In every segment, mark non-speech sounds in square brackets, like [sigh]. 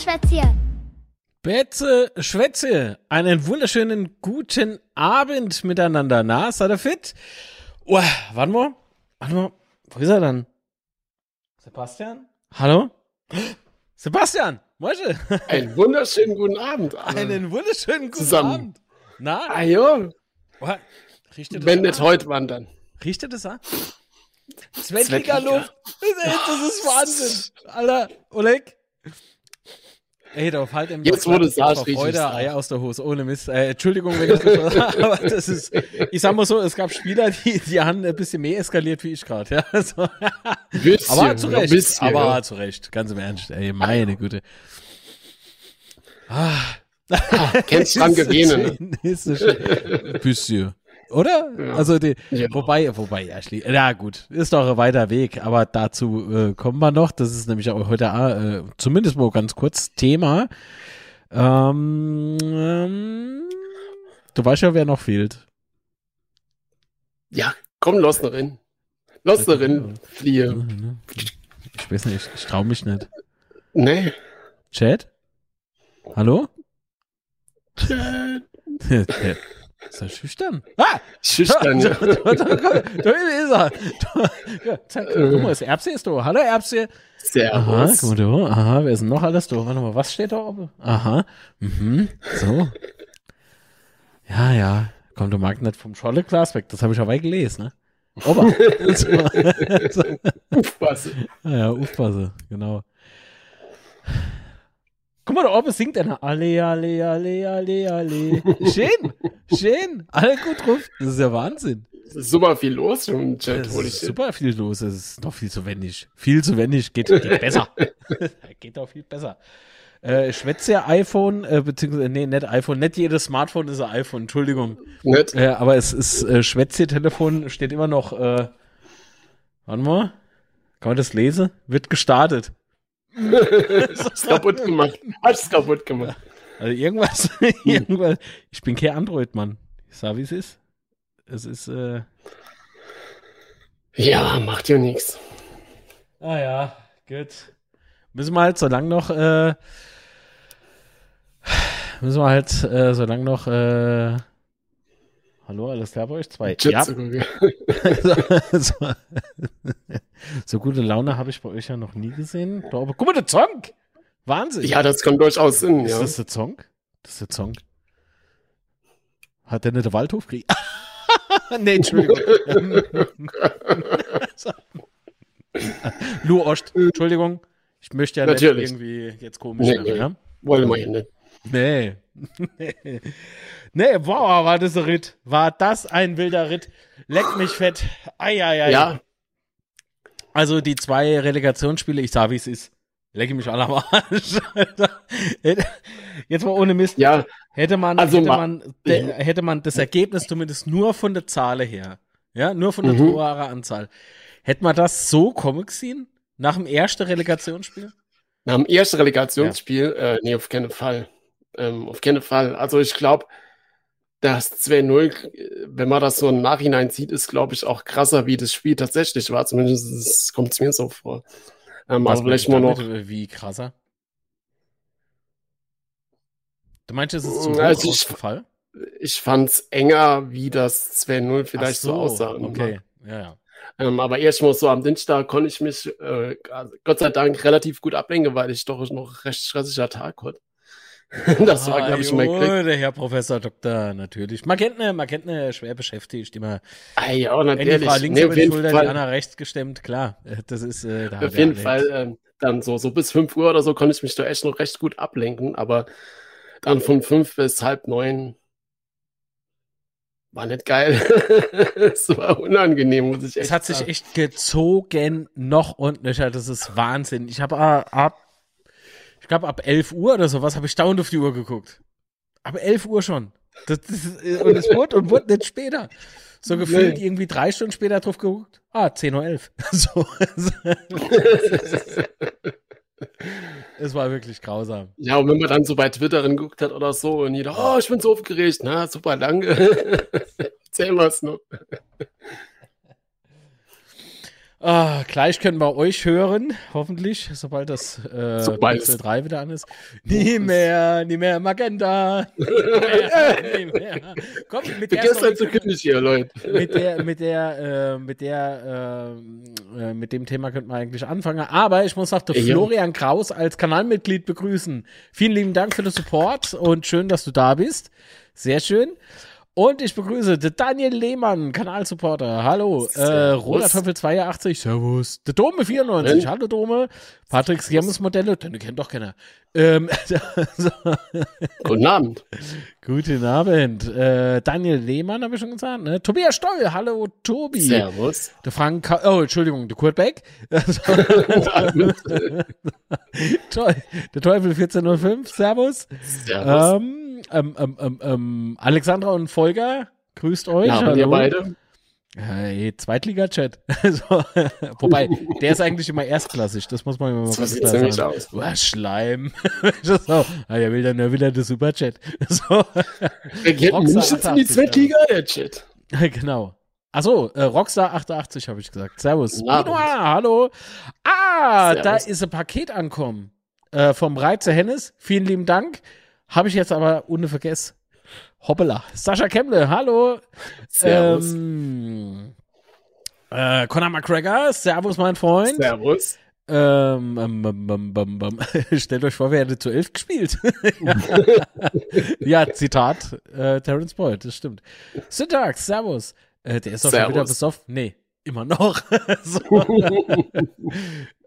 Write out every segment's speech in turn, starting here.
Schwätze. Betze Schwätze, einen wunderschönen guten Abend miteinander. Na, seid ihr fit? Oh, warte mal, warte mal, wo ist er dann? Sebastian? Hallo? Sebastian, Mosche. Einen wunderschönen guten Abend. Einen wunderschönen guten Zusammen. Abend. Na? Ah, jo. Oh, riecht Wenn nicht heute, wann dann? Riecht ihr das an? Zwettliga. Zwettliga-Luft. Das ist Wahnsinn. Alter, Oleg. Ey, da halt im Jetzt, vor riech Freude. Eier aus der Hose, ohne Mist. Äh, Entschuldigung, wenn ich das [laughs] aber das ist, ich sag mal so, es gab Spieler, die, die haben ein bisschen mehr eskaliert wie ich gerade, ja. [laughs] Also, Bisschen, aber zu Recht, bisschen, aber ja. zu Recht, ganz im Ernst, ey, meine Güte. Ah. Kennst dran [laughs] so schön. Bisschen. Oder? Ja. Also die, Ja. wobei, wobei, ja, schlie- ja gut, ist doch ein weiter Weg, aber dazu äh, kommen wir noch. Das ist nämlich auch heute äh, zumindest mal ganz kurz Thema. Ähm, ähm, du weißt ja, wer noch fehlt. Ja, komm, los noch rein. Los noch rein, fliehe. Ich weiß nicht, ich, ich traue mich nicht. Nee. Chat? Hallo? Tschä. [laughs] ist er schüchtern? Ah! Schüchtern. Ja. da, da, da, da ist er. Da, ja, zack, guck mal, das Erbse ist da. Hallo Erbse. Aha, Servus. guck mal da. Aha, wer ist denn noch alles da? Warte mal, was steht da oben? Aha. Mhm. So. Ja, ja. Kommt der Markt nicht vom Scholle-Glas weg. Das habe ich aber gelesen, ne? Was? [laughs] [laughs] Ja, ja, aufpasse. Genau. Guck mal, da oben singt einer. Alle, alle, alle, alle, alle. Schön. Schön. Alle gut drauf. Das ist ja Wahnsinn. Es ist super viel los im Chat, Es ist super viel los. Es ist noch viel zu wenig. Viel zu wenig. Geht, geht besser. [laughs] geht auch viel besser. Äh, schwätze iPhone, äh, beziehungsweise, nee, nicht iPhone, nicht jedes Smartphone ist ein iPhone, Entschuldigung. Nicht? Äh, aber es ist, äh, Schwätze-Telefon steht immer noch, äh, warte mal, kann man das lesen? Wird gestartet. Hast kaputt gemacht. Hast kaputt gemacht. Also irgendwas, [laughs] irgendwas, ich bin kein Android-Mann. Ich sag, wie es ist. Es ist, äh, Ja, macht ja nichts. Ah ja, gut. Müssen wir halt so lang noch, äh, müssen wir halt äh, so lang noch, äh, hallo, alles klar bei euch? Zwei. Ja, so, so, [laughs] so gute Laune habe ich bei euch ja noch nie gesehen. Oben- Guck mal, der Zonk! Wahnsinn! Ja, das kommt durchaus Sinn, ist ja. das der Zonk? Das ist der Zonk. Hat der nicht der Waldhof gekriegt? [laughs] nee, Entschuldigung. [laughs] Lu Ost, Entschuldigung. Ich möchte ja Natürlich. nicht irgendwie jetzt komisch Nee, werden, nee. ja? Wollen wir ja nicht. Nee. Nee. Nee, wow, war das ein Ritt. War das ein wilder Ritt. Leck mich fett. Eieiei. Ja, Also die zwei Relegationsspiele, ich sag wie es ist. Lecke mich alle am Arsch. Alter. [laughs] Jetzt mal ohne Mist. ja, Hätte man, Also hätte, ma- man de, hätte man das Ergebnis zumindest nur von der Zahl her, ja, nur von der Mhm. Toreanzahl, hätte man das so kommen gesehen? Nach dem ersten Relegationsspiel? nach dem ersten Relegationsspiel, äh, nee, auf keinen Fall. Ähm, auf keinen Fall. Also ich glaube, das 2-0, äh, wenn man das so im Nachhinein sieht, ist, glaube ich, auch krasser, wie das Spiel tatsächlich war. Zumindest kommt es mir so vor. Ähm, Was also vielleicht mal noch. Wie krasser? Du meinst, es ist zu hoch Also ich- ausgefallen? Ich fand's enger, wie das 2-0 vielleicht Ach so, aussah. Okay, ja, ja. Ähm, aber erstmal so am Dienstag konnte ich mich äh, Gott sei Dank relativ gut ablenken, weil ich doch noch recht stressiger Tag hatte. [laughs] das war, glaube ich, mein Ah, Glück. der Herr Professor Doktor, natürlich. Man kennt ne, man kennt ne, schwer beschäftigt, immer. Ah, ja, die natürlich. Frau links Nee, über die Schulter, die Fall, andere rechts gestemmt, klar. Äh, Das ist, äh, da auf jeden. Fall ähm, dann so, so bis 5 Uhr oder so konnte ich mich da echt noch recht gut ablenken, aber dann von 5 bis halb neun war nicht geil. [laughs] es war unangenehm, muss ich echt Es hat sich sagen. echt gezogen, noch und nöcher. Das ist Wahnsinn. Ich habe ab, ich glaube, ab 11 Uhr oder sowas habe ich dauernd auf die Uhr geguckt. Ab 11 Uhr schon. Das, das, ist- und es wurde und wurde nicht später. So gefühlt Nee. irgendwie drei Stunden später drauf geguckt. Ah, 10.11 Uhr. [laughs] So. [laughs] es war wirklich grausam. Ja, und wenn man dann so bei Twitter geguckt hat oder so und jeder, oh, ich bin so aufgeregt, na, super, danke. [laughs] Erzähl mal's noch. Ah, gleich können wir euch hören, hoffentlich, sobald das äh, Sobald Pixel es- 3 wieder an ist. Nie mehr, nie mehr Magenta. Nie [laughs] mehr, [laughs] nie mehr. Komm, mit der, Story zu König hier, Leute. mit der, mit der, äh, mit der, äh, äh, mit dem Thema könnten wir eigentlich anfangen. Aber ich muss auch den Ja. Florian Kraus als Kanalmitglied begrüßen. Vielen lieben Dank für den Support und schön, dass du da bist. Sehr schön. Und ich begrüße Daniel Lehmann, Kanalsupporter. Hallo. Äh. Roter Teufel 82. Servus. Der Dome 94. Wenn- Hallo Dome. Patrick Skirmes Modelle. Den kennt doch keiner. Ähm, [laughs] so. Guten Abend. Guten Abend. Äh, Daniel Lehmann, habe ich schon gesagt. Ne? Tobias Stoll. Hallo Tobi. Servus. Der Frank, Ka oh, Entschuldigung, der Kurt Beck. [laughs] [laughs] Toll. Der Teufel 1405. Servus. Servus. Ähm, ähm, ähm, ähm, ähm, Alexandra und Volker, grüßt euch. ja, und ihr beide? Hey, Zweitliga-Chat. [laughs] Also, wobei, der ist eigentlich immer erstklassig, das muss man immer mal So sieht ziemlich sagen. aus. Was Schleim. [laughs] so, ah, er will dann nur wieder [laughs] der Superchat. So, jetzt in die 88, Zweitliga, der Chat. genau. Achso, äh, Rockstar 88 habe ich gesagt. Servus. Benoit, hallo. Ah, Servus. da ist ein Paket ankommen. Äh, vom Reize Hennes. Vielen lieben Dank. Habe ich jetzt aber ohne vergessen. Hoppala. Sascha Kemble, hallo. Servus. Ähm, äh, Conor McGregor, Servus, mein Freund. Servus. Ähm, ähm, ähm, ähm, ähm, ähm. [laughs] Stellt euch vor, wer hätte zu elf gespielt. [laughs] ja, Zitat äh, Terence Boyd, das stimmt. Syntax, Servus. Äh, der ist doch schon wieder besoffen. Nee, immer noch. [laughs] so.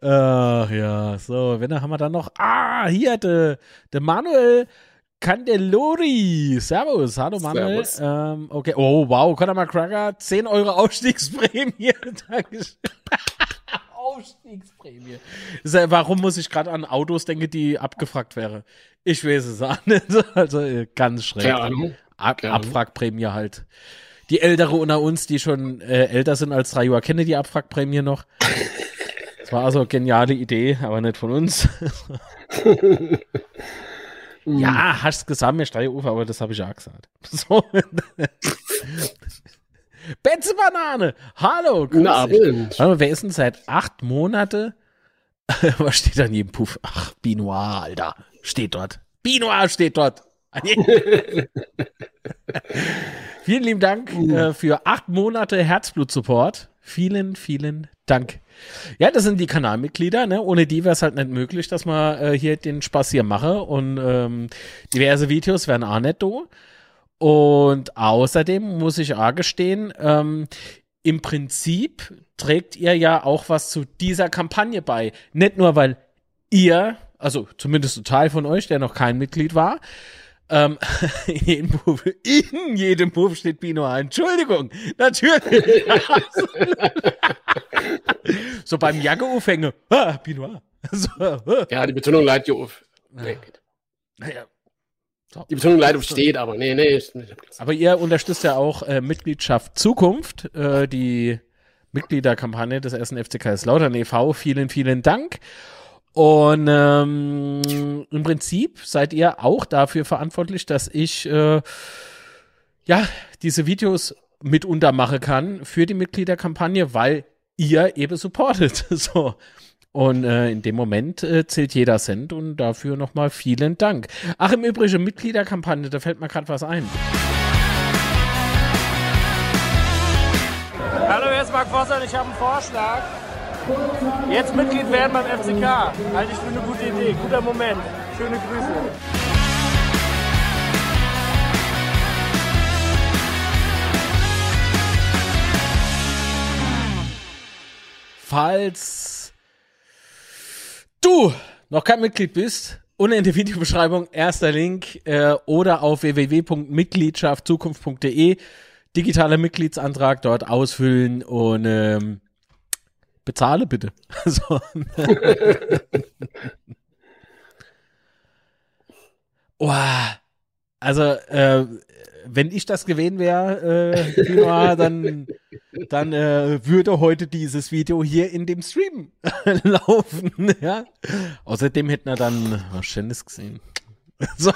Ach ja, so, wenn haben wir dann noch. Ah, hier, der de Manuel Candelori. Servus, hallo Manuel. Servus. Ähm, okay, oh wow, Conor McGregor, 10 Euro Aufstiegsprämie. [laughs] Dankeschön. Aufstiegsprämie. Warum muss ich gerade an Autos denken, die abgefragt wäre? Ich weiß es auch nicht. [laughs] Also äh, ganz schräg. Keine Ahnung. Ab. Abfragprämie halt. Die Ältere unter uns, die schon äh, älter sind als drei Jahre, kennen die Abfragprämie noch. Das war also eine geniale Idee, aber nicht von uns. [laughs] ja, hast gesagt, mir Steuerufer, aber das habe ich auch gesagt. [laughs] So. Betze Banane, hallo, Guten. Abend. Mal, wer ist denn seit acht Monate? [laughs] Was steht an jedem Puff? Ach, Binoir, Alter. Steht dort. Binoir steht dort. Jedem- [laughs] vielen lieben Dank äh, für acht Monate Herzblut-Support. Vielen, vielen Dank. Ja, das sind die Kanalmitglieder, ne? Ohne die wäre es halt nicht möglich, dass man äh, hier den Spaß hier mache. Und ähm, diverse Videos werden auch nicht da. Und außerdem muss ich auch gestehen, ähm, im Prinzip trägt ihr ja auch was zu dieser Kampagne bei. Nicht nur, weil ihr, also zumindest ein Teil von euch, der noch kein Mitglied war, ähm, [laughs] in jedem Buch, in jedem Buch steht ein. Entschuldigung, natürlich. [laughs] so beim Jacke-Aufhänge, ah, Bino. So, ah. Ja, die Betonung leidet hier auf. Nee. Naja. Die Betonung leidet auf steht, aber nee, nee. Aber ihr unterstützt ja auch äh, Mitgliedschaft Zukunft, äh, die Mitgliederkampagne des ersten FC Kaiserslautern e.V. Vielen, vielen Dank. Und ähm, im Prinzip seid ihr auch dafür verantwortlich, dass ich äh, ja diese Videos mitunter machen kann für die Mitgliederkampagne, weil ihr eben supportet. [laughs] So. Und äh, in dem Moment äh, zählt jeder Cent und dafür nochmal vielen Dank. Ach, im Übrigen, Mitgliederkampagne, da fällt mir gerade was ein. Hallo, hier ist Marc Vosser und ich habe einen Vorschlag. Jetzt Mitglied werden beim FCK. Halte ich für eine gute Idee. Guter Moment. Schöne Grüße. Falls du noch kein Mitglied bist, unten in der Videobeschreibung erster Link äh, oder auf www.mitgliedschaftzukunft.de digitaler Mitgliedsantrag dort ausfüllen und ähm, bezahle bitte. [laughs] So. oh, also äh, wenn ich das gewesen wäre, äh, dann, dann äh, würde heute dieses Video hier in dem Stream [laughs] laufen. Ja? Außerdem hätten wir dann was Schönes gesehen. [laughs] so.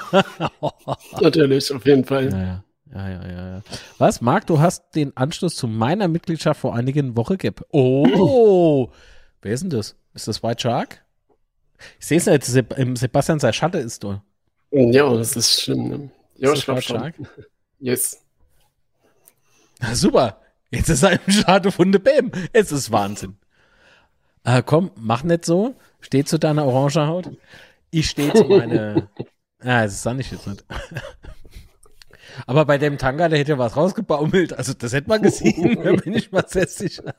Natürlich, auf jeden Fall. Naja, Ja, ja, ja, ja. Was, Marc, du hast den Anschluss zu meiner Mitgliedschaft vor einigen Wochen gehabt. Oh, [clears throat] wer ist denn das? Ist das White Shark? Ich sehe es nicht, Sebastian sein Schatte ist da. Ja, das ist schlimm. Ne? Ja, ich glaube schon. [laughs] Yes. Na, super. Jetzt ist er im Schatte von der Bäm. Es ist Wahnsinn. Äh, komm, mach nicht so. Steh zu deiner orange Haut. Ich stehe zu meiner. [laughs] ah, das sah ich jetzt nicht. Aber bei dem Tanga, der hätte was rausgebaumelt. Also das hätte man gesehen, da bin ich mal sehr sicher.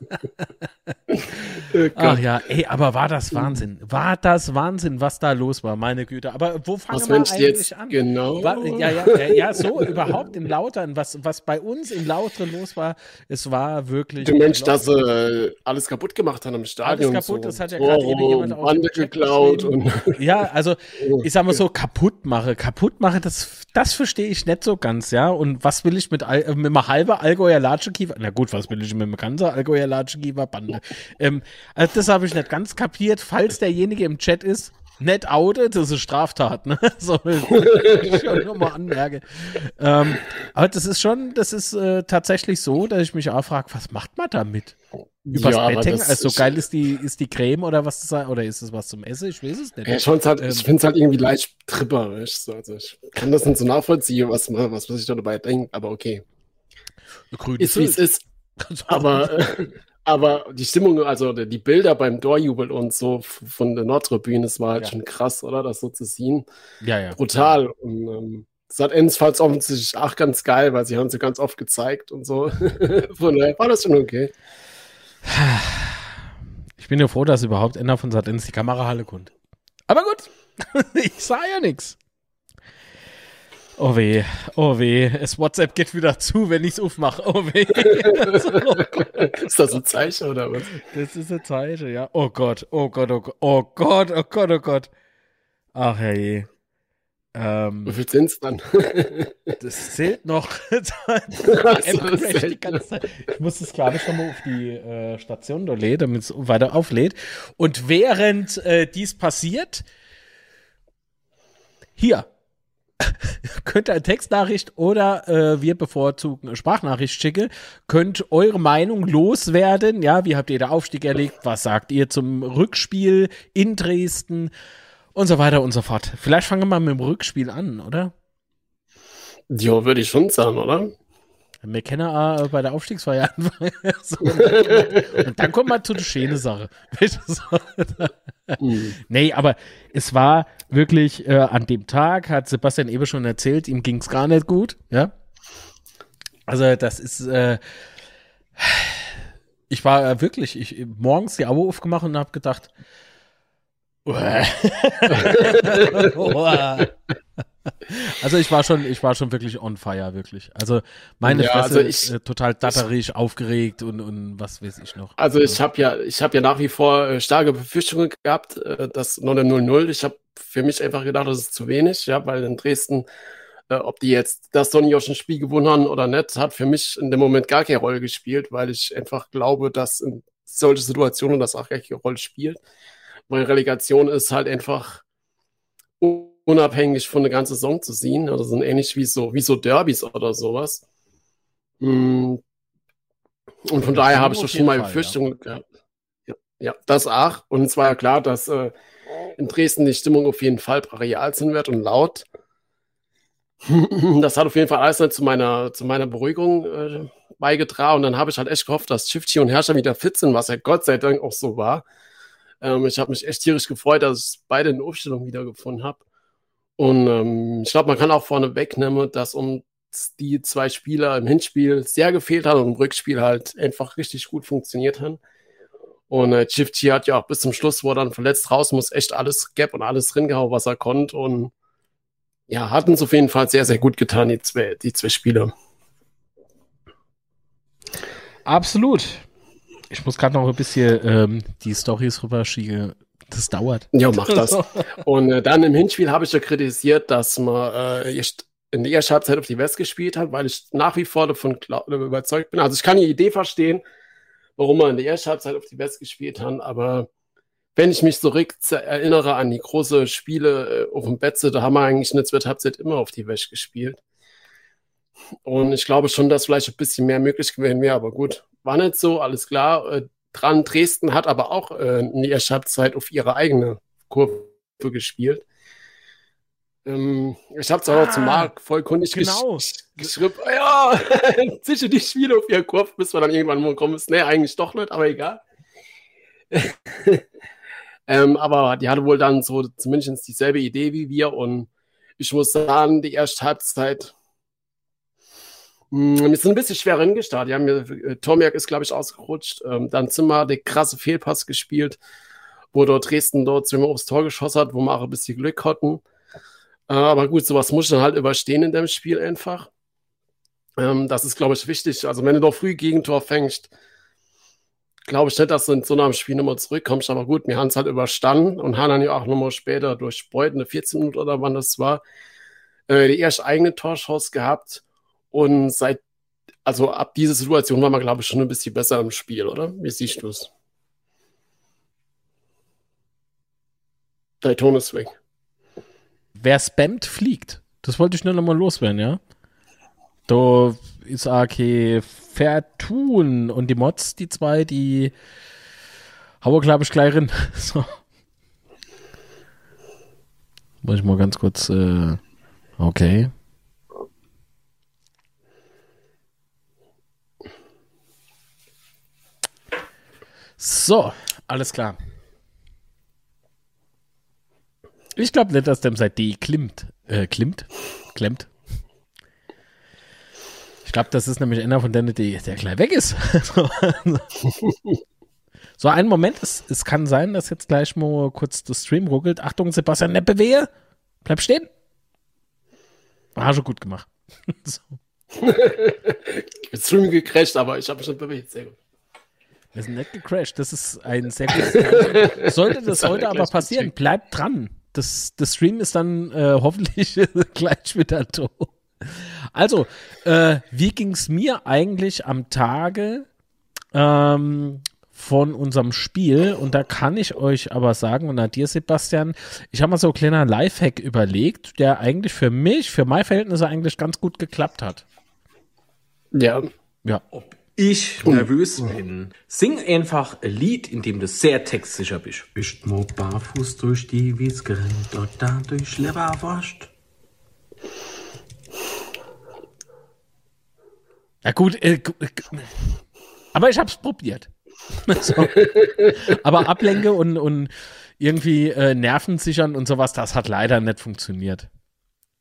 Oh Ach ja, ey, aber war das Wahnsinn. War das Wahnsinn, was da los war, meine Güte. Aber wo fangen was wir eigentlich jetzt an? Genau. War, ja, ja, ja, ja, so überhaupt in Lautern, was, was bei uns in Lautern los war, es war wirklich. Der Mensch, dass sie äh, alles kaputt gemacht haben im Stadion. Alles kaputt, so. das hat ja gerade eben jemand auch geklaut. Und ja, also ich sag mal so, kaputt mache. Kaputt mache, das, das verstehe ich nicht so ganz, ja. Und was will ich mit, Al mit einem halben Allgäuer Latschekiefer? Na gut, was will ich mit einem ganzen Allgäuer Latschekiefer Bande? ähm, also das habe ich nicht ganz kapiert. Falls derjenige im Chat ist, nicht outet, das ist Straftat, ne? [laughs] So, [laughs] ich schon nochmal anmerke. Ähm, aber das ist schon, das ist äh, tatsächlich so, dass ich mich auch frage, was macht man damit? Übers ja, Bett hängen? Also geil ist die, ist die Creme oder was das oder ist es was zum Essen? Ich weiß es nicht. Ja, halt, ähm, ich finde es halt irgendwie leicht tripperisch. So. Also ich kann das nicht so nachvollziehen, was man, was man sich da dabei denkt, aber okay. Ist wie es ist. [laughs] aber, äh, aber die Stimmung, also die Bilder beim Torjubel und so von der Nordtribüne, das war halt ja. schon krass, oder? Das so zu sehen. Ja, ja. Brutal. Und ähm, das hat Ensfalls offensichtlich auch ganz geil, weil sie haben sie ganz oft gezeigt und so. [laughs] Von daher war das schon okay. Ich bin ja froh, dass überhaupt einer von Sat1 die Kamerahalle kommt. Aber gut, [laughs] ich sah ja nichts. Oh weh, oh weh, es WhatsApp geht wieder zu, wenn ich es aufmache. Oh weh. [laughs] [laughs] ist das ein Zeichen oder was? Das ist ein Zeichen, ja. Oh Gott, oh Gott, oh Gott, oh Gott, oh Gott, oh Gott. Ach herrje. Ähm, Wie viel sind es dann? [laughs] das zählt noch. ich muss glaube ich, schon mal auf die äh, Station da lädt, damit es weiter auflädt. Und während äh, dies passiert, hier, [laughs] könnt ihr eine Textnachricht oder äh, wir bevorzugen eine Sprachnachricht schicken. Könnt eure Meinung loswerden. Ja, wie habt ihr den Aufstieg erlebt? Was sagt ihr zum Rückspiel in Dresden? und so weiter und so fort. Vielleicht fangen wir mal mit dem Rückspiel an, oder? Ja, würde ich schon sagen, oder? Kennen äh, bei der Aufstiegsfeier [laughs] anfangen. so, und dann kommt man zu der schönen Sache. mhm. Nee, aber es war wirklich äh, an dem Tag, hat Sebastian eben schon erzählt, ihm ging es gar nicht gut. Ja. Also, das ist. Äh, ich war äh, wirklich, ich morgens die Augen aufgemacht und habe gedacht, [laughs] [laughs] [laughs] also ich war schon, ich war schon wirklich on fire, wirklich. Also meine ja, Fresse also ich, äh, total datterig, aufgeregt und, und was weiß ich noch. Also ich habe ja, ich habe ja nach wie vor äh, starke Befürchtungen gehabt, äh, das 0-0. Ich habe für mich einfach gedacht, das ist zu wenig, ja, weil in Dresden, äh, ob die jetzt das ein Spiel gewonnen haben oder nicht, hat für mich in dem Moment gar keine Rolle gespielt, weil ich einfach glaube, dass in solche Situationen das auch gar keine Rolle spielt weil Relegation ist halt einfach unabhängig von der ganzen Saison zu sehen. Also sind ähnlich wie so, wie so Derbys oder sowas. Mm. Und von daher habe ich doch schon mal Befürchtungen ja. gehabt. Ja, ja, das auch. Und es war ja klar, dass äh, in Dresden die Stimmung auf jeden Fall brachial sein wird und laut. Das hat auf jeden Fall alles zu meiner, zu meiner Beruhigung äh, beigetragen. Und dann habe ich halt echt gehofft, dass Shifty und Herrscher wieder fit sind, was ja Gott sei Dank auch so war. Ähm, ich habe mich echt tierisch gefreut, dass ich beide in Aufstellung wiedergefunden habe. Und ähm, ich glaube, man kann auch vorne wegnehmen, dass um die zwei Spieler im Hinspiel sehr gefehlt haben und im Rückspiel halt einfach richtig gut funktioniert haben. Und äh, Chifty hat ja auch bis zum Schluss, wo er dann verletzt raus muss, echt alles Gap und alles drin gehauen, was er konnte. Und ja, hat uns auf jeden Fall sehr, sehr gut getan, die zwei, die zwei Spiele. Absolut. Ich muss gerade noch ein bisschen ähm, die Storys rüberschieben. Das dauert. Ja, mach das. [laughs] Und äh, dann im Hinspiel habe ich ja kritisiert, dass man äh, in der ersten Halbzeit auf die West gespielt hat, weil ich nach wie vor davon überzeugt bin. Also ich kann die Idee verstehen, warum man in der ersten Halbzeit auf die West gespielt hat, aber wenn ich mich so erinnere an die großen Spiele äh, auf dem Betze, da haben wir eigentlich in der zweiten Halbzeit immer auf die West gespielt. Und ich glaube schon, dass vielleicht ein bisschen mehr möglich gewesen wäre, aber gut, war nicht so, alles klar. Dran, Dresden hat aber auch äh, in der Halbzeit auf ihre eigene Kurve gespielt. Ähm, ich habe es auch ah, noch zum Marc vollkundig genau. gesch geschrieben. Ja, [laughs] sicher die Spiele auf ihr Kurve, bis wir dann irgendwann mal kommen. Nee, eigentlich doch nicht, aber egal. [laughs] ähm, aber die hatte wohl dann so zumindest dieselbe Idee wie wir und ich muss sagen, die erste Halbzeit wir sind ein bisschen schwer reingestartet. Ja, mir, äh, Tormerk ist, glaube ich, ausgerutscht. Ähm, dann Zimmer der krasse Fehlpass gespielt, wo dort Dresden dort zweimal aufs Tor geschossen hat, wo wir auch ein bisschen Glück hatten. Äh, aber gut, sowas muss dann halt überstehen in dem Spiel einfach. Ähm, das ist, glaube ich, wichtig. Also, wenn du doch früh Gegentor fängst, glaube ich nicht, dass du in so einem Spiel nochmal zurückkommst. Aber gut, wir haben es halt überstanden und haben dann ja auch nochmal später durch Beuten, 14 Minuten oder wann das war, äh, die erste eigene Torchance gehabt. Und seit, also ab dieser Situation war man, glaube ich, schon ein bisschen besser im Spiel, oder? Wie siehst du es? Der Ton ist weg. Wer spammt, fliegt. Das wollte ich nur noch mal loswerden, ja? Da ist AK Vertun und die Mods, die zwei, die haue, glaube ich, gleich rein. [laughs] So. Muss ich mal ganz kurz, äh, okay. So, alles klar. Ich glaube nicht, dass dem seit D klimmt. Äh, klimmt? Klemmt. Ich glaube, das ist nämlich einer von denen, die, der gleich weg ist. [laughs] so, einen Moment, es, es kann sein, dass jetzt gleich mal kurz das Stream ruckelt. Achtung, Sebastian, nicht bewege. Bleib stehen. War schon gut gemacht. [laughs] so. [laughs] Stream gecrasht, aber ich habe schon bewegt. Sehr gut. Wir sind nicht gecrashed. Das ist ein sehr gutes. Sollte [laughs] das, das heute aber passieren, bleibt dran. Das, das Stream ist dann äh, hoffentlich [laughs] gleich wieder tot. Also, äh, wie ging es mir eigentlich am Tage ähm, von unserem Spiel? Und da kann ich euch aber sagen, und an dir, Sebastian, ich habe mal so ein kleiner Lifehack überlegt, der eigentlich für mich, für meine Verhältnisse eigentlich ganz gut geklappt hat. Ja. Ja. Ob ich oh. nervös bin. Sing einfach ein Lied, in dem du sehr textsicher bist. Bist nur barfuß durch die Wies gerannt und dadurch Leberwurst. Ja gut, äh, äh aber ich hab's probiert. [laughs] so. Aber Ablenke und, und irgendwie äh, Nerven sichern und sowas, das hat leider nicht funktioniert.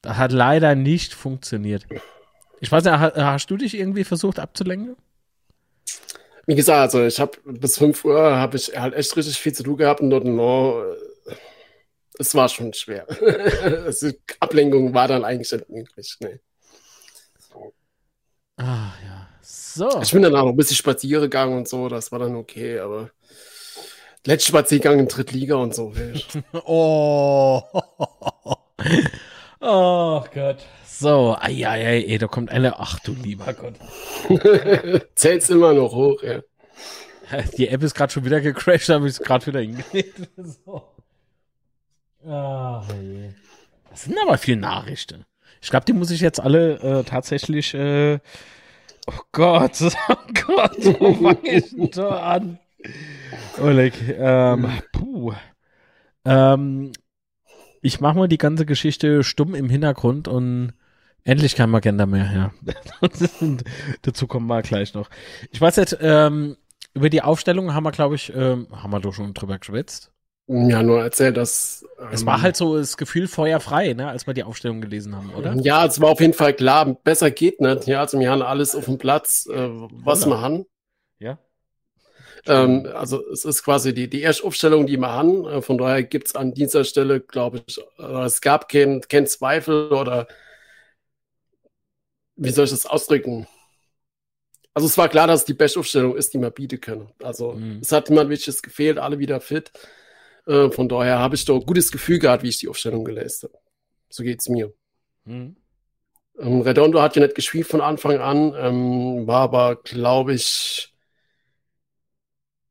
Das hat leider nicht funktioniert. Ich weiß nicht, hast du dich irgendwie versucht abzulenken? Wie gesagt, also ich habe bis 5 Uhr habe ich halt echt richtig viel zu tun gehabt und dort no, es war schon schwer. [laughs] also, Ablenkung war dann eigentlich nicht möglich. Nee. Ah, ja. So. Ich bin dann auch noch ein bisschen spazieren gegangen und so, das war dann okay, aber letzter Spaziergang in Drittliga und so. [laughs] oh. Oh Gott. So, ei, ei, ei, da kommt eine. Ach du lieber Gott. [laughs] Zählt's immer noch hoch, ja. [laughs] Die App ist gerade schon wieder gecrashed, habe ich es gerade wieder hingelegt. [laughs] so. Ach, je. Das sind aber viele Nachrichten. Ich glaube, die muss ich jetzt alle äh, tatsächlich. Äh, oh Gott, oh Gott, wo fange ich denn da an? Oleg, ähm, puh. Ähm, ich mache mal die ganze Geschichte stumm im Hintergrund und Endlich kein Magenta mehr, ja. [laughs] dazu kommen wir gleich noch. Ich weiß jetzt, ähm, über die Aufstellung haben wir, glaube ich, ähm, haben wir doch schon drüber geschwätzt. Ja, nur erzählt, dass. Ähm, es war halt so das Gefühl feuerfrei, ne, als wir die Aufstellung gelesen haben, oder? Ja, es war auf jeden Fall klar, besser geht nicht. Ja, also wir haben alles auf dem Platz, äh, was wir haben. Ja. Ähm, also es ist quasi die, die erste Aufstellung, die wir haben. Äh, von daher gibt es an dieser Stelle, glaube ich, äh, es gab keinen kein Zweifel oder wie soll ich das ausdrücken? Also es war klar, dass es die beste Aufstellung ist, die wir bieten können. Also mhm. es hat niemand wichtiges gefehlt, alle wieder fit. Äh, von daher habe ich doch ein gutes Gefühl gehabt, wie ich die Aufstellung gelesen habe. So geht es mir. Mhm. Ähm, Redondo hat ja nicht gespielt von Anfang an, ähm, war aber, glaube ich,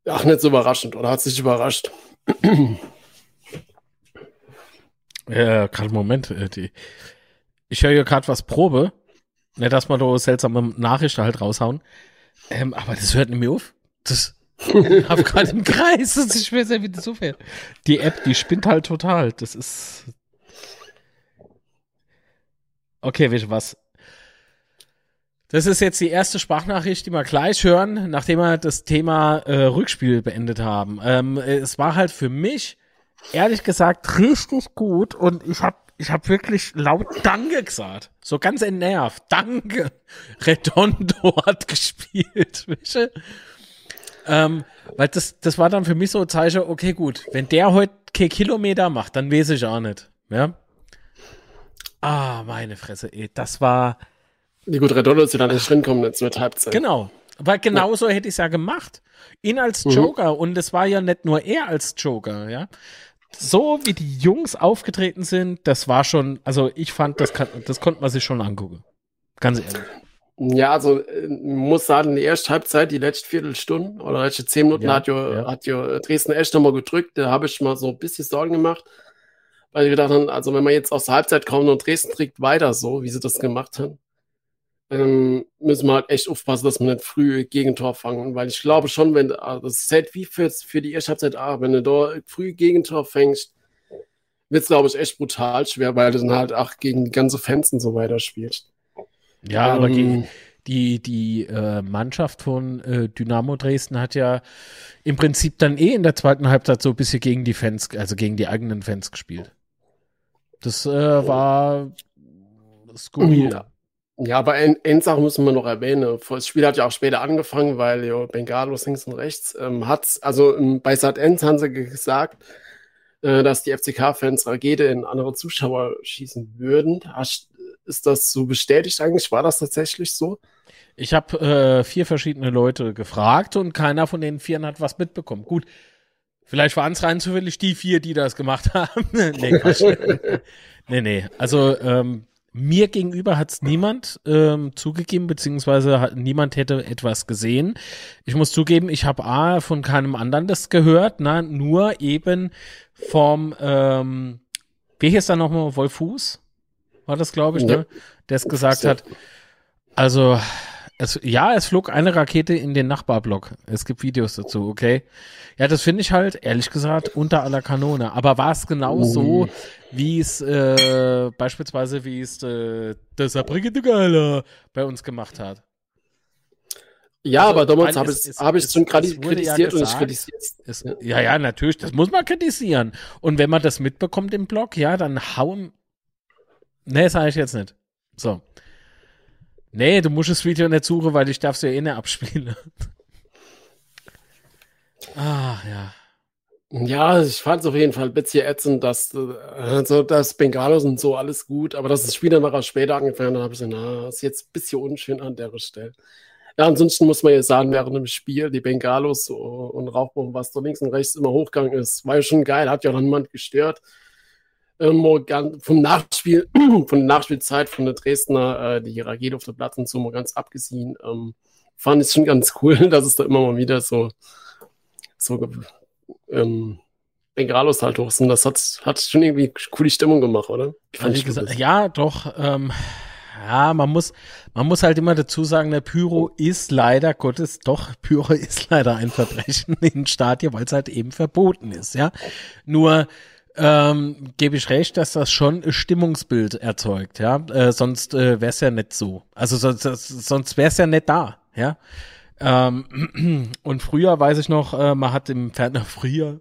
ach, nicht so überraschend oder hat sich überrascht. [clears throat] Ja, gerade Moment. Äh, ich höre hier gerade was Probe. Ne, dass man da seltsame Nachrichten halt raushauen. Ähm, aber das hört nicht mehr auf. Das [laughs] hab gerade im Kreis. Das ist schwer, wie das fährt. Die App, die spinnt halt total. Das ist. Okay, weißt du was? Das ist jetzt die erste Sprachnachricht, die wir gleich hören, nachdem wir das Thema äh, Rückspiel beendet haben. Ähm, es war halt für mich, ehrlich gesagt, richtig gut und ich habe ich hab wirklich laut Danke gesagt. So ganz entnervt. Danke. [laughs] Redondo hat gespielt. [laughs] Ähm, weil das, das war dann für mich so ein Zeichen, okay, gut, wenn der heute kein Kilometer macht, dann weiß ich auch nicht. Ja. Ah, meine Fresse, ey, das war ja gut, Redondo ist ja dann nicht drinkommen jetzt mit Halbzeit. Genau. Weil genauso ja. hätte ich es ja gemacht. Ihn als mhm. Joker. Mhm. Und es war ja nicht nur er als Joker, ja. So wie die Jungs aufgetreten sind, das war schon, also ich fand, das, kann, das konnte man sich schon angucken. Ganz ehrlich. Ja, also äh, muss sagen, die erste Halbzeit, die letzte Viertelstunde oder letzte zehn Minuten ja, hat, ja. hat jo Dresden echt nochmal gedrückt. Da habe ich mal so ein bisschen Sorgen gemacht, weil ich gedacht habe, also wenn man jetzt aus der Halbzeit kommt und Dresden trägt weiter so, wie sie das gemacht haben, ähm, müssen wir halt echt aufpassen, dass wir nicht früh Gegentor fangen, weil ich glaube schon, wenn also das ist halt wie für, für die erste Halbzeit A, wenn du da früh Gegentor fängst, wird es, glaube ich, echt brutal schwer, weil du dann halt auch gegen die ganze Fans und so weiter spielst. Ja, ähm, aber die, die, die äh, Mannschaft von äh, Dynamo Dresden hat ja im Prinzip dann eh in der zweiten Halbzeit so ein bisschen gegen die Fans, also gegen die eigenen Fans gespielt. Das äh, war skurril. Ja. Ja, aber eine Sache müssen wir noch erwähnen. Das Spiel hat ja auch später angefangen, weil jo, Bengalos links und rechts ähm, hat, also ähm, bei Sat 1 haben sie gesagt, äh, dass die FCK-Fans Rakete in andere Zuschauer schießen würden. Hast, ist das so bestätigt eigentlich? War das tatsächlich so? Ich habe äh, vier verschiedene Leute gefragt und keiner von den vieren hat was mitbekommen. Gut, vielleicht waren es rein zufällig die vier, die das gemacht [laughs] haben. nee, [laughs] nee, nee. Also ähm, mir gegenüber hat es niemand ähm, zugegeben, beziehungsweise hat, niemand hätte etwas gesehen. Ich muss zugeben, ich habe A von keinem anderen das gehört, na, nur eben vom, ähm, wie hieß da nochmal, Wolfuß? War das, glaube ich, ja. ne? Der es gesagt hat. Also, es, ja, es flog eine Rakete in den Nachbarblock. Es gibt Videos dazu, okay? Ja, das finde ich halt, ehrlich gesagt, unter aller Kanone. Aber war es genau so, wie es äh, beispielsweise, wie es äh, der Saarbrücken Geiler bei uns gemacht hat? Ja, also, aber damals habe ich es hab schon kritisiert ja gesagt, und ich kritisiere es. Ja, ja, natürlich, das muss man kritisieren. Und wenn man das mitbekommt im Blog, ja, dann hauen. Nee, sage ich jetzt nicht. So. Nee, du musst das Video nicht suchen, weil ich darf es ja eh nicht abspielen. [laughs] Ach, ja. Ja, ich fand es auf jeden Fall ein bisschen ätzend, dass, also, das Bengalos und so alles gut, aber dass das Spiel dann noch später angefangen dann habe ich gesagt, na, ist jetzt ein bisschen unschön an der Stelle. Ja, ansonsten muss man ja sagen, während dem Spiel, die Bengalos und Rauchbomben, was da links und rechts immer hochgegangen ist, war ja schon geil, hat ja noch niemand gestört vom Nachspiel, [clears throat] von der Nachspielzeit von der Dresdner, äh, die Rakete auf der Platte und so mal ganz abgesehen, ähm, fand ich schon ganz cool, [laughs] dass es da immer mal wieder so, so ähm, Bengalos halt hoch sind. Das hat, hat schon irgendwie coole Stimmung gemacht, oder? Fand gesagt, ja, doch. Ähm, ja, man muss, man muss halt immer dazu sagen, der Pyro ist leider Gottes, doch, [laughs] Pyro ist leider ein Verbrechen in Stadien, weil es halt eben verboten ist, ja. Nur, ähm, gebe ich recht, dass das schon ein Stimmungsbild erzeugt, ja. Äh, sonst äh, wäre es ja nicht so. Also sonst, sonst wäre es ja nicht da, ja. Ähm, [clears throat] und früher weiß ich noch, äh, man hat im Fernsehen, [laughs] früher,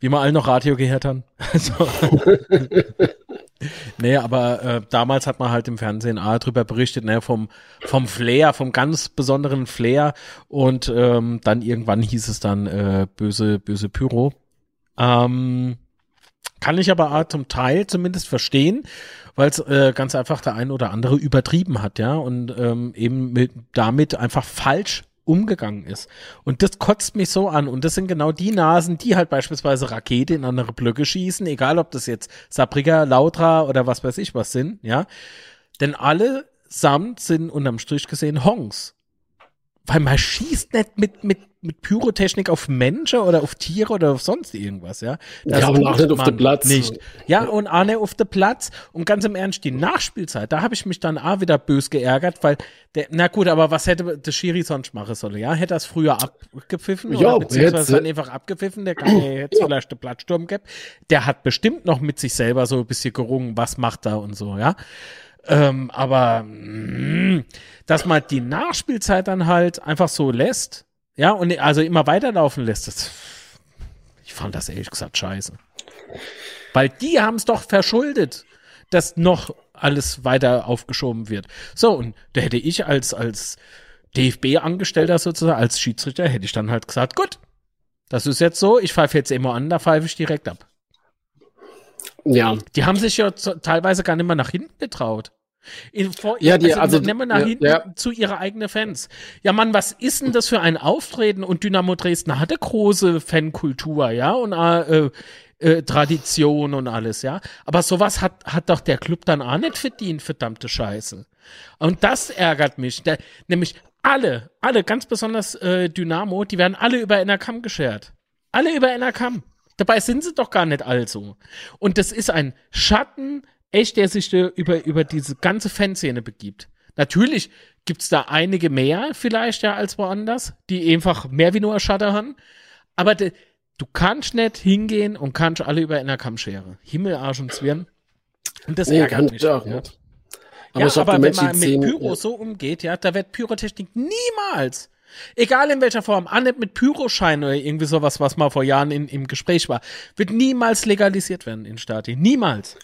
wie wir alle noch Radio gehört haben. [laughs] Also, [laughs] nee, aber äh, damals hat man halt im Fernsehen A drüber berichtet, ne, vom, vom Flair, vom ganz besonderen Flair. Und ähm, dann irgendwann hieß es dann äh, böse, böse Pyro. Ähm, kann ich aber zum Teil zumindest verstehen, weil es äh, ganz einfach der ein oder andere übertrieben hat, ja, und ähm, eben mit, damit einfach falsch umgegangen ist. Und das kotzt mich so an. Und das sind genau die Nasen, die halt beispielsweise Rakete in andere Blöcke schießen, egal ob das jetzt Sabriga, Lautra oder was weiß ich was sind, ja. Denn alle samt sind unterm Strich gesehen Hongs. Weil man schießt nicht mit, mit, mit Pyrotechnik auf Menschen oder auf Tiere oder auf sonst irgendwas, ja. Das ja, und auch nicht auf den Platz. Nicht. Ja, und auch nicht auf den Platz. Und ganz im Ernst, die Nachspielzeit, da habe ich mich dann auch wieder bös geärgert, weil der, na gut, aber was hätte der Schiri sonst machen sollen, ja? Hätte er es früher abgepfiffen Ja, oder beziehungsweise hätte- dann einfach abgepfiffen, der kann ja jetzt vielleicht einen Plattsturm gehabt. Der hat bestimmt noch mit sich selber so ein bisschen gerungen, was macht er und so, ja. Ähm, aber mh, dass man die Nachspielzeit dann halt einfach so lässt, ja, und also immer weiterlaufen lässt, das, ich fand das ehrlich gesagt scheiße. Weil die haben es doch verschuldet, dass noch alles weiter aufgeschoben wird. So, und da hätte ich als, als DFB-Angestellter sozusagen, als Schiedsrichter, hätte ich dann halt gesagt, gut, das ist jetzt so, ich pfeife jetzt immer an, da pfeife ich direkt ab. Ja, Die haben sich ja teilweise gar nicht mehr nach hinten getraut. In, vor, Ja, die- also- nicht mehr nach ja, hinten ja. zu ihre eigenen Fans. Ja, Mann, was ist denn das für ein Auftreten? Und Dynamo Dresden hatte große Fankultur, ja, und äh, äh, Tradition und alles, ja. Aber sowas hat, hat doch der Club dann auch nicht verdient, verdammte Scheiße. Und das ärgert mich. Der, nämlich alle, alle, ganz besonders äh, Dynamo, die werden alle über NRKam geschert. Alle über NRKam. Dabei sind sie doch gar nicht also. Und das ist ein Schatten, echt, der sich über, über diese ganze Fanszene begibt. Natürlich gibt's da einige mehr vielleicht ja als woanders, die einfach mehr wie nur ein Schatten haben. Aber de, du kannst nicht hingehen und kannst alle über NRKam scheren. Himmel, Arsch und Zwirn. Und das nee, ärgert kann mich. ich auch ja. nicht. Ja, ich hab aber wenn man mit Pyro ja. so umgeht, ja, da wird Pyrotechnik niemals, egal in welcher Form, auch nicht mit Pyroschein oder irgendwie sowas, was mal vor Jahren in, im Gespräch war, wird niemals legalisiert werden in Stati. Niemals.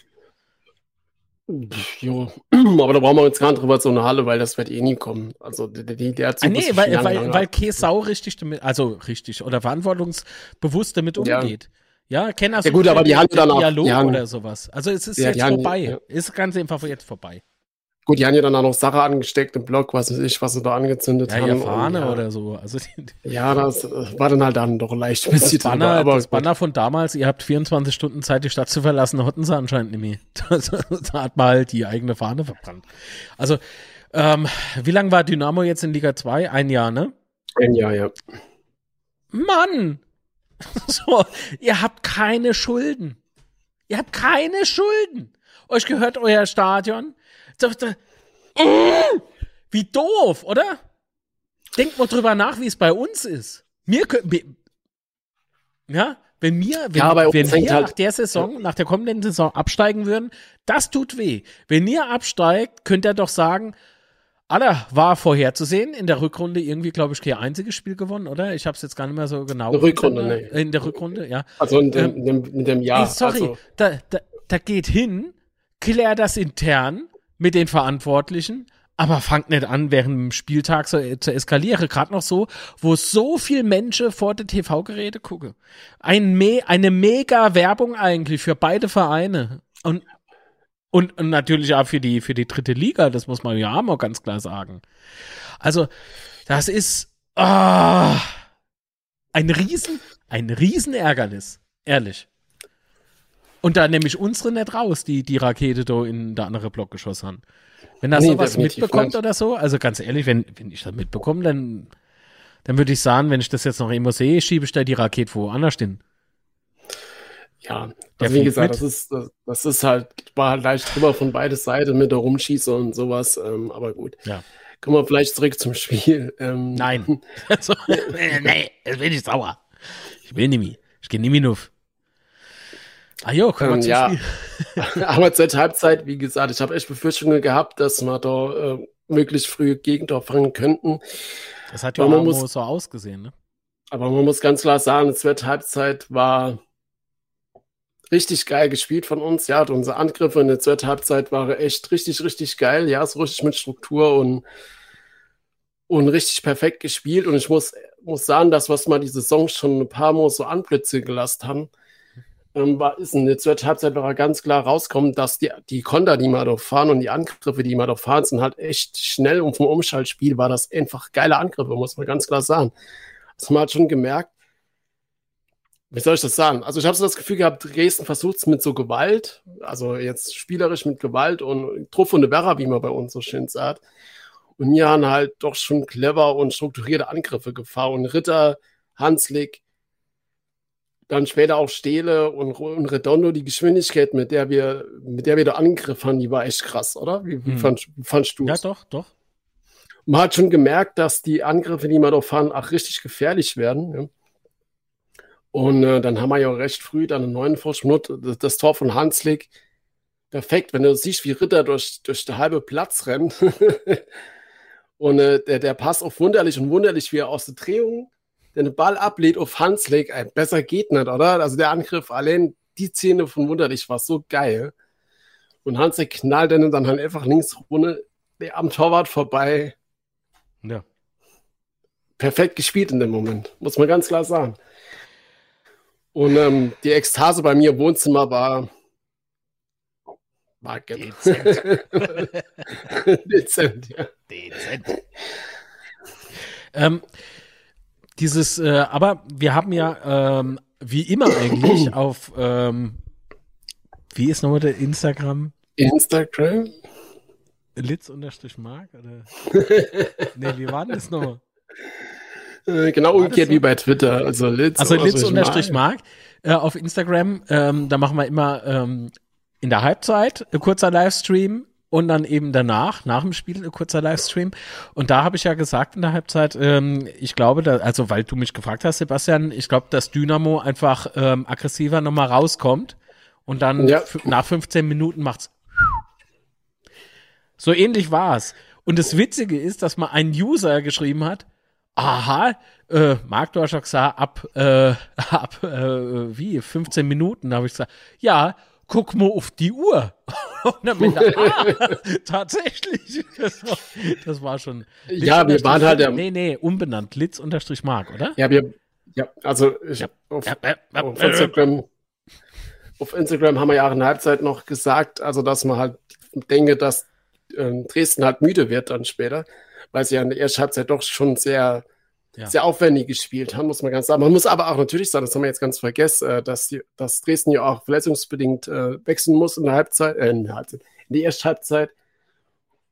Jo, [clears throat] aber da brauchen wir uns gar nicht drüber so eine Halle, weil das wird eh nie kommen. Also die, der Zug Ah, nee, weil, lange, weil, weil ab. Käsau richtig damit, also richtig oder verantwortungsbewusst damit Ja. umgeht. Ja, Kenner Ja gut, aber die haben dann auch- Dialog die oder sowas. Also es ist Ja, jetzt haben- vorbei. ja. Ist ganz einfach jetzt vorbei. Gut, die haben ja dann auch noch Sache angesteckt im Blog, was weiß ich, was sie da angezündet Ja, haben. Fahne ja, oder so. Also Ja, das äh, war dann halt dann doch leicht ein Das bisschen Banner, drüber, aber das. Banner von damals, ihr habt 24 Stunden Zeit, die Stadt zu verlassen, hatten sie anscheinend nicht mehr. [laughs] Das, da hat man halt die eigene Fahne verbrannt. Also, ähm, wie lange war Dynamo jetzt in Liga 2? Ein Jahr, ne? Ein Jahr, ja. Mann! [laughs] So, ihr habt keine Schulden. Ihr habt keine Schulden. Euch gehört euer Stadion. Wie doof, oder? Denkt mal drüber nach, wie es bei uns ist. Mir kö- wir, ja, wenn wir, wenn, Ja, wenn wir halt- nach der Saison, nach der kommenden Saison absteigen würden, das tut weh. Wenn ihr absteigt, könnt ihr doch sagen, Alter, war vorherzusehen. In der Rückrunde irgendwie, glaube ich, kein einziges Spiel gewonnen, oder? Ich habe es jetzt gar nicht mehr so genau. In der Rückrunde, in, nee. in der Rückrunde, ja. Also in dem, Ähm, in dem, in dem Jahr. Ey, sorry, Also, da, da, da geht hin, klär das intern mit den Verantwortlichen, aber fangt nicht an, während dem Spieltag so, äh, zu eskalieren. Gerade noch so, wo so viel Menschen vor der TV-Geräte gucken. Ein Me eine mega Werbung eigentlich für beide Vereine. Und, und, und natürlich auch für die, für die dritte Liga, das muss man ja auch mal ganz klar sagen. Also, das ist ah, ein Riesen, ein Riesenärgernis. Ehrlich. Und da nehme ich unsere nicht raus, die die Rakete da in der andere Block geschossen haben. Wenn er Nee, sowas mitbekommt nicht. oder so, also ganz ehrlich, wenn, wenn ich das mitbekomme, dann, dann würde ich sagen, wenn ich das jetzt noch immer sehe, schiebe ich da die Rakete woanders hin. ja, also wie gesagt, mit. das ist, das, das ist halt, war halt leicht drüber von beide Seiten mit der Rumschieße und sowas, ähm, aber gut. Ja. Kommen wir vielleicht zurück zum Spiel. Ähm, Nein. [laughs] Also, [laughs] nee, jetzt bin ich sauer. Ich will nicht mehr. Ich gehe nicht mehr auf. Ah jo, wir Ähm, ja. [laughs] Aber zur Halbzeit, wie gesagt, ich habe echt Befürchtungen gehabt, dass wir da äh, möglichst früh Gegentor fangen könnten. Das hat ja auch muss- so ausgesehen, ne? Aber man muss ganz klar sagen, zur Halbzeit war richtig geil gespielt von uns. Ja, unsere Angriffe in der zweiten Halbzeit waren echt richtig, richtig geil. Ja, so richtig mit Struktur und, und richtig perfekt gespielt. Und ich muss, muss sagen, das, was wir die Saison schon ein paar Mal so Anblitze gelassen haben, ähm, war, ist in der zweiten Halbzeit war ganz klar rauskommen, dass die, die Konter, die wir da fahren und die Angriffe, die wir da fahren, sind halt echt schnell und vom Umschaltspiel war das einfach geile Angriffe, muss man ganz klar sagen. Das hat man halt schon gemerkt. Wie soll ich das sagen? Also ich habe so das Gefühl gehabt, Dresden versucht es mit so Gewalt, also jetzt spielerisch mit Gewalt und Truff und Werra, wie man bei uns so schön sagt. Und hier haben halt doch schon clever und strukturierte Angriffe gefahren. Und Ritter, Hanslik, dann später auch Stehle und, und Redondo, die Geschwindigkeit, mit der wir, mit der wir da Angriff haben, die war echt krass, oder? Wie, wie, hm. fand, fandst du Ja, doch, doch. Man hat schon gemerkt, dass die Angriffe, die wir da fahren, auch richtig gefährlich werden. Ja. Und äh, dann haben wir ja recht früh dann einen neuen Vorsprung, das, das Tor von Hanslik. Perfekt, wenn du siehst, wie Ritter durch, durch den halben Platz rennt. [laughs] und äh, der, der Pass auf wunderlich und wunderlich, wie er aus der Drehung den Ball ablehnt auf Hanslik, ein besser geht nicht, oder? Also der Angriff, allein die Szene von Wunderlich war so geil. Und Hanslik knallt dann, dann halt einfach links runter am Torwart vorbei. Ja. Perfekt gespielt in dem Moment, muss man ganz klar sagen. Und ähm, die Ekstase bei mir im Wohnzimmer war. War Dezent. [laughs] Dezent, ja. Dezent. ähm, dieses, äh, aber wir haben ja ähm, wie immer eigentlich [clears throat] auf, ähm, wie ist nochmal der Instagram? Instagram? Litz unterstrich Mark? Oder? [laughs] nee, wie war denn das nochmal? Äh, genau umgekehrt so? wie bei Twitter. Also Litz, also Litz unterstrich Mark. Äh, auf Instagram, ähm, da machen wir immer ähm, in der Halbzeit ein kurzer Livestream und dann eben danach, nach dem Spiel, ein kurzer Livestream. Und da habe ich ja gesagt in der Halbzeit, ähm, ich glaube, da, also weil du mich gefragt hast, Sebastian, ich glaube, dass Dynamo einfach ähm, aggressiver nochmal rauskommt und dann ja. nach 15 Minuten macht's. So ähnlich war's. Und das Witzige ist, dass mal ein User geschrieben hat, aha, äh, Marc, schon gesagt, ab, äh, [laughs] ab äh, wie, 15 Minuten, habe ich gesagt, ja, guck mal auf die Uhr. [laughs] Und dann bin ich, ah, [laughs] [laughs] tatsächlich. Das war, das war schon. Litz ja, wir waren halt. Ja, nee, nee, umbenannt. Litz unterstrich Mark, oder? Ja, wir. Ja, also ich, ja. Auf, ja, auf, Instagram, auf Instagram haben wir ja auch in der Halbzeit noch gesagt, also dass man halt denke, dass äh, Dresden halt müde wird dann später, weil sie ja in der ersten Halbzeit doch schon sehr ja. sehr aufwendig gespielt haben, muss man ganz sagen. Man muss aber auch natürlich sagen, das haben wir jetzt ganz vergessen, äh, dass, die, dass Dresden ja auch verletzungsbedingt äh, wechseln muss in der Halbzeit, äh, in der Halbzeit, in der ersten Halbzeit.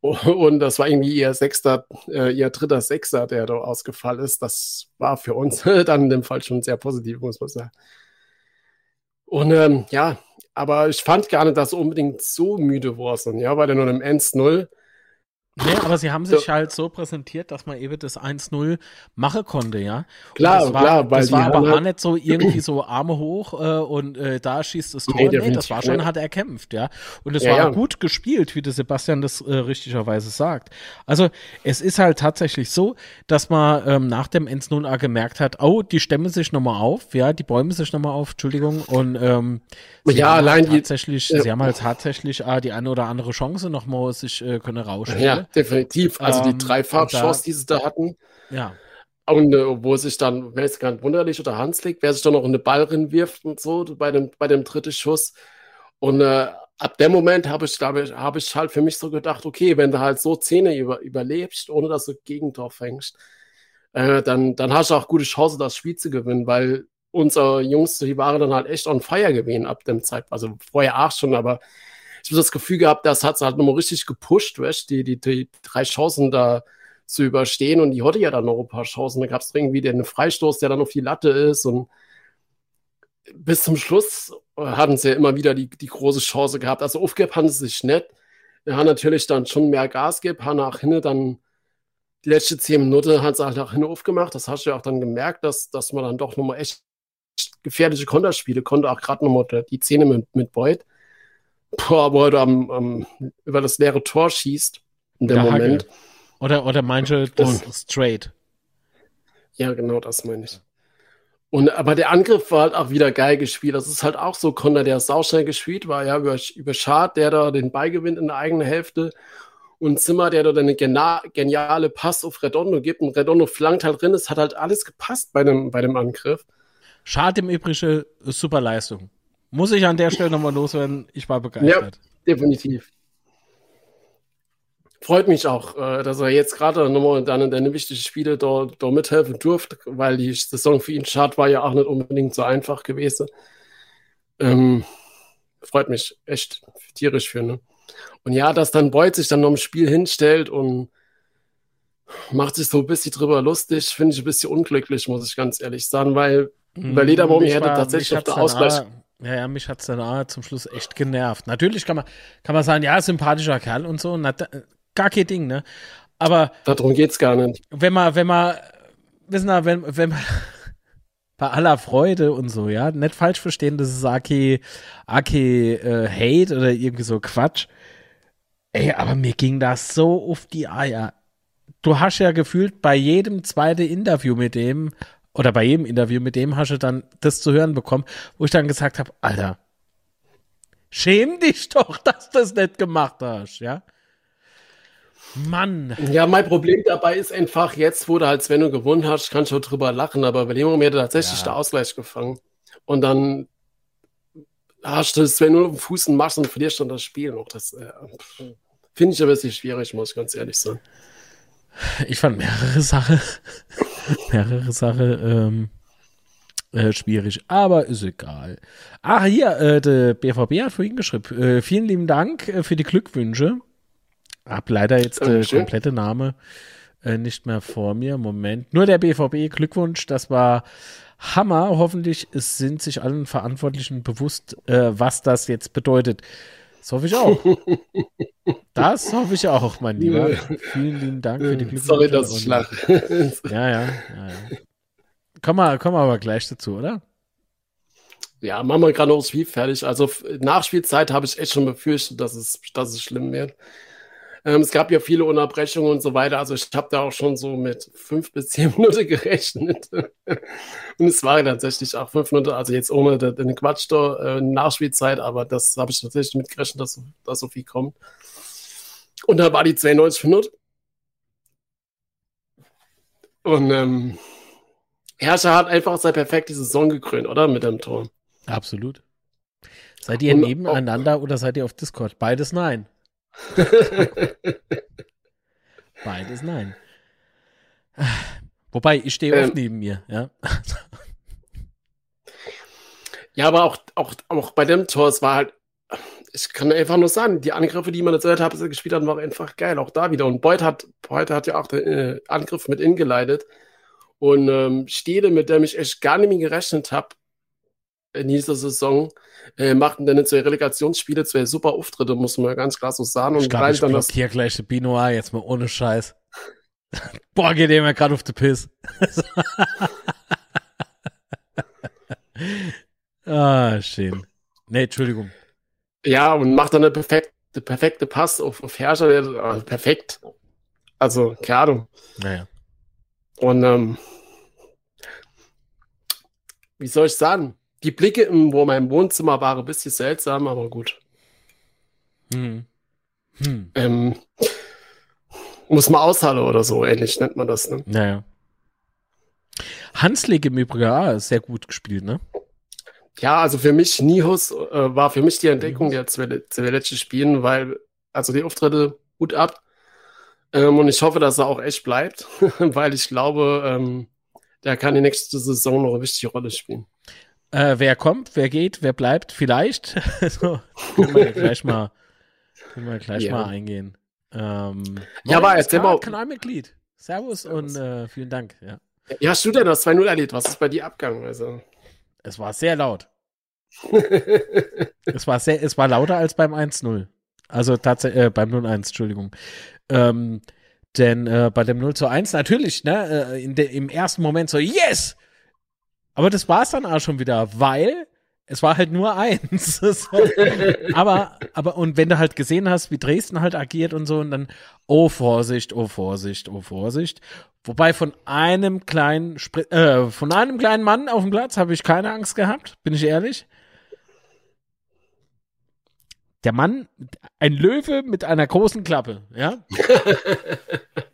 Und das war irgendwie ihr sechster, äh, ihr dritter Sechser, der da ausgefallen ist. Das war für uns [laughs] dann in dem Fall schon sehr positiv, muss man sagen. Und ähm, ja, aber ich fand gar nicht, dass unbedingt so müde war, ja, weil er nur im 1-0 Nee, aber sie haben sich so. halt so präsentiert, dass man eben das 1-0 machen konnte, ja. Klar, das war, klar, weil das war aber halt auch nicht so irgendwie so Arme hoch äh, und äh, da schießt das Tor. Nee, nee das war schon, hat er kämpft, ja. Und es ja, war ja. gut gespielt, wie der Sebastian das äh, richtigerweise sagt. Also es ist halt tatsächlich so, dass man ähm, nach dem 1-0 gemerkt hat, oh, die stemmen sich nochmal auf, ja, die bäumen sich nochmal auf, Entschuldigung, und ähm, ja, allein halt tatsächlich, die, sie haben halt tatsächlich äh, die eine oder andere Chance nochmal sich äh, können rausstellen. Ja definitiv. Also ähm, die Dreifachchance, die sie da hatten. Ja. Und äh, wo sich dann, wer ist ganz wunderlich oder Hanslik, wer sich dann noch in den Ball drin wirft und so bei dem, bei dem dritten Schuss. Und äh, ab dem Moment habe ich, glaube ich, habe ich halt für mich so gedacht, okay, wenn du halt so Zähne über, überlebst, ohne dass du Gegentor fängst, äh, dann, dann hast du auch gute Chance, das Spiel zu gewinnen, weil unsere Jungs, die waren dann halt echt on fire gewesen ab dem Zeitpunkt. Also vorher auch schon, aber ich habe das Gefühl gehabt, das hat es halt nochmal richtig gepusht, weißt, die, die, die drei Chancen da zu überstehen. Und die hatte ja dann noch ein paar Chancen. Da gab es irgendwie den Freistoß, der dann auf die Latte ist. Und bis zum Schluss hatten sie ja immer wieder die, die große Chance gehabt. Also aufgegeben haben sie sich nicht. Wir haben natürlich dann schon mehr Gas gegeben, haben nach hinten dann die letzten zehn Minuten hat es halt nach hinten aufgemacht. Das hast du ja auch dann gemerkt, dass, dass man dann doch nochmal echt gefährliche Konterspiele konnte, auch gerade nochmal die Zähne mit, mit Beuth. Boah, wo er am, am, über das leere Tor schießt in dem Moment. Hacke. Oder, oder manche das und, straight. Ja, genau, das meine ich. Und, aber der Angriff war halt auch wieder geil gespielt. Das ist halt auch so Konter, der sauschnell gespielt war, ja, über, über Schad, der da den Ball gewinnt in der eigenen Hälfte. Und Zimmer, der da eine geniale Pass auf Redondo gibt. Und Redondo flankt halt drin. Es hat halt alles gepasst bei dem, bei dem Angriff. Schad im Übrigen, super Leistung. Muss ich an der Stelle nochmal loswerden. Ich war begeistert. Ja, definitiv. Freut mich auch, äh, dass er jetzt gerade nochmal dann in deine wichtigen Spiele da, da mithelfen durfte, weil die Saison für ihn schad war ja auch nicht unbedingt so einfach gewesen. Ähm, freut mich echt tierisch für, ne? Und ja, dass dann Beuth sich dann noch im Spiel hinstellt und macht sich so ein bisschen drüber lustig, finde ich ein bisschen unglücklich, muss ich ganz ehrlich sagen, weil bei Lederbaum Mich hätte war- tatsächlich mich auf der Ausgleich. Ja, ja, mich hat es dann auch zum Schluss echt genervt. Natürlich kann man, kann man sagen, ja, sympathischer Kerl und so, na, da, gar kein Ding, ne? Aber Darum geht's gar nicht. wenn man, wenn man, wissen wir, wenn, wenn man [laughs] bei aller Freude und so, ja, nicht falsch verstehen, das ist Aki, Aki äh, Hate oder irgendwie so Quatsch. Ey, aber mir ging das so auf die Eier. Du hast ja gefühlt bei jedem zweiten Interview mit dem, oder bei jedem Interview mit dem hast du dann das zu hören bekommen, wo ich dann gesagt habe, Alter, schäm dich doch, [laughs] dass du das nicht gemacht hast, ja? Mann. Ja, mein Problem dabei ist einfach, jetzt, wo du halt Sven gewonnen hast, kannst du drüber lachen, aber bei dem Moment hätte tatsächlich Ja. der Ausgleich gefangen. Und dann hast du Sven nur auf dem Fuß und machst und verlierst dann das Spiel noch. Das äh, finde ich ein bisschen schwierig, muss ich ganz ehrlich sagen. Ich fand mehrere Sachen, [laughs] mehrere Sachen ähm, äh, schwierig, aber ist egal. Ah, hier, äh, der BVB hat vorhin geschrieben. Äh, vielen lieben Dank äh, für die Glückwünsche. Hab leider jetzt der Dankeschön. komplette Name äh, nicht mehr vor mir. Moment. Nur der BVB, Glückwunsch, das war Hammer. Hoffentlich sind sich allen Verantwortlichen bewusst, äh, was das jetzt bedeutet. Das hoffe ich auch. Das hoffe ich auch, mein Lieber. Vielen lieben Dank für die Glückwünsche. Sorry, dass ich lache. [laughs] Ja, ja, ja, ja. Kommen wir, kommen wir aber gleich dazu, oder? Ja, machen wir gerade noch das Spiel fertig. Also Nachspielzeit habe ich echt schon befürchtet, dass es, dass es schlimm wird. Ähm, es gab ja viele Unterbrechungen und so weiter. Also ich habe da auch schon so mit fünf bis zehn Minuten [laughs] gerechnet. und es war tatsächlich auch fünf Minuten, also jetzt ohne den, Quatsch da, äh, Nachspielzeit, aber das habe ich tatsächlich mitgerechnet, dass, so- dass so viel kommt. Und da war die 92 Minuten. Und ähm, Herrscher hat einfach seine perfekte Saison gekrönt, oder? Mit dem Tor. Absolut. Seid ihr Und- nebeneinander oder seid ihr auf Discord? Beides nein. [laughs] Beides nein. Wobei, ich stehe oft Ähm. neben mir, ja. Ja, aber auch, auch, auch bei dem Tor, es war halt, ich kann einfach nur sagen, die Angriffe, die man jetzt gehört hat, dass er gespielt hat, waren einfach geil. Auch da wieder. Und Beuth hat, Beuth hat ja auch den äh, Angriff mit ingeleitet. Und ähm, Stede, mit dem ich echt gar nicht mehr gerechnet habe in dieser Saison, äh, machten dann zwei Relegationsspiele, zwei super Auftritte, muss man ganz klar so sagen. Und Ich glaube, ich blockiere gleich den Binoir jetzt mal ohne Scheiß. [laughs] Boah, geht dem ja gerade auf die Piss. [laughs] ah, schön. Nee, Entschuldigung. ja, und macht dann eine perfekte, perfekte Pass auf, auf Herrscher, der, äh, perfekt. Also, keine Ahnung. Naja. Und ähm, wie soll ich sagen? Die Blicke im wo mein Wohnzimmer waren ein bisschen seltsam, aber gut. Hm. Hm. Ähm, muss man aushalten oder so, ähnlich nennt man das. Ne? Naja. Hanslik im Übrigen, ah, sehr gut gespielt, ne? Ja, also für mich, Nihus äh, war für mich die Entdeckung der letzten Spielen, weil, also die Auftritte gut ab. Ähm, und ich hoffe, dass er auch echt bleibt, [laughs] weil ich glaube, ähm, der kann die nächste Saison noch eine wichtige Rolle spielen. Äh, wer kommt, wer geht, wer bleibt, vielleicht. [laughs] so, können wir ja gleich mal, können wir gleich Ja. mal eingehen. Ähm, Ja, aber erzähl mal- Kanalmitglied. Servus, Servus. und äh, vielen Dank. Ja. Ja, hast du denn das 2-0 erlebt? Was ist bei dir abgegangen? Also. Es war sehr laut. Es war sehr, es war lauter als beim 1-0. Also tatsächlich, äh, beim 0-1, Entschuldigung. Ähm, denn äh, bei dem 0 zu 1 natürlich, ne, äh, de, im ersten Moment so, yes! Aber das war es dann auch schon wieder, weil es war halt nur eins. [laughs] aber, aber, und wenn du halt gesehen hast, wie Dresden halt agiert und so, und dann, oh Vorsicht, oh Vorsicht, oh Vorsicht. Wobei von einem kleinen, Spri äh, von einem kleinen Mann auf dem Platz habe ich keine Angst gehabt, bin ich ehrlich. Der Mann, ein Löwe mit einer großen Klappe, ja. [laughs]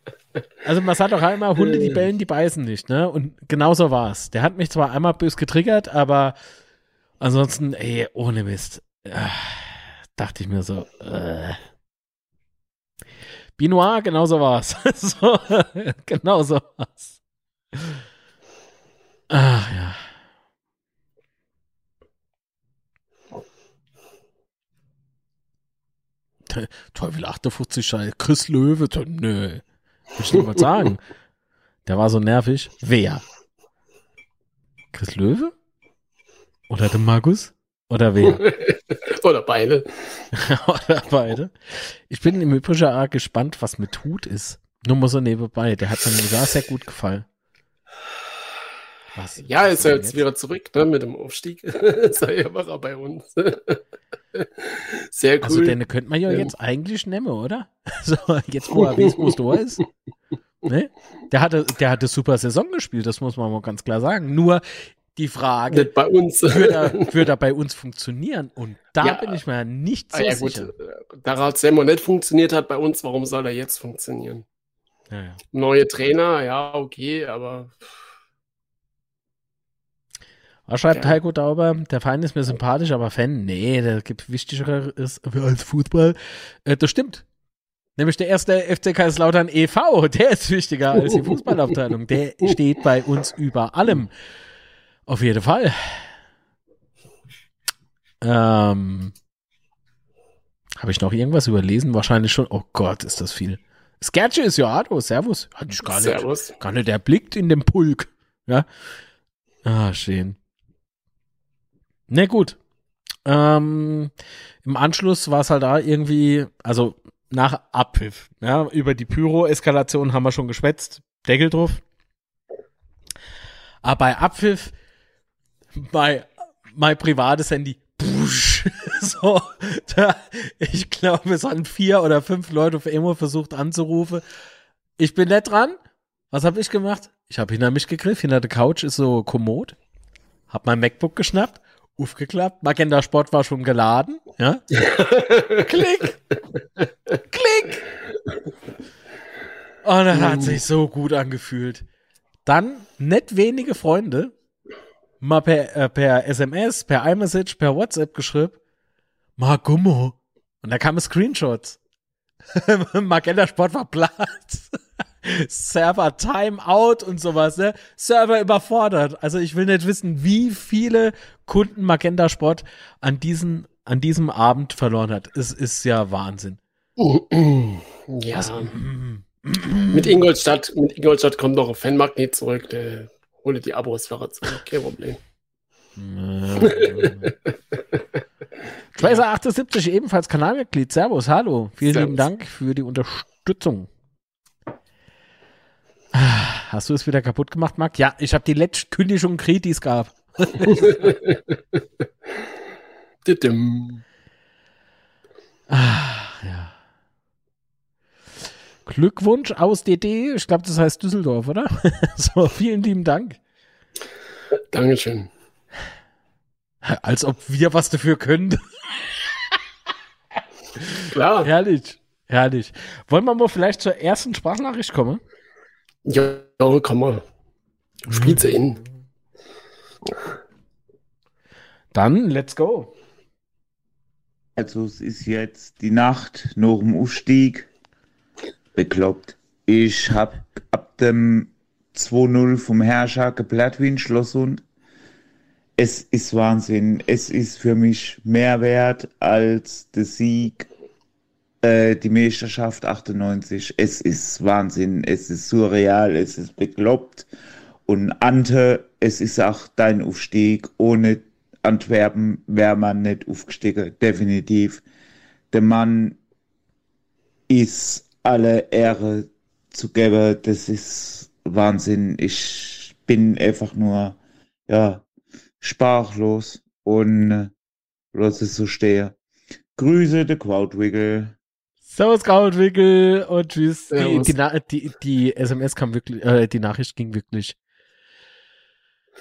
Also man sagt doch einmal, Hunde, die bellen, die beißen nicht, ne? Und genauso war es. Der hat mich zwar einmal bös getriggert, aber ansonsten, ey, ohne Mist. Äh, dachte ich mir so, äh. Binoir, genauso war's. [laughs] so, genauso war's. Ach ja. Te- Teufel 58, Scheiße. Chris Löwe, te- Ich will mal sagen. Der war so nervig. Wer? Chris Löwe? Oder der Markus? Oder wer? [laughs] Oder beide. [laughs] Oder beide. Ich bin im Übrigen auch gespannt, was mit Hut ist. Nur mal so nebenbei. Der hat mir sogar sehr gut gefallen. Was? Ja, ist ja jetzt wieder zurück ne, mit dem Aufstieg. [laughs] Sei ja war er bei uns. Sehr also, cool. Also den könnte man ja ähm. jetzt eigentlich nehmen, oder? [laughs] So, jetzt wo [laughs] er weiß, wo es da ist. Ne? Der hatte, der hatte super Saison gespielt, das muss man mal ganz klar sagen. Nur die Frage, nicht bei uns. Wird er, bei uns funktionieren? Und da ja, bin ich mir nicht so ah, ja, sicher. Gut. Da hat Semmo nicht funktioniert hat bei uns, warum soll er jetzt funktionieren? Ja, ja. Neue Trainer, ja, okay, aber was schreibt ja. Heiko Dauber? Der Verein ist mir sympathisch, aber Fan, nee, der gibt wichtigeres als Fußball. Äh, das stimmt. Nämlich der erste FC Kaiserslautern e.V., der ist wichtiger als die Fußballabteilung. Der steht bei uns über allem. Auf jeden Fall. Ähm, Habe ich noch irgendwas überlesen? Wahrscheinlich schon. Oh Gott, ist das viel. Sketche ist ja Ado. Servus. Hatte ich gar nicht. Servus. Gar nicht erblickt in dem Pulk. Ja. Ah, schön. Ne, gut. Ähm, Im Anschluss war es halt da irgendwie, also nach Abpfiff, ja, über die Pyro-Eskalation haben wir schon geschwätzt, Deckel drauf. Aber bei Abpfiff, bei mein privates Handy, push, [laughs] so, da, ich glaube, es haben vier oder fünf Leute auf Emo versucht anzurufen. Ich bin nicht dran. Was habe ich gemacht? Ich habe hinter mich gegriffen, hinter der Couch ist so Kommod, hab mein MacBook geschnappt, aufgeklappt. Magenta Sport war schon geladen. Ja? [laughs] Klick! Klick! Und das hat sich so gut angefühlt. Dann nicht wenige Freunde mal per, äh, per SMS, per iMessage, per WhatsApp geschrieben. Magummo. Und da kamen Screenshots. [laughs] Magenta Sport war platt. Server Timeout und sowas, ne? Server überfordert. Also ich will nicht wissen, wie viele Kunden Magenta Sport an diesem, an diesem Abend verloren hat. Es ist ja Wahnsinn. ja. Also, mit Ingolstadt, mit Ingolstadt kommt noch ein Fanmagnet zurück, der holt die Abos-Fahrer zurück, kein Problem. Tracer [laughs] 78 ebenfalls Kanalmitglied. Servus, hallo. Vielen Servus. lieben Dank für die Unterstützung. Hast du es wieder kaputt gemacht, Marc? Ja, ich habe die letzte Kündigung gekriegt, die es gab. ah, ja. Glückwunsch aus DD. Ich glaube, das heißt Düsseldorf, oder? [laughs] so, vielen lieben Dank. Dankeschön. Als ob wir was dafür können. Klar. Herrlich. Herrlich. Wollen wir mal vielleicht zur ersten Sprachnachricht kommen? Ja, komm mal. Spielt sie in. Dann, let's go. Also, es ist jetzt die Nacht nach dem Aufstieg. Bekloppt. Ich hab ab dem 2-0 vom Herrscher geblättert wie ein Schlosshund. Es ist Wahnsinn. Es ist für mich mehr wert als der Sieg äh, die Meisterschaft 98. Es ist Wahnsinn, es ist surreal, es ist bekloppt. Und Ante, es ist auch dein Aufstieg. Ohne Antwerpen wäre man nicht aufgestiegen, definitiv. Der Mann ist alle Ehre zu geben. Das ist Wahnsinn. Ich bin einfach nur, ja, sprachlos und äh, lass es so stehen. Grüße, der Quoutwiggle. Servus, Krautwickel und tschüss. Die, die, die, die, SMS kam wirklich, äh, die Nachricht ging wirklich.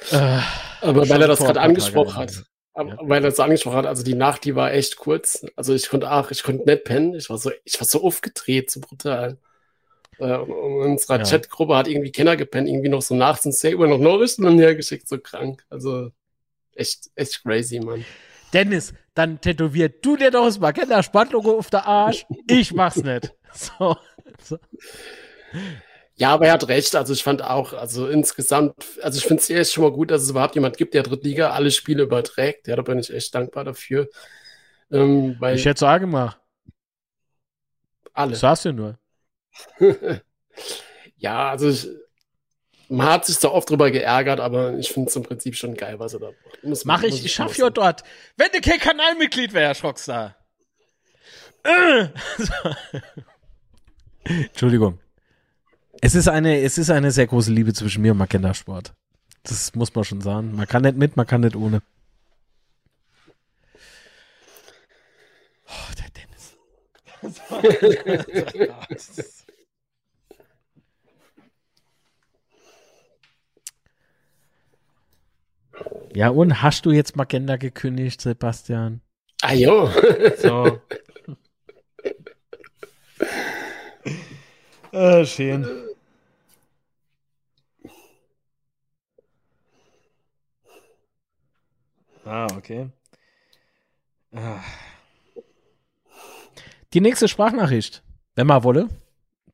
Äh, aber weil er das gerade angesprochen hat, ja. weil er das angesprochen hat, also die Nacht, die war echt kurz. Also ich konnte auch, ich konnte nicht pennen. Ich war so, ich war so aufgedreht, so brutal. Äh, unsere ja. Chatgruppe hat irgendwie Kenner gepennt, irgendwie noch so nachts und sehr über noch Nachrichten und hergeschickt, so krank. Also echt, echt crazy, Mann. Dennis, dann tätowiert du dir doch das Magenta Sportlogo auf der Arsch. Ich mach's nicht. [laughs] So, so. Ja, aber er hat recht. Also ich fand auch, also insgesamt, also ich finde es echt schon mal gut, dass es überhaupt jemand gibt, der Drittliga alle Spiele überträgt. Ja, da bin ich echt dankbar dafür. Ähm, ich hätte sagen mal. Alle. Sagst du nur. [laughs] Ja, also ich, man hat sich da oft drüber geärgert, aber ich finde es im Prinzip schon geil, was er da macht. Mach ich, ich schaff ja dort. Wenn du kein Kanalmitglied wärst, Rockstar. Äh. [laughs] Entschuldigung. Es ist eine, es ist eine sehr große Liebe zwischen mir und Magenta Sport. Das muss man schon sagen. Man kann nicht mit, man kann nicht ohne. Oh, der Dennis. [laughs] [laughs] Ja, und hast du jetzt Magenta gekündigt, Sebastian? Ah, jo. [laughs] So. äh, [laughs] schön. Ah, okay. Ah. Die nächste Sprachnachricht, wenn man wolle,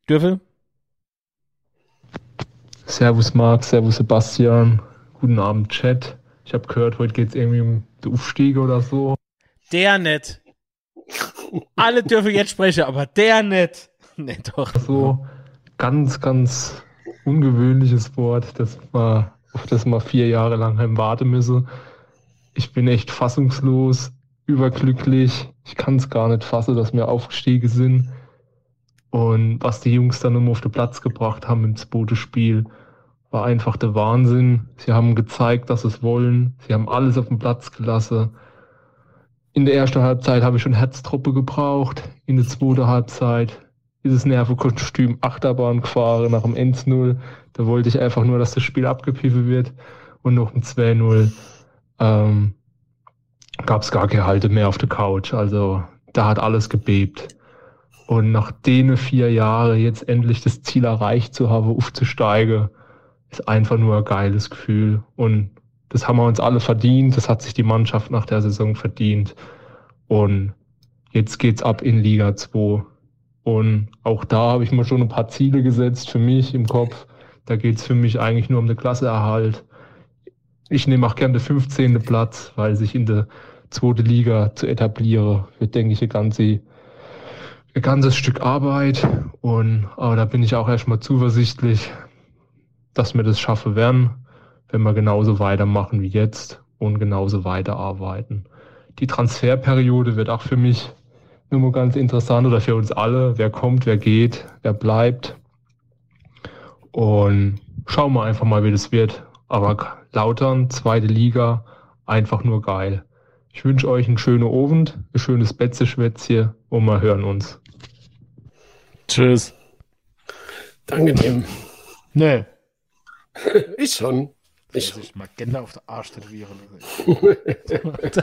dürfe. Servus Marc, Servus Sebastian, guten Abend Chat. Ich habe gehört, heute geht es irgendwie um die Aufstiege oder so. Der nicht. Alle dürfen jetzt sprechen, aber der nicht. Nee, doch. So ganz, ganz ungewöhnliches Wort, das man, auf das man vier Jahre lang heim warten müsse. Ich bin echt fassungslos, überglücklich. Ich kann es gar nicht fassen, dass wir aufgestiegen sind. Und was die Jungs dann immer auf den Platz gebracht haben im zweiten Spiel, war einfach der Wahnsinn. Sie haben gezeigt, dass sie es wollen. Sie haben alles auf den Platz gelassen. In der ersten Halbzeit habe ich schon Herztruppe gebraucht. In der zweiten Halbzeit ist es Nervenkostüm Achterbahn gefahren nach dem 1-0. Da wollte ich einfach nur, dass das Spiel abgepfiffen wird. Und noch ein 2-0 ähm, gab es gar keine Halte mehr auf der Couch. Also da hat alles gebebt. Und nach denen vier Jahren jetzt endlich das Ziel erreicht zu haben, aufzusteigen, ist einfach nur ein geiles Gefühl. Und das haben wir uns alle verdient. Das hat sich die Mannschaft nach der Saison verdient. Und jetzt geht's ab in Liga 2. Und auch da habe ich mir schon ein paar Ziele gesetzt für mich im Kopf. Da geht's für mich eigentlich nur um den Klasseerhalt. Ich nehme auch gerne den 15. Platz, weil sich in der zweite Liga zu etablieren, wird, denke ich, ein, ganze, ein ganzes Stück Arbeit. Und aber da bin ich auch erstmal zuversichtlich, dass wir das schaffen werden, wenn wir genauso weitermachen wie jetzt und genauso weiterarbeiten. Die Transferperiode wird auch für mich nur mal ganz interessant oder für uns alle. Wer kommt, wer geht, wer bleibt. Und schauen wir einfach mal, wie das wird. Aber Lautern, zweite Liga, einfach nur geil. Ich wünsche euch einen schönen Abend, ein schönes Betzeschwätzchen und wir hören uns. Tschüss. Danke dem. Nee. [laughs] Ich schon. Ich sich Magenta auf der Arsch tätowieren. [laughs]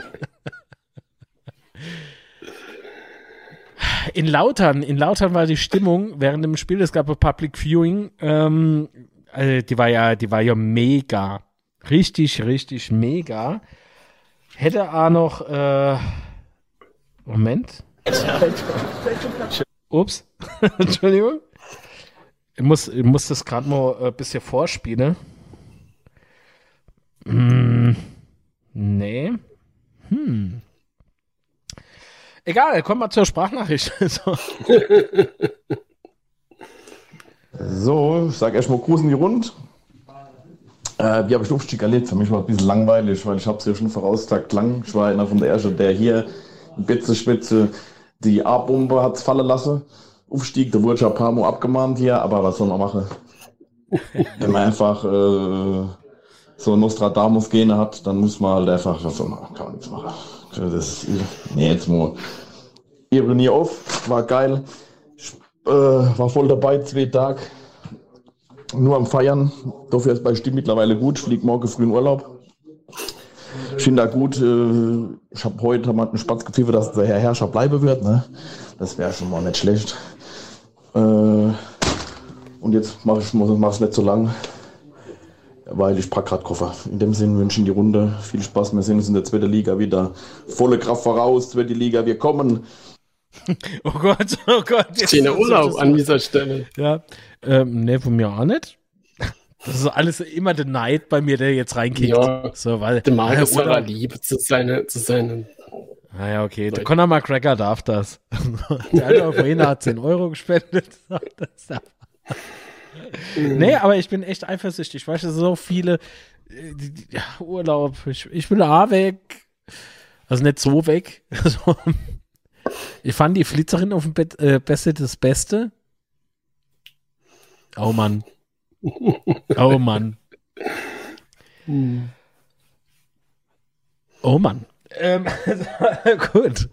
in Lautern, in Lautern war die Stimmung während dem Spiel, es gab ein Public Viewing, ähm, also die war ja, die war ja mega. Richtig, richtig mega. Hätte auch noch, äh, Moment. Ups. [laughs] Entschuldigung. Ich muss, ich muss das gerade mal ein bisschen vorspielen. Hm. Nee. Hm. Egal, kommen wir zur Sprachnachricht. [laughs] so. so, ich sage erstmal Gruß in die Rund. Äh, wie habe ich erlebt? Für mich war es ein bisschen langweilig, weil ich habe es ja schon vorausgesagt lang. Ich war einer von der Ersten, der hier in Betze die A-Bombe hat fallen lassen. Aufstieg, da wurde paar Mal abgemahnt hier, aber was soll man machen? [laughs] Wenn man einfach äh, so Nostradamus Gene hat, dann muss man halt einfach, was soll man, kann man nichts machen. Das, nee, jetzt mal Ironie auf, war geil. Ich, äh, war voll dabei, zwei Tage. Nur am Feiern. Dafür ist bei Stimm mittlerweile gut. Ich fliege morgen früh in Urlaub. Ich finde da gut. Äh, ich habe heute mal einen Spatz gepfiffen, dass der Herr Herrscher bleiben wird. Ne? Das wäre schon mal nicht schlecht. Äh, und jetzt mache ich es nicht so lang, weil ich packe gerade Koffer. In dem Sinne wünsche ich die Runde viel Spaß. Wir sehen uns in der zweiten Liga wieder. Volle Kraft voraus, zweite Liga, wir kommen. [laughs] Oh Gott, oh Gott. Jetzt Schöner Urlaub an dieser Stelle. Ja, ähm, ne, von mir auch nicht. [laughs] Das ist alles immer der Neid bei mir, der jetzt reinkickt. Ja, so, weil, der Marc ist aber lieb zu, seine, zu seinen naja, ah okay. Der Conor McGregor darf das. [laughs] Der hat auf jeden hat 10 Euro gespendet. [laughs] nee, aber ich bin echt eifersüchtig. Weißt du, so viele äh, die, die, ja, Urlaub. Ich, ich bin A weg. Also nicht so weg. [laughs] Also, ich fand die Flitzerin auf dem Bett äh, Beste das Beste. Oh Mann. Oh Mann. Oh Mann. Ähm, [laughs] gut.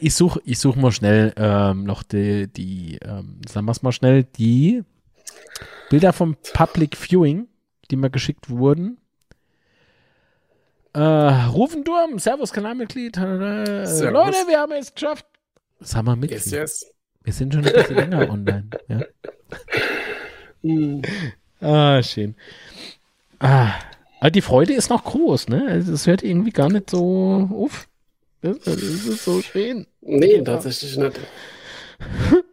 Ich suche ich such mal schnell ähm, noch die, die ähm, sagen wir es mal schnell, die Bilder vom Public Viewing, die mir geschickt wurden. Äh, Rufendurm, Servus, Kanalmitglied. Äh, Servus. Leute, wir haben es geschafft. Haben wir mit. Yes, yes. Wir sind schon ein bisschen länger [laughs] online. Ja. Hm. Ah, schön. Ah, aber die Freude ist noch groß, ne? Also es hört irgendwie gar nicht so auf. Das, das ist so schön. Nee, tatsächlich nicht. [laughs]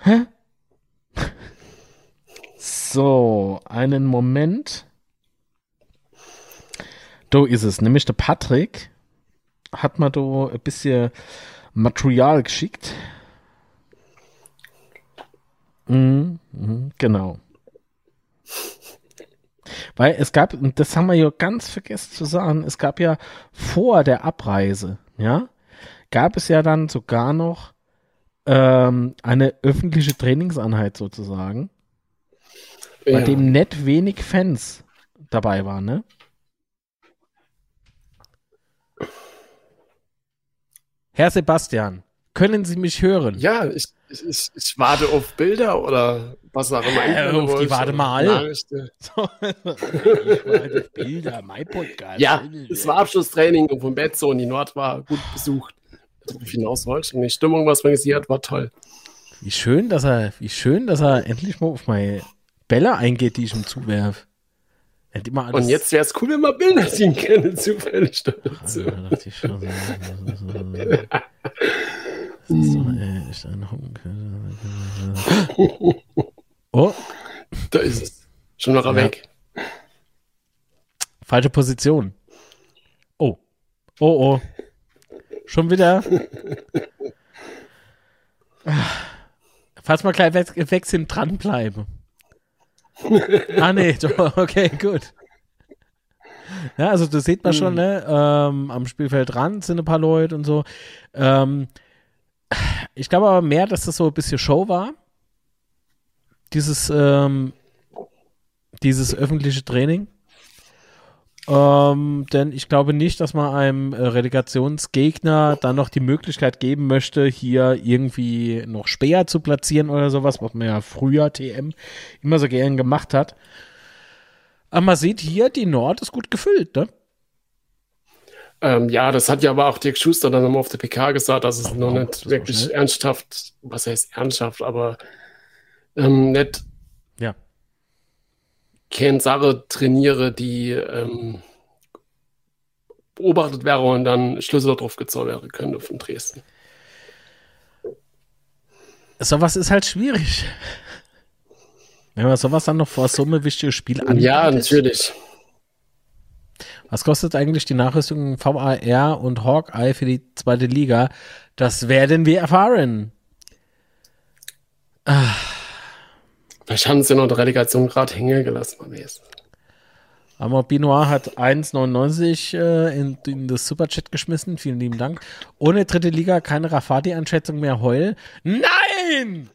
Hä? So, einen Moment. Da ist es, nämlich der Patrick hat mir da ein bisschen Material geschickt. Mhm, mhm, genau. Weil es gab, und das haben wir ja ganz vergessen zu sagen, es gab ja vor der Abreise, ja, gab es ja dann sogar noch ähm, eine öffentliche Trainingseinheit sozusagen, bei Ja. dem nicht wenig Fans dabei waren, ne? Herr Sebastian, können Sie mich hören? Ja, ich, ich, ich, ich warte auf Bilder oder was auch immer. Äh, auf die warte mal. So, [laughs] ich meine Bilder, mein Podcast. Ja, es war Abschlusstraining und vom Bettzone die Nord war gut besucht. Darauf hinaus wollte. Und die Stimmung, was man gesehen hat, war toll. Wie schön, dass er, wie schön, dass er endlich mal auf meine Bälle eingeht, die ich ihm zuwerf. Er Und jetzt wäre es cool, wenn man Bilder sehen können, [laughs] zufällig dazu. Ein Honk. Oh, Da ist es. Schon noch Ja. weg. falsche Position. Oh. Oh, oh. Schon wieder. Falls wir gleich weg, weg sind, dranbleiben. ah, nee, [laughs] okay, gut. Ja, also das sieht man schon, ne? Ähm, am Spielfeld dran sind ein paar Leute und so. Ähm, ich glaube aber mehr, dass das so ein bisschen Show war. Dieses, ähm, dieses öffentliche Training. Ähm, denn ich glaube nicht, dass man einem äh, Relegationsgegner dann noch die Möglichkeit geben möchte, hier irgendwie noch Speer zu platzieren oder sowas, was man ja früher TM immer so gern gemacht hat. Aber man sieht hier, die Nord ist gut gefüllt, ne? Ähm, ja, das hat ja aber auch Dirk Schuster dann nochmal auf der PK gesagt, dass es noch wow, nicht wirklich ernsthaft, was heißt ernsthaft, aber ähm, nicht Ja. keine Sache trainiere, die ähm, beobachtet wäre und dann Schlüssel drauf gezogen wäre könnte von Dresden. Sowas ist halt schwierig. Wenn man sowas dann noch vor so einem wichtigen Spiel anbietet. Ja, natürlich. Was kostet eigentlich die Nachrüstung VAR und Hawkeye für die zweite Liga? Das werden wir erfahren. Vielleicht haben sie noch die Relegation gerade hängen gelassen. man weiß. Aber Binoir hat 1,99 äh, in, in das Superchat geschmissen. Vielen lieben Dank. Ohne dritte Liga keine Rafati-Einschätzung mehr heul. Nein!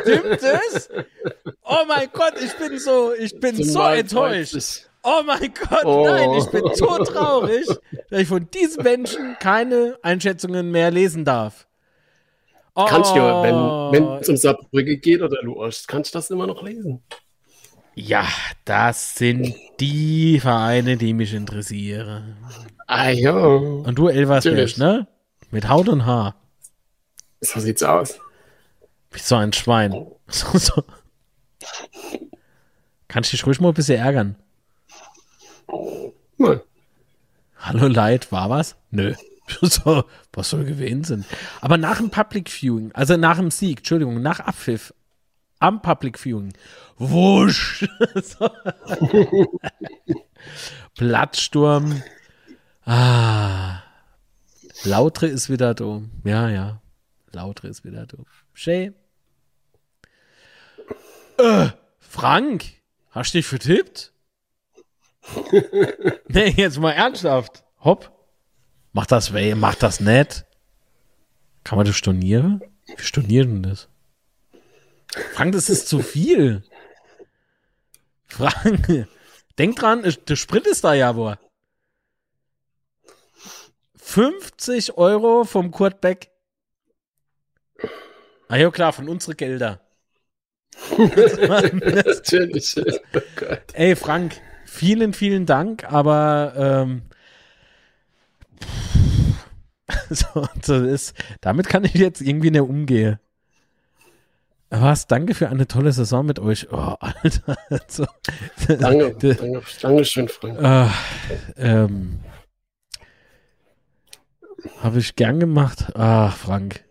Stimmt es? Oh mein Gott, ich bin so, ich bin so Zumal enttäuscht. Oh mein Gott, Oh. nein, ich bin so traurig, dass ich von diesen Menschen keine Einschätzungen mehr lesen darf. Oh, Kannst du, ja, wenn wenn es um Saarbrücke geht oder Luosch, kannst du das immer noch lesen. Ja, das sind die Vereine, die mich interessieren. Ah ja, Und du Elversberg, ne? Mit Haut und Haar. so sieht's aus. Wie so ein Schwein. [laughs] So, so. Kannst dich ruhig mal ein bisschen ärgern. Mal. Hallo Leid, war was? Nö. [laughs] So, was soll gewesen sein? Aber nach dem Public Viewing, also nach dem Sieg, Entschuldigung, nach Abpfiff, am Public Viewing, wusch. so. [laughs] Blattsturm. Ah. Lautre ist wieder da. Ja, ja. Lautre ist wieder da. Shay. Äh, Frank, hast du dich vertippt? [laughs] nee, jetzt mal ernsthaft. Hopp. Mach das weh, mach das nett. Kann man das stornieren? Wie stornieren das? Frank, das ist zu viel. Frank, denk dran, der Sprit ist da ja wohl. 50 Euro vom Kurt Beck. Ah ja, klar, von unseren Gelder. [laughs] Natürlich. Oh Gott. Ey, Frank, vielen, vielen Dank, aber ähm, [laughs] so, so ist, damit kann ich jetzt irgendwie nicht umgehen. Was? Danke für eine tolle Saison mit euch. Oh, [laughs] Alter. So, Danke, [laughs] danke, Dankeschön, Frank. äh, ähm, Habe ich gern gemacht. Ach, Frank.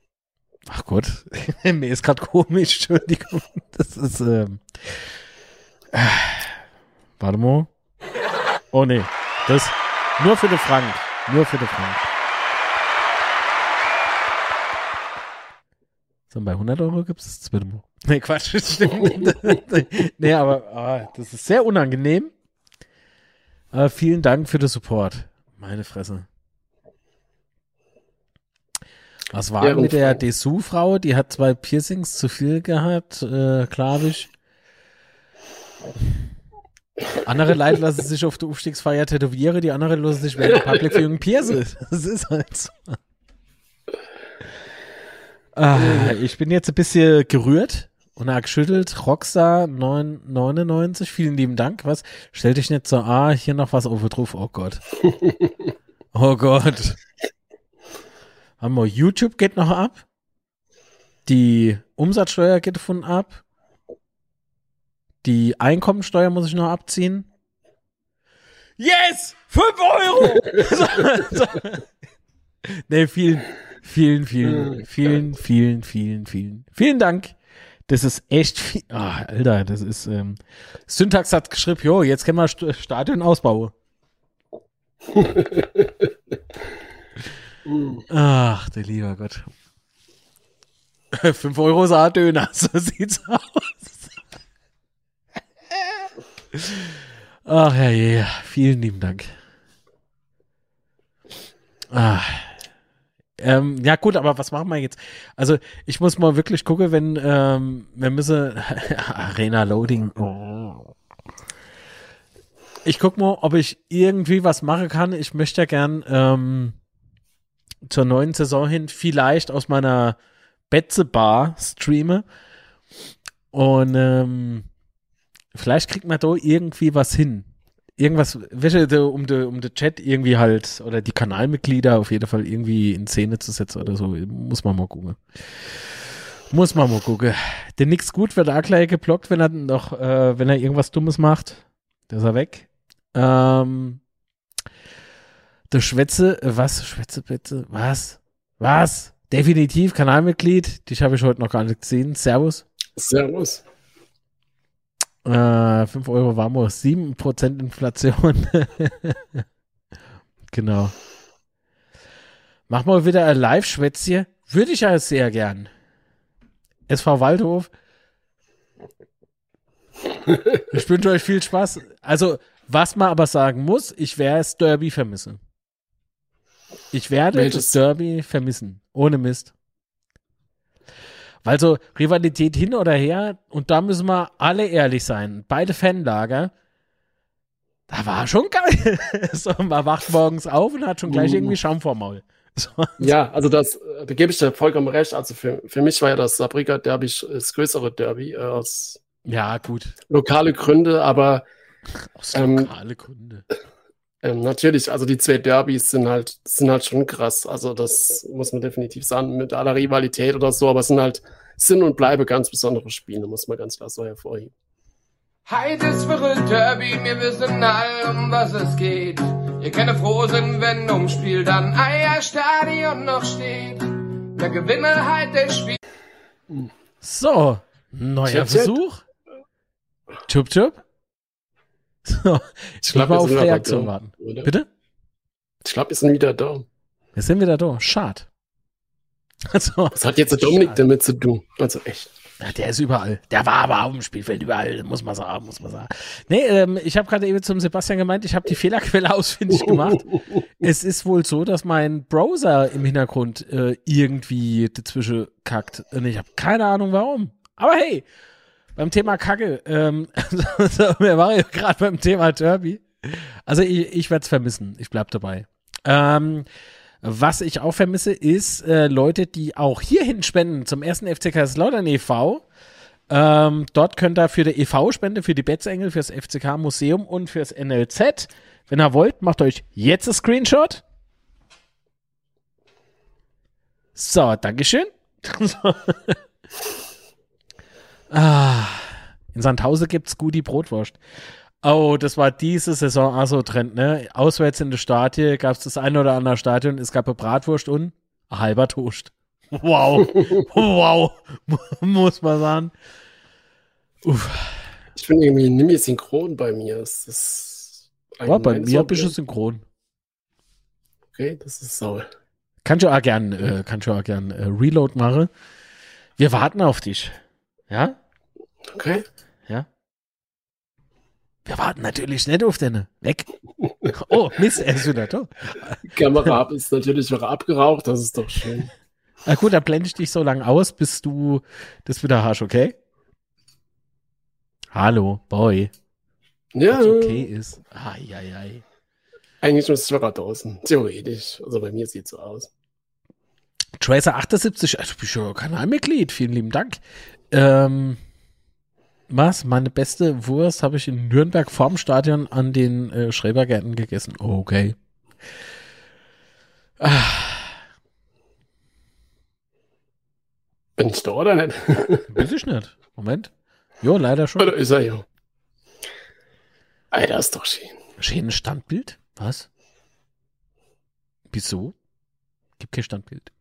Ach Gott, mir ist gerade komisch, Entschuldigung. Das ist, ähm, äh, warte mal. Oh nee, das nur für den Frank. Nur für den Frank. So, bei 100 Euro gibt es das zweite Mal. Nee, Quatsch, das stimmt. [laughs] nee, aber ah, das ist sehr unangenehm. Aber vielen Dank für den Support. Meine Fresse. Was war Ja, mit der Dessous-Frau? Die hat zwei Piercings zu viel gehabt, äh, ich. Andere Leute lassen sich auf der Aufstiegsfeier tätowieren, die anderen lassen sich während der Public Viewing piercen. [laughs] Das ist halt so. Ah, ich bin jetzt ein bisschen gerührt und habe geschüttelt. Rockstar 999, vielen lieben Dank. Was? Stell dich nicht so, ah, hier noch was oben drauf. Oh Gott. [laughs] Oh Gott. Haben wir YouTube geht noch ab. Die Umsatzsteuer geht davon ab. Die Einkommensteuer muss ich noch abziehen. Yes! 5 Euro! [laughs] Nee, vielen, vielen, vielen, vielen, vielen, vielen, vielen, vielen Dank. Das ist echt viel. Ah, Alter, das ist. Ähm, Syntax hat geschrieben, jo, jetzt können wir St Stadion ausbauen. [laughs] Ach, der lieber Gott. [laughs] 5 Euro Saatdöner, so sieht's aus. Ach ja, ja, vielen lieben Dank. Ah. Ähm, ja gut, aber was machen wir jetzt? Also ich muss mal wirklich gucken, wenn ähm, wir müssen [laughs] Arena Loading. Ich guck mal, ob ich irgendwie was machen kann. Ich möchte ja gern ähm, zur neuen Saison hin vielleicht aus meiner Betze Bar streame und ähm, vielleicht kriegt man da irgendwie was hin. Irgendwas, welche, de- um den um de Chat irgendwie halt, oder die Kanalmitglieder auf jeden Fall irgendwie in Szene zu setzen oder so. Muss man mal gucken. Muss man mal gucken. Der nix gut wird auch gleich geblockt, wenn er noch, äh, wenn er irgendwas Dummes macht. Da ist er weg. Ähm, der Schwätze, äh, was? Schwätze, bitte? Was? Was? Definitiv Kanalmitglied. Dich habe ich heute noch gar nicht gesehen. Servus. Servus. Äh, 5 Euro Vamos, 7% Inflation. [laughs] genau. Mach mal wieder ein Live-Schwätzchen. Würde ich ja sehr gern. SV Waldhof. Ich wünsche euch viel Spaß. Also, was man aber sagen muss, ich werde das Derby vermissen. Ich werde Welches? das Derby vermissen. Ohne Mist. Weil so Rivalität hin oder her, und da müssen wir alle ehrlich sein, beide Fanlager, da war schon geil. [laughs] so, man wacht morgens auf und hat schon gleich Uh. irgendwie Schaum vorm Maul. [laughs] So, Ja, also das, äh, da gebe ich dir vollkommen recht. Also für, für mich war ja das Saarbrücker Derby das größere Derby äh, aus ja, gut. lokale Gründe, aber Aus Ähm, lokale Kunde. Ähm, natürlich, also die zwei Derbys sind halt, sind halt schon krass. Also das muss man definitiv sagen, mit aller Rivalität oder so, aber es sind halt, sind und bleibe ganz besondere Spiele, muss man ganz klar so hervorheben. Heute ist verrückt Derby, wir wissen all, um was es geht. Ihr könnt froh sein, wenn ums Spiel dann Eierstadion noch steht. Der Gewinner halt das Spiel. So, neuer. Versuch. Chup, chup. [laughs] So, ich glaub, muss mal wir auf Reaktion da, warten. oder? Bitte? Ich glaube, wir sind wieder da. Wir sind wieder da. Schade. [laughs] Also, Was hat jetzt der Dominik damit zu tun? Also echt. Der ist überall. Der war aber auf dem Spielfeld überall, muss man sagen, muss man sagen. Nee, ähm, ich habe gerade eben zum Sebastian gemeint, ich habe die Fehlerquelle [laughs] ausfindig gemacht. es ist wohl so, dass mein Browser im Hintergrund äh, irgendwie dazwischen kackt. Und ich habe keine Ahnung warum. Aber hey, beim Thema Kacke, ähm, [laughs] also, wir waren ja gerade beim Thema Derby. Also ich, ich werde es vermissen. Ich bleib dabei. Ähm, was ich auch vermisse, ist äh, Leute, die auch hierhin spenden zum ersten FC Kaiserslautern e.V. Ähm, dort könnt ihr für die e.V. spenden, für die Betzengel, fürs FCK Museum und fürs NLZ. Wenn ihr wollt, macht euch jetzt ein Screenshot. So, Dankeschön. [laughs] ah, in Sandhausen gibt's gute Brotwurst. Oh, das war diese Saison also Trend, ne? Auswärts in der Stadie gab es das eine oder andere Stadion, es gab eine Bratwurst und ein halber Toast. Wow. [laughs] wow. [laughs] Muss man sagen. Uff. Ich bin irgendwie nicht mehr synchron bei mir. Ist das ja, bei mir bist du synchron. Okay, das ist sauer. Kannst du auch gern, äh, kannst du auch gern äh, Reload machen. Wir warten auf dich. Ja? Okay. Ja? Wir warten natürlich nicht auf den. Weg. [laughs] Oh, Mist, er ist wieder da. Kamera ist natürlich noch abgeraucht, das ist doch schön. Na gut, dann blende ich dich so lange aus, bis du das wieder hast, okay? Hallo, Boy. Ja. Was okay ist. Ai, ai, ai. Eigentlich muss ich sogar draußen. Theoretisch. Also bei mir sieht es so aus. Tracer78, also du bist ja Kanalmitglied. Vielen lieben Dank. Ähm, was? Meine beste Wurst habe ich in Nürnberg vorm Stadion an den äh, Schrebergärten gegessen. Oh, okay. Ah. Bin ich da oder nicht? [laughs] Weiß ich nicht. Moment. Jo, leider schon. Oder ist er ja. Alter, ist doch schön. Schönes Standbild? Was? Wieso? Gibt kein Standbild.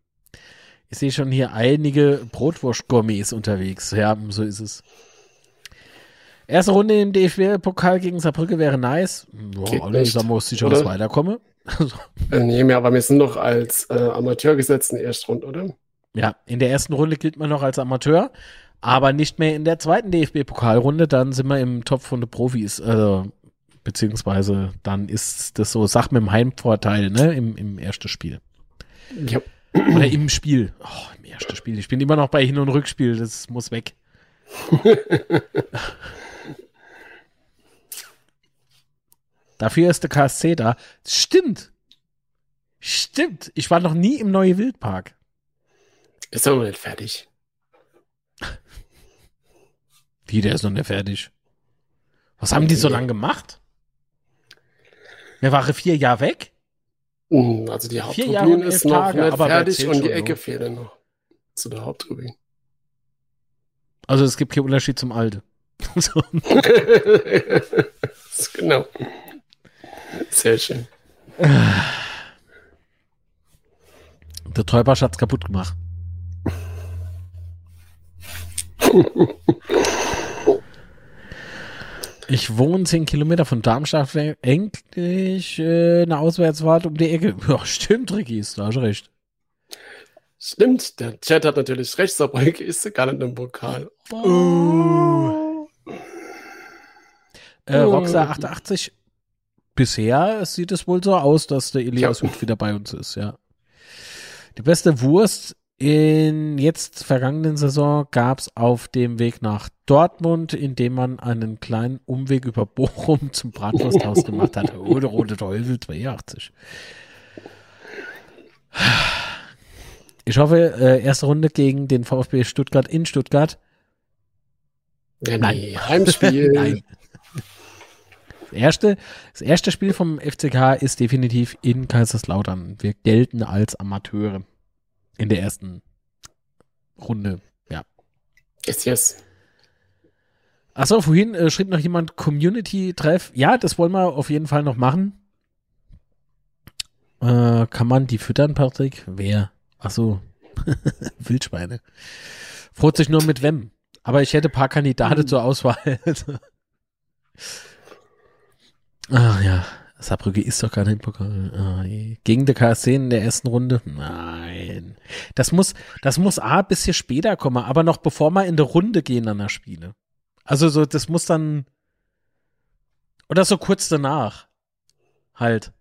Ich sehe schon hier einige Brotwurst-Gourmets unterwegs. Ja, so ist es. Erste Runde im DFB-Pokal gegen Saarbrücke wäre nice. Boah, alle, da muss sicher was weiterkommen. äh, nee, mehr, aber wir sind noch als äh, Amateur gesetzt in der ersten Runde, oder? Ja, in der ersten Runde gilt man noch als Amateur, aber nicht mehr in der zweiten DFB-Pokalrunde. Dann sind wir im Topf von den Profis. Also, beziehungsweise dann ist das so Sache mit dem Heimvorteil, ne, im, im ersten Spiel. Ja. Oder im Spiel. Oh, im ersten Spiel. Ich bin immer noch bei Hin- und Rückspiel. Das muss weg. [laughs] Dafür ist der KSC da. Stimmt. Stimmt. Ich war noch nie im Neue Wildpark. Ist aber noch nicht fertig. Wie, der ist noch nicht fertig? Was haben die so lange gemacht? Wir waren vier Jahre weg? Uh, also die Haupttribüne ist noch Tage, nicht fertig und die Ecke fehlt noch zu der Haupttribüne. Also es gibt keinen Unterschied zum Alte. [laughs] so. genau. Sehr schön. Der Träubersch hat's kaputt gemacht. [laughs] Ich wohne zehn Kilometer von Darmstadt Endlich äh, eine Auswärtsfahrt um die Ecke. [laughs] Ja, stimmt, Ricky, da hast recht. Stimmt, der Chat hat natürlich recht, Saarbrücke [laughs] ist gar nicht im Pokal. Oh. Äh, Rockstar 88 bisher sieht es wohl so aus, dass der Elias ja. Hut wieder bei uns ist, ja. Die beste Wurst in jetzt vergangenen Saison gab es auf dem Weg nach Dortmund, indem man einen kleinen Umweg über Bochum [laughs] zum Bratwursthaus gemacht hat. [laughs] Oder Rote Teufel 82. Ich hoffe, äh, erste Runde gegen den VfB Stuttgart in Stuttgart. Ja, nee, Nein. Heimspiel. [laughs] Nein. Das erste, das erste Spiel vom FCK ist definitiv in Kaiserslautern. Wir gelten als Amateure in der ersten Runde. Ja. Yes, yes. Achso, vorhin äh, schrieb noch jemand Community-Treff. Ja, das wollen wir auf jeden Fall noch machen. Äh, kann man die füttern, Patrick? Wer? Achso, [laughs] Wildschweine. Freut sich nur mit wem. Aber ich hätte ein paar Kandidaten zur Auswahl. [laughs] Ach ja. Saarbrücke ist doch gar nicht Pokal. Ah, je. Gegen der KSC in der ersten Runde? Nein. Das muss, das muss A ein bisschen später kommen, aber noch bevor wir in der Runde gehen an der Spiele. Also so, das muss dann, oder so kurz danach. Halt.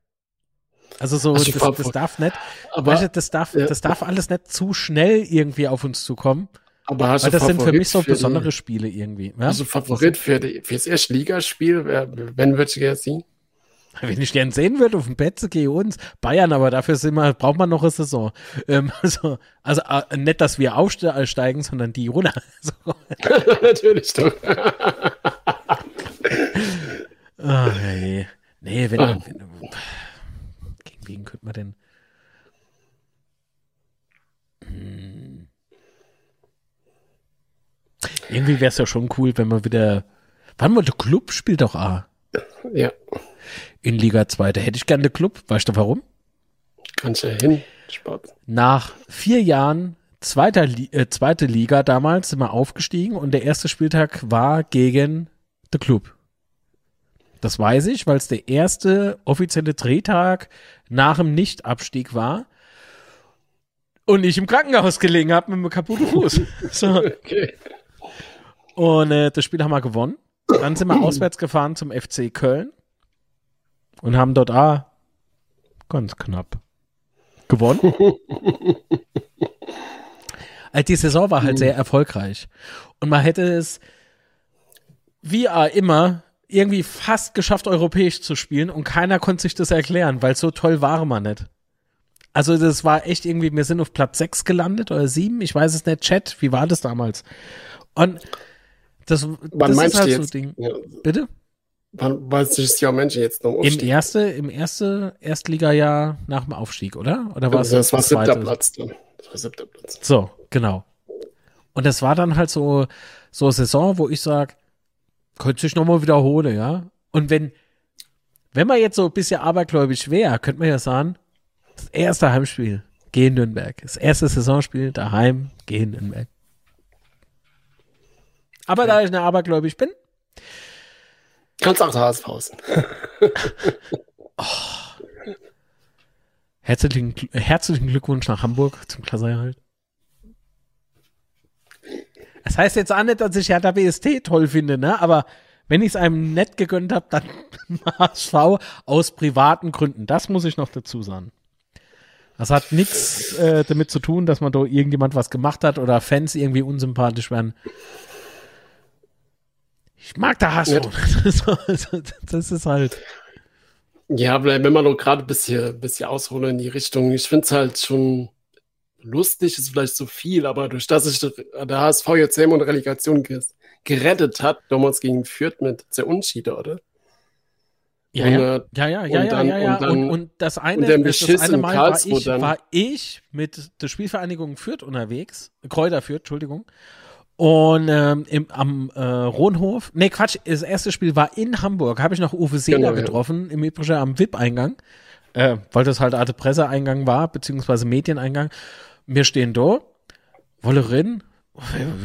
Also so, Also das, das darf nicht, Aber, weißt du, das darf, ja. das darf alles nicht zu schnell irgendwie auf uns zukommen. aber hast Weil du das sind für mich so für die- besondere Spiele irgendwie. Ja? Also Favorit für die, fürs erste Ligaspiel, wer, wenn würdest du gerne sehen? [laughs] Wenn ich gern sehen würde, auf dem Betze gehe uns. Bayern, aber dafür sind wir, braucht man noch eine Saison. Ähm, [laughs] also, also äh, nicht, dass wir aufsteigen, sondern die runter. [laughs] So. Natürlich doch. Ah, nee. Nee, wenn, Ah. wenn gegen wen könnte man denn? Hm. Irgendwie wäre es ja schon cool, wenn man wieder. Wann mal der Club spielt doch A ja, in Liga 2. Da hätte ich gerne den Club. Weißt du warum? kannst ja hin. Sport. Nach vier Jahren zweiter Li äh, zweite Liga damals sind wir aufgestiegen und der erste Spieltag war gegen The Club. Das weiß ich, weil es der erste offizielle Drehtag nach dem Nichtabstieg war und ich im Krankenhaus gelegen habe mit einem kaputten Fuß. [laughs] so. Okay. Und äh, das Spiel haben wir gewonnen. Dann sind wir [clears throat] auswärts gefahren zum FC Köln und haben dort ah, ganz knapp gewonnen. [laughs] Also die Saison war halt sehr erfolgreich. Und man hätte es wie auch immer irgendwie fast geschafft, europäisch zu spielen und keiner konnte sich das erklären, weil so toll war man nicht. Also das war echt irgendwie, wir sind auf Platz 6 gelandet oder 7, ich weiß es nicht, Chat, wie war das damals? Und das, Wann das meinst ist halt du so jetzt? Ding. Ja, Bitte? Wann weiß ich ja Menschen jetzt noch Im Aufstieg? erste, im erste Erstligajahr nach dem Aufstieg, oder? Oder war es Also das war das siebter zweite? Platz dann. Das war siebter Platz. So, genau. Und das war dann halt so, so eine Saison, wo ich sage, könnte sich nochmal wiederholen, ja. Und wenn, wenn man jetzt so ein bisschen abergläubisch wäre, könnte man ja sagen, das erste Heimspiel, gehen Nürnberg. Das erste Saisonspiel daheim, gehen Nürnberg. Aber da ich eine abergläubisch bin, Kannst auch HSV [laughs] sein. herzlichen, herzlichen Glückwunsch nach Hamburg zum Klassenerhalt. Das heißt jetzt auch nicht, dass ich Hertha BST toll finde, ne? Aber wenn ich es einem nett gegönnt habe, dann [laughs] HSV aus privaten Gründen. Das muss ich noch dazu sagen. Das hat nichts äh, damit zu tun, dass man da irgendjemand was gemacht hat oder Fans irgendwie unsympathisch werden. Ich mag der HSV. So, also, das ist halt. Ja, wenn man noch gerade ein bisschen, bisschen ausholen in die Richtung, ich finde es halt schon lustig, ist vielleicht zu viel, aber durch das sich der der HSV jetzt in der Relegation gerettet hat, damals gegen Fürth mit sehr Unschiede, oder? Ja, Und, ja, äh, ja, ja, ja, und ja, dann- ja, ja. und dann- Und, und das eine, und der das eine in Mal war ich, war ich mit der Spielvereinigung Fürth unterwegs, Kräuter Fürth, Entschuldigung. Und ähm, im, am äh, Rohnhof, nee, Quatsch, das erste Spiel war in Hamburg, habe ich noch Uwe Seeler Genau, ja. getroffen, im Übrigen am VIP-Eingang, äh, weil das halt Arte Presseeingang war, beziehungsweise Medieneingang. Wir stehen da, wolle rein,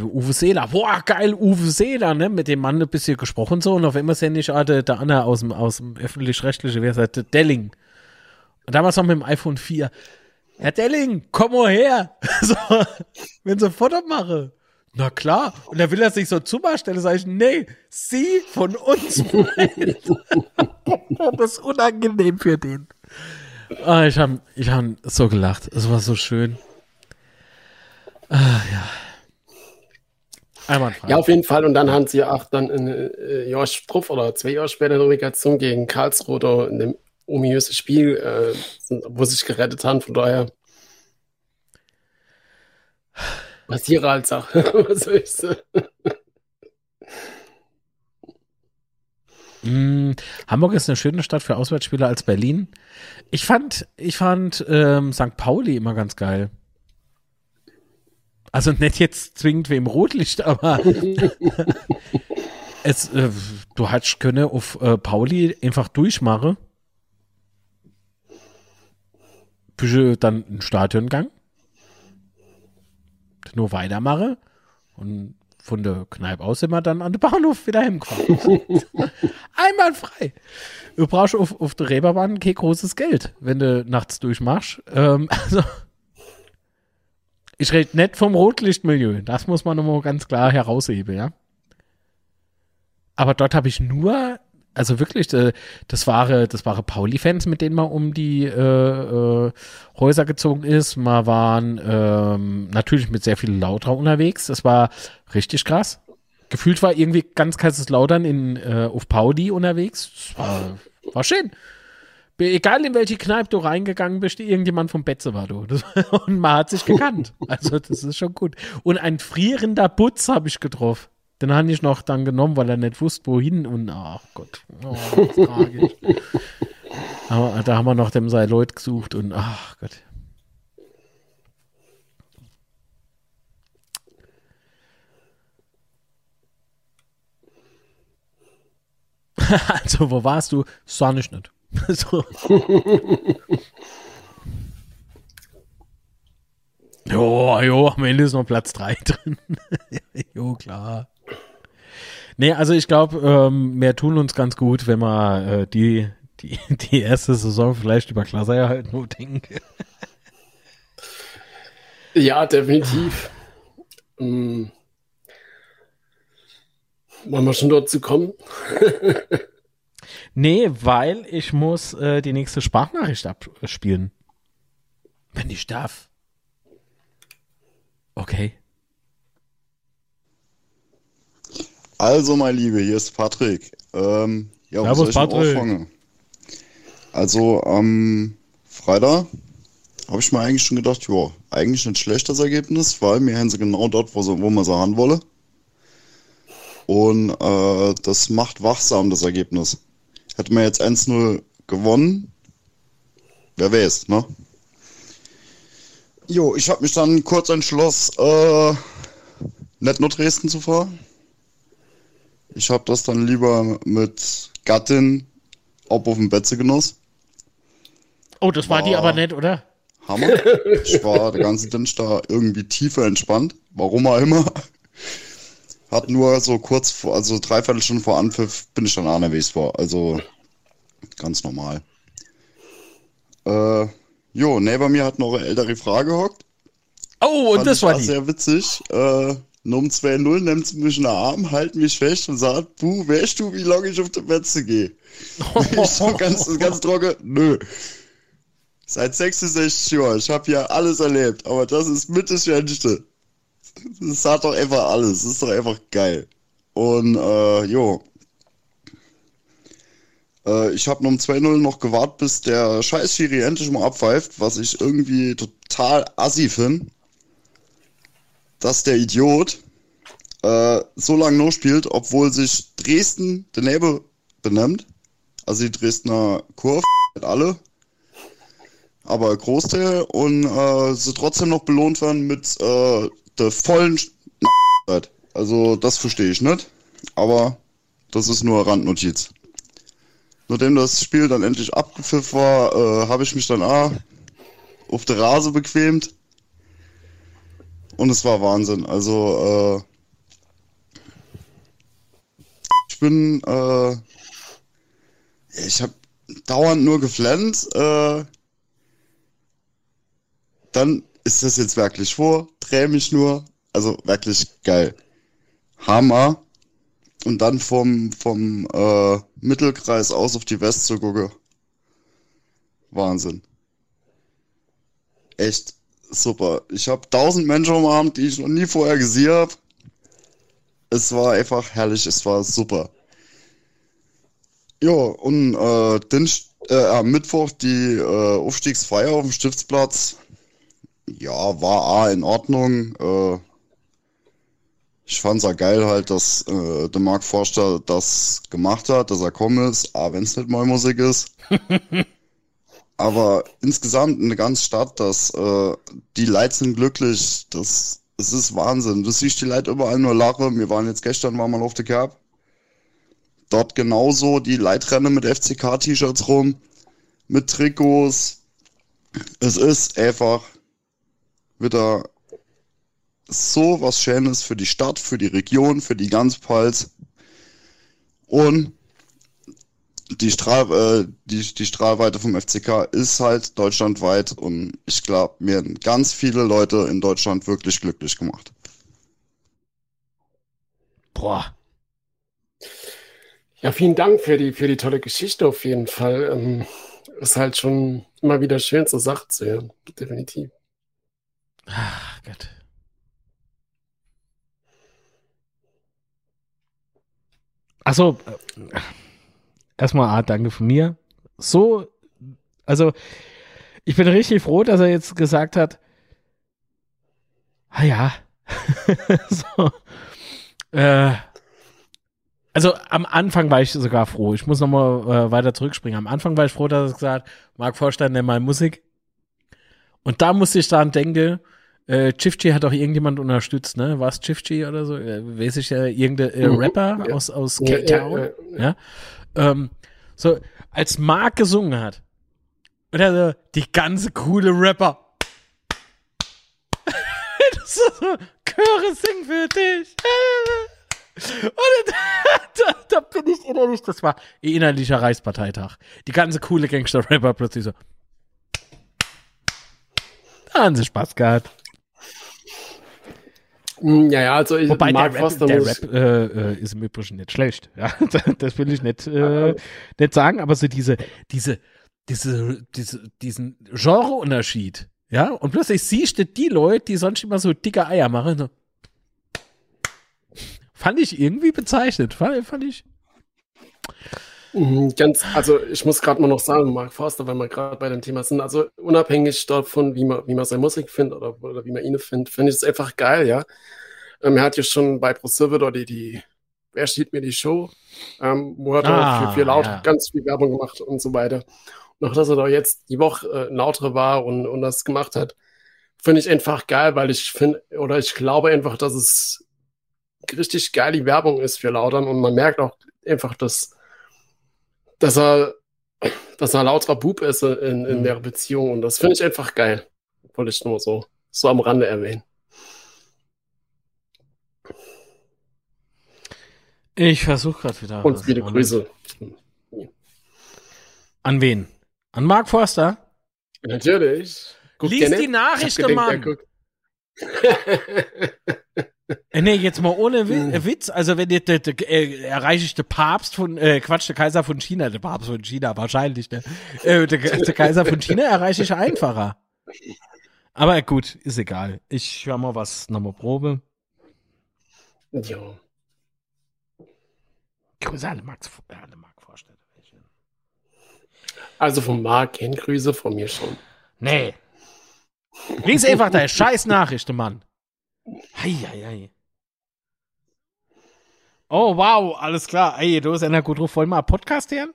Uwe Seeler, boah, geil, Uwe Seeler, ne, mit dem Mann ein bisschen gesprochen so und auf einmal sehe ich ah, der, der Anna aus dem, aus dem öffentlich-rechtlichen, wer sagt, der Delling. Und damals noch mit dem iPhone 4. Herr Delling, komm mal her. [laughs] so, wenn sie ein Foto mache. Na klar. Und da will er sich so zu mir stellen, sage ich, nee, sie von uns. [laughs] das ist unangenehm für den. Ah, ich habe ich hab so gelacht. Es war so schön. Ah, ja. Einmal Ja, auf jeden Fall. Und dann haben sie auch dann ein äh, Jahr drauf oder zwei Jahre später eine Relegation gegen Karlsruhe da in dem ominösen Spiel, äh, wo sie sich gerettet haben. Von daher passiere halt Sache. [laughs] Was sagen? Mm, Hamburg ist eine schöne Stadt für Auswärtsspieler als Berlin. Ich fand, ich fand ähm, St. Pauli immer ganz geil. Also nicht jetzt zwingend wie im Rotlicht, aber [laughs] es, äh, du hättest können auf äh, Pauli einfach durchmachen. Bisschen dann ein Stadiongang. Nur weitermache und von der Kneipe aus wir dann an den Bahnhof wieder heimgefahren. [laughs] Einwandfrei. Du brauchst auf, auf der Reeperbahn kein großes Geld, wenn du nachts durchmachst. Ähm, [laughs] also, ich rede nicht vom Rotlichtmilieu. Das muss man nochmal ganz klar herausheben, ja. Aber dort habe ich nur, also wirklich, äh, das waren, das waren Pauli-Fans, mit denen man um die äh, äh, Häuser gezogen ist. Man waren ähm, natürlich mit sehr viel Lauter unterwegs. Das war richtig krass. Gefühlt war irgendwie ganz Kaiserslautern in, äh, auf Pauli unterwegs. Das war, war schön. Egal in welche Kneipe du reingegangen bist, irgendjemand vom Betze war du. Das, [laughs] und man hat sich [laughs] gekannt. Also das ist schon gut. Und ein frierender Butz habe ich getroffen. Den habe ich noch dann genommen, weil er nicht wusste, wohin. Und ach Gott, oh, tragisch. [laughs] Aber da haben wir noch dem sei Leute gesucht und ach Gott. [laughs] also, wo warst du? Sah nicht nicht. [laughs] so. jo, jo, am Ende ist noch Platz 3 drin. jo, klar. Nee, also ich glaube, ähm, wir tun uns ganz gut, wenn wir äh, die, die, [laughs] die erste Saison vielleicht über Klasse halt nur denken. ja, definitiv. ähm, wollen wir schon dort zu kommen? [laughs] nee, weil ich muss äh, die nächste Sprachnachricht abspielen. Wenn ich darf. Okay. Also, mein Liebe, hier ist Patrick. Ähm, ja, Servus, wo soll ich Patrick. anfangen? Also, am Freitag habe ich mir eigentlich schon gedacht, ja, eigentlich nicht schlecht das Ergebnis, weil mir haben sie genau dort, wo, sie, wo man sie haben wolle. Und äh, das macht wachsam, das Ergebnis. Hätte man jetzt 1-0 gewonnen, wer weiß, ne? Jo, ich habe mich dann kurz entschlossen, äh, nicht nur Dresden zu fahren. Ich habe das dann lieber mit Gattin ob auf dem Betze genoss. Oh, das war die aber nicht, oder? Hammer. Ich war den ganzen Dienstag irgendwie tiefer entspannt. Warum auch immer. Hat nur so kurz vor, also dreiviertel Stunden vor Anpfiff bin ich dann auch nervös war. Also ganz normal. Äh, jo, neben mir hat noch eine ältere Frage gehockt. Oh, und Fand das ich war die. sehr witzig. Äh, um 2-0 nimmt sie mich in den Arm, hält mich fest und sagt, Buh, weißt du, wie lange ich auf der Betze gehe? [laughs] ich so ganz, ganz trocken, nö. Seit 66 Jahren, ich habe ja alles erlebt, aber das ist mit das Schönste. Das hat doch einfach alles, das ist doch einfach geil. Und, äh, jo. Äh, ich habe um 2-0 noch gewartet, bis der scheiß Schiri endlich mal abpfeift, was ich irgendwie total assi finde dass der Idiot äh, so lange noch spielt, obwohl sich Dresden daneben benimmt. Also die Dresdner Kurve, [laughs] alle, aber Großteil und äh, sie trotzdem noch belohnt werden mit äh, der vollen. [laughs] Also das verstehe ich nicht, aber das ist nur Randnotiz. Nachdem das Spiel dann endlich abgepfiffen war, äh, habe ich mich dann auch auf der Rase bequemt und es war Wahnsinn. Also, äh, ich bin, äh, ich habe dauernd nur geflennt. Äh, dann ist das jetzt wirklich vor, dreh mich nur. Also wirklich geil. Hammer. Und dann vom, vom äh, Mittelkreis aus auf die West zu gucken. Wahnsinn. Echt super. Ich habe tausend Menschen Abend, die ich noch nie vorher gesehen habe. Es war einfach herrlich, es war super. Ja, und äh, den, äh, am Mittwoch die äh, Aufstiegsfeier auf dem Stiftsplatz. Ja, war A in Ordnung. Äh, ich fand's ja geil halt, dass äh, der Marc Forster das gemacht hat, dass er kommen ist, A, wenn's nicht mal Musik ist. [laughs] Aber insgesamt eine ganze Stadt, dass äh, die Leute sind glücklich, das, das ist Wahnsinn. Du siehst die Leute überall nur lachen. Wir waren jetzt gestern, waren mal auf der Kerb. Dort genauso die Leitrennen mit FCK-T-Shirts rum, mit Trikots. Es ist einfach wieder so was Schönes für die Stadt, für die Region, für die ganze Pfalz. Und die, Strahl, äh, die, die Strahlweite vom FCK ist halt deutschlandweit und ich glaube, mir haben ganz viele Leute in Deutschland wirklich glücklich gemacht. Boah. Ja, vielen Dank für die, für die tolle Geschichte auf jeden Fall. Ähm, ist halt schon immer wieder schön zur Sache zu hören. Definitiv. Ach Gott. Achso, äh, erstmal ah, danke von mir. So, also ich bin richtig froh, dass er jetzt gesagt hat, ah ja, [laughs] so, äh, also am Anfang war ich sogar froh. Ich muss nochmal äh, weiter zurückspringen. Am Anfang war ich froh, dass er gesagt hat, Marc Vorstein, nenn mal Musik. Und da musste ich daran denken, äh, Chifchi hat auch irgendjemand unterstützt, ne? War es Chifchi oder so? Äh, weiß ich ja, irgendein äh, Mhm. Rapper Ja. aus, aus Cape Town. ja, Ja, Ähm, so, als Marc gesungen hat, und er so, die ganze coole Rapper. [laughs] so, Chöre singen für dich. Und da, da bin ich innerlich, das war innerlicher Reichsparteitag. Die ganze coole Gangster-Rapper plötzlich so. Da haben sie Spaß gehabt. Mm, Ja, ja, also ich, Wobei Mark der Rap, Foster der Rap äh, äh, ist im Übrigen nicht schlecht. Ja, [laughs] das will ich nicht, äh, nicht sagen, aber so diese, diese, diese, diese, diesen Genreunterschied. Ja, und plötzlich siehst du die Leute, die sonst immer so dicke Eier machen. So. Fand ich irgendwie bezeichnet. Fand, fand ich. Mhm, Ganz, also ich muss gerade mal noch sagen, Mark Forster, weil wir gerade bei dem Thema sind, also unabhängig davon, wie man, wie man seine Musik findet oder, oder wie man ihn findet, finde ich es einfach geil, ja. Ähm, er hat ja schon bei ProSilver die, die Wer steht mir die Show, ähm, wo hat er Ah, für, für Laut ja. ganz viel Werbung gemacht und so weiter. Und auch, dass er da jetzt die Woche äh, lautere war und, und das gemacht hat, finde ich einfach geil, weil ich finde, oder ich glaube einfach, dass es richtig geil die Werbung ist für Lautern und man merkt auch einfach, dass dass er, dass er ein lauterer Bub ist in, in Mhm. der Beziehung und das finde ich einfach geil. Wollte ich nur so, so am Rande erwähnen. Ich versuche gerade wieder. Und viele. Grüße. An wen? An Mark Forster? Natürlich. Guck Lies die Nachrichten, Mann. [laughs] [laughs] Äh, nee, jetzt mal ohne [laughs] äh, Witz. Also, wenn de, äh, erreiche ich der Papst von, äh, Quatsch, der Kaiser von China, der Papst von China, wahrscheinlich, ne? Äh, der, der Kaiser von China erreiche ich einfacher. Aber gut, ist egal. Ich höre mal was, nochmal Probe. ja. Grüße alle Max, äh, alle Mark Vorsteller. Also von Marc, kein Grüße von mir schon. Nee. Lies einfach deine scheiß Nachrichten, Mann. Hei, hei, hei. Oh, wow, alles klar. Ey, du bist einer gut drauf. Wollen wir einen Podcast hören?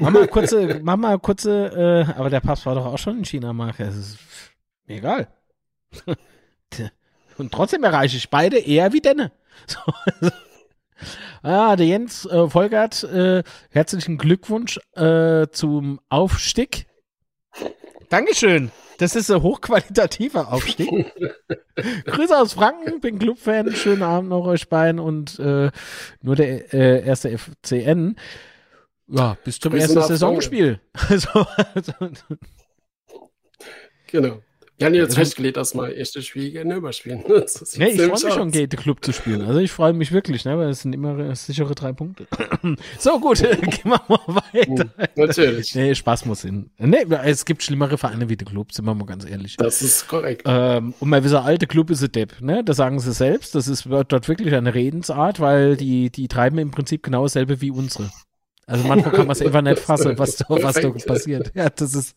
Mach mal kurze, [laughs] mach mal kurze, äh, aber der Papst war doch auch schon in China, Marc. Es ist mir egal. [laughs] Und trotzdem erreiche ich beide eher wie Denne. [laughs] So, ah, der Jens äh, Volkert, äh, herzlichen Glückwunsch äh, zum Aufstieg. Dankeschön. Das ist ein hochqualitativer Aufstieg. [laughs] Grüße aus Franken, bin Clubfan. Schönen Abend noch euch beiden und äh, nur der äh, erste FCN. Ja, bis zum Grüße ersten Saisonspiel. [laughs] Also, also, Genau. Wir haben jetzt festgelegt, dass wir erste Spiel gerne überspielen. [laughs] Nee, ich freue mich schon, aus. Gate Club zu spielen. Also ich freue mich wirklich, ne, weil es sind immer sichere drei Punkte. [clears throat] so, gut, [laughs] gehen wir mal weiter. Natürlich. Nee, Spaß muss hin. Nee, es gibt schlimmere Vereine wie der Club, sind wir mal ganz ehrlich. Das ist korrekt. Ähm, und mal dieser alte Club ist ein Depp, ne? Das sagen sie selbst. Das ist dort wirklich eine Redensart, weil die, die treiben im Prinzip genau dasselbe wie unsere. Also manchmal kann man es einfach nicht fassen, was da, was da passiert. Ja, das ist.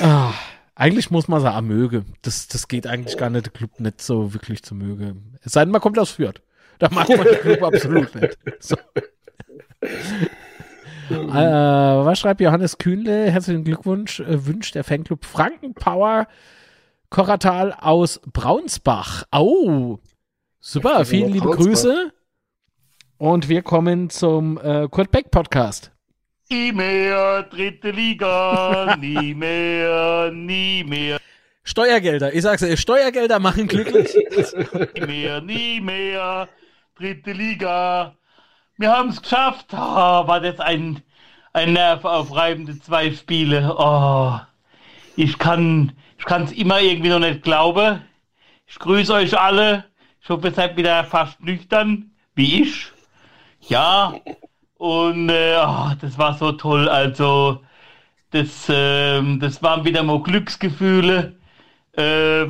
Ah, eigentlich muss man sagen, möge. Das, das geht eigentlich gar nicht, der Club nicht so wirklich zu möge. Es sei denn, man kommt aus Fürth. Da mag man den Club absolut nicht. So. [laughs] Äh, was schreibt Johannes Kühnle? Herzlichen Glückwunsch. Äh, wünscht der Fanclub Frankenpower Koratal aus Braunsbach. Au! Super, vielen liebe. Grüße. Und wir kommen zum äh, Kurt Beck Podcast. Nie mehr dritte Liga, [laughs] nie mehr, nie mehr. Steuergelder. Ich sag's dir, Steuergelder machen glücklich. mehr, nie mehr. Dritte Liga. Wir haben es geschafft. Oh, war das ein, ein nervaufreibende zwei Spiele. Oh, ich kann ich es immer irgendwie noch nicht glauben. Ich grüße euch alle. Ich hoffe, ihr seid wieder fast nüchtern, wie ich. Ja, und äh, oh, das war so toll. Also, das, äh, das waren wieder mal Glücksgefühle, äh,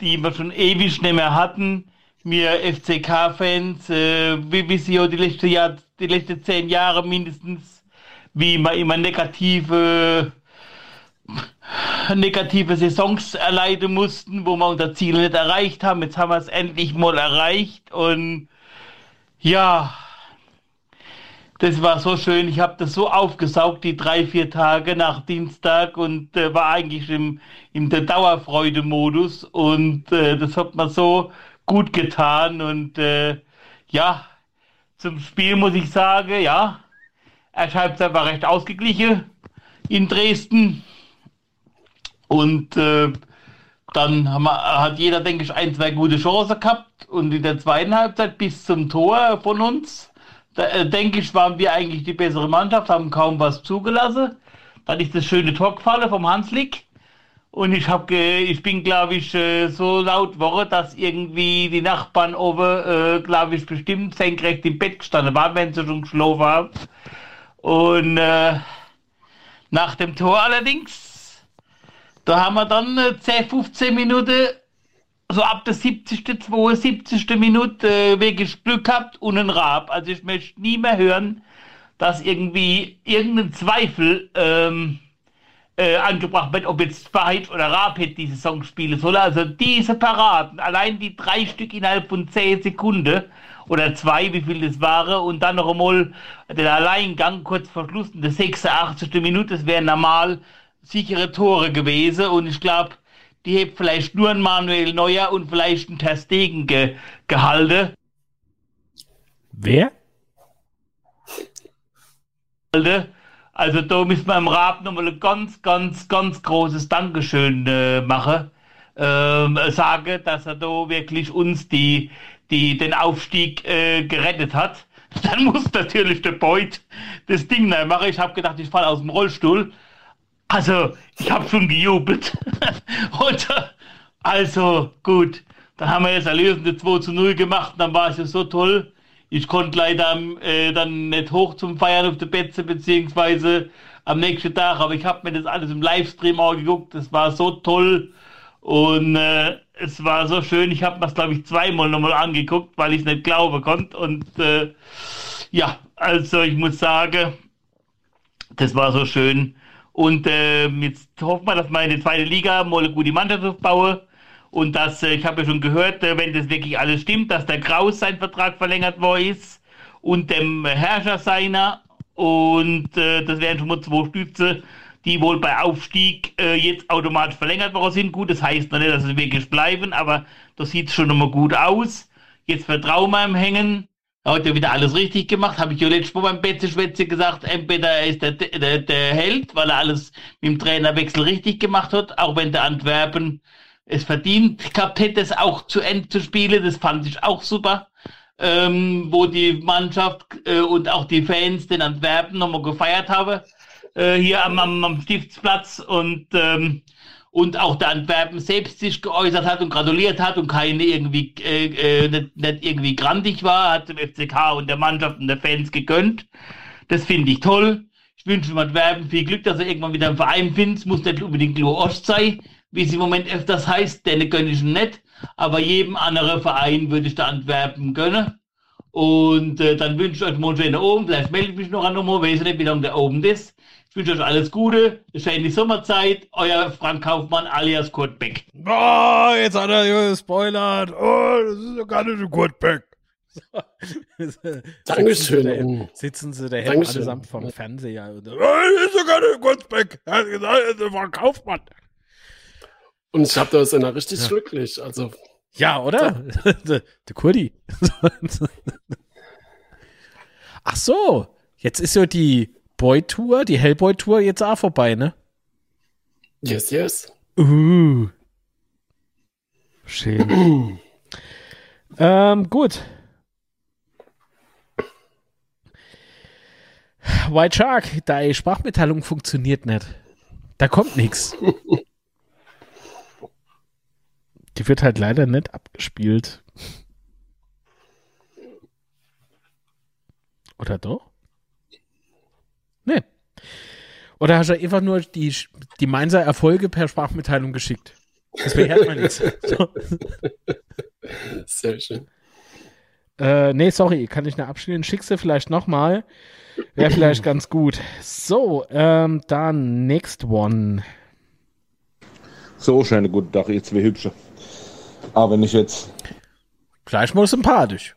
die wir schon ewig nicht mehr hatten. Wir FCK-Fans, äh, wie, wie sie die letzten Jahr, die letzten zehn Jahre mindestens, wie wir immer negative negative Saisons erleiden mussten, wo wir unser Ziel nicht erreicht haben. Jetzt haben wir es endlich mal erreicht und ja, das war so schön. Ich habe das so aufgesaugt, die drei, vier Tage nach Dienstag und äh, war eigentlich im, im Dauerfreude-Modus und äh, das hat mir so gut getan und äh, ja, zum Spiel muss ich sagen, ja, er schreibt war recht ausgeglichen in Dresden. Und äh, dann wir, hat jeder, denke ich, ein, zwei gute Chancen gehabt. Und in der zweiten Halbzeit bis zum Tor von uns, da, äh, denke ich, waren wir eigentlich die bessere Mannschaft, haben kaum was zugelassen. Dann ist das schöne Tor gefallen vom Hanslik. Und ich, hab ich bin, glaube ich, äh, so laut geworden, dass irgendwie die Nachbarn oben, äh, glaube ich, bestimmt senkrecht im Bett gestanden waren, wenn sie schon geschlafen haben. Und äh, nach dem Tor allerdings da haben wir dann äh, 10, 15 Minuten, so ab der 70., 72. Minute äh, wirklich Glück gehabt und ein Rab. Also ich möchte nie mehr hören, dass irgendwie irgendein Zweifel ähm, äh, angebracht wird, ob jetzt Spahit oder Rapid diese Saison spielen soll. Also diese Paraden, allein die drei Stück innerhalb von 10 Sekunden oder zwei, wie viel das waren, und dann noch einmal den Alleingang kurz vor Schluss in der 86. Minute, das wäre normal sichere Tore gewesen und ich glaube, die hebt vielleicht nur ein Manuel Neuer und vielleicht ein Ter Stegen ge gehalten. Wer? Also da müssen wir im Rat nochmal ein ganz, ganz, ganz großes Dankeschön äh, machen. Ähm, sage, dass er da wirklich uns die, die, den Aufstieg äh, gerettet hat. [laughs] Dann muss natürlich der Beut das Ding neu machen. Ich habe gedacht, ich falle aus dem Rollstuhl. Also, ich habe schon gejubelt. [laughs] und, also, gut. Dann haben wir jetzt erlösende 2 zu 0 gemacht. Dann war es ja so toll. Ich konnte leider äh, dann nicht hoch zum Feiern auf der Betze, beziehungsweise am nächsten Tag. Aber ich habe mir das alles im Livestream auch geguckt. Das war so toll. Und äh, es war so schön. Ich habe mir das, glaube ich, zweimal nochmal angeguckt, weil ich es nicht glauben konnte. Und äh, ja, also ich muss sagen, das war so schön. Und äh, jetzt hoffen wir, dass wir in der zweiten Liga mal eine gute Mannschaft aufbauen. Und dass, äh, ich habe ja schon gehört, äh, wenn das wirklich alles stimmt, dass der Kraus sein Vertrag verlängert worden ist und dem Herrscher seiner. Und äh, das wären schon mal zwei Stütze, die wohl bei Aufstieg äh, jetzt automatisch verlängert worden sind. Gut, das heißt noch nicht, dass sie wirklich bleiben, aber das sieht schon nochmal gut aus. Jetzt vertrauen wir im Hängen ja wieder alles richtig gemacht. Habe ich ja letztes Mal beim Betze-Schwätze gesagt, entweder er ist der, der, der Held, weil er alles mit dem Trainerwechsel richtig gemacht hat, auch wenn der Antwerpen es verdient gehabt hätte, es auch zu Ende zu spielen. Das fand ich auch super. Ähm, wo die Mannschaft äh, und auch die Fans den Antwerpen nochmal gefeiert haben, äh, hier am, am, am Stiftsplatz. Und ähm, und auch der Antwerpen selbst sich geäußert hat und gratuliert hat und keine irgendwie äh, äh, nicht, nicht irgendwie grandig war, hat dem FCK und der Mannschaft und der Fans gegönnt. Das finde ich toll. Ich wünsche dem Antwerpen viel Glück, dass er irgendwann wieder einen Verein findet. Es muss nicht unbedingt nur Ost sein, wie es im Moment öfters heißt, denn gönne ich nicht. Aber jedem anderen Verein würde ich der Antwerpen gönnen. Und äh, dann wünsche ich euch mal schön oben. Vielleicht melde ich mich noch einmal, weiß nicht, wie lange der oben ist. Ich wünsche euch alles Gute. Es ist die Sommerzeit. Euer Frank Kaufmann alias Kurt Beck. Oh, jetzt hat er gespoilert. Oh, das ist doch gar nicht ein Kurt Beck. Dankeschön. Sitzen sie da allesamt vom Fernseher. Und, oh, das ist doch gar nicht Kurt Beck. Er hat gesagt, er ist Frank Kaufmann. Und ich habe das immer richtig ja. glücklich. Also. Ja, oder? Ja. [laughs] der, der Kurdi. [laughs] Ach so, jetzt ist ja die Boy-Tour, die Hellboy-Tour jetzt auch vorbei, ne? Yes, yes. Uh. Schön. [clears throat] ähm, gut. White Shark, deine Sprachmitteilung funktioniert nicht. Da kommt nichts. Die wird halt leider nicht abgespielt. Oder doch? Nee. Oder hast du einfach nur die, die Mainzer Erfolge per Sprachmitteilung geschickt? Deswegen hört man nichts. [laughs] So. Sehr schön. Äh, nee, sorry, kann ich nicht abspielen. Schickst du vielleicht nochmal. Wäre [clears throat] vielleicht ganz gut. So, ähm, dann next one. So, schönen guten Tag, ihr zwei Hübsche. Aber wenn ich jetzt. Gleich mal sympathisch.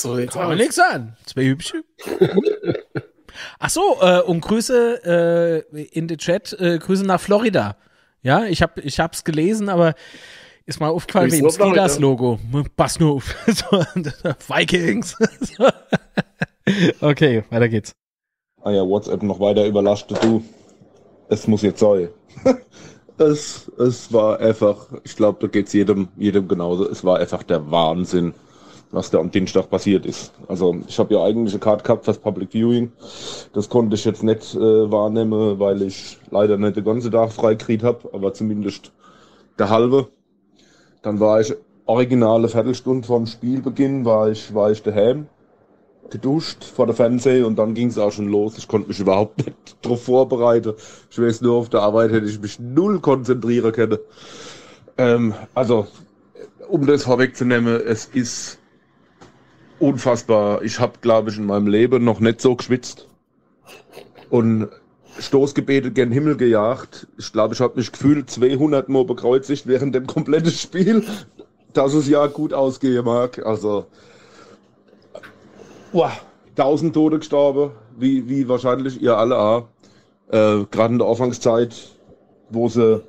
So Kann man aus. nichts sagen. Zwei Hübsche. [laughs] Ach so, äh, und Grüße äh, in den Chat, äh, Grüße nach Florida. Ja, ich habe ich hab's gelesen, aber ist mal aufgefallen wegen Florida. Steelers Logo. Pass nur auf. [laughs] So, Vikings. So. [laughs] okay, weiter geht's. Ah ja, WhatsApp noch weiter überlastet, du. Es muss jetzt sein. [laughs] es, es war einfach, ich glaube, da geht's jedem, jedem genauso. Es war einfach der Wahnsinn, was da am Dienstag passiert ist. Also ich habe ja eigentlich eine Card gehabt fürs Public Viewing. Das konnte ich jetzt nicht äh, wahrnehmen, weil ich leider nicht den ganzen Tag freikriegt habe, aber zumindest der halbe. Dann war ich originale Viertelstunde vom Spielbeginn, war ich, war ich daheim geduscht vor der Fernseh und dann ging es auch schon los. Ich konnte mich überhaupt nicht [laughs] darauf vorbereiten. Ich weiß nur, auf der Arbeit hätte ich mich null konzentrieren können. Ähm, also, um das vorwegzunehmen, es ist unfassbar. Ich habe, glaube ich, in meinem Leben noch nicht so geschwitzt und Stoßgebete gen Himmel gejagt. Ich glaube, ich habe mich gefühlt 200 Mal bekreuzigt während dem kompletten Spiel, dass es ja gut ausgehen mag. Also, Wow, 1000 Tote gestorben, wie, wie wahrscheinlich ihr alle auch. Äh, Gerade in der Anfangszeit, wo sie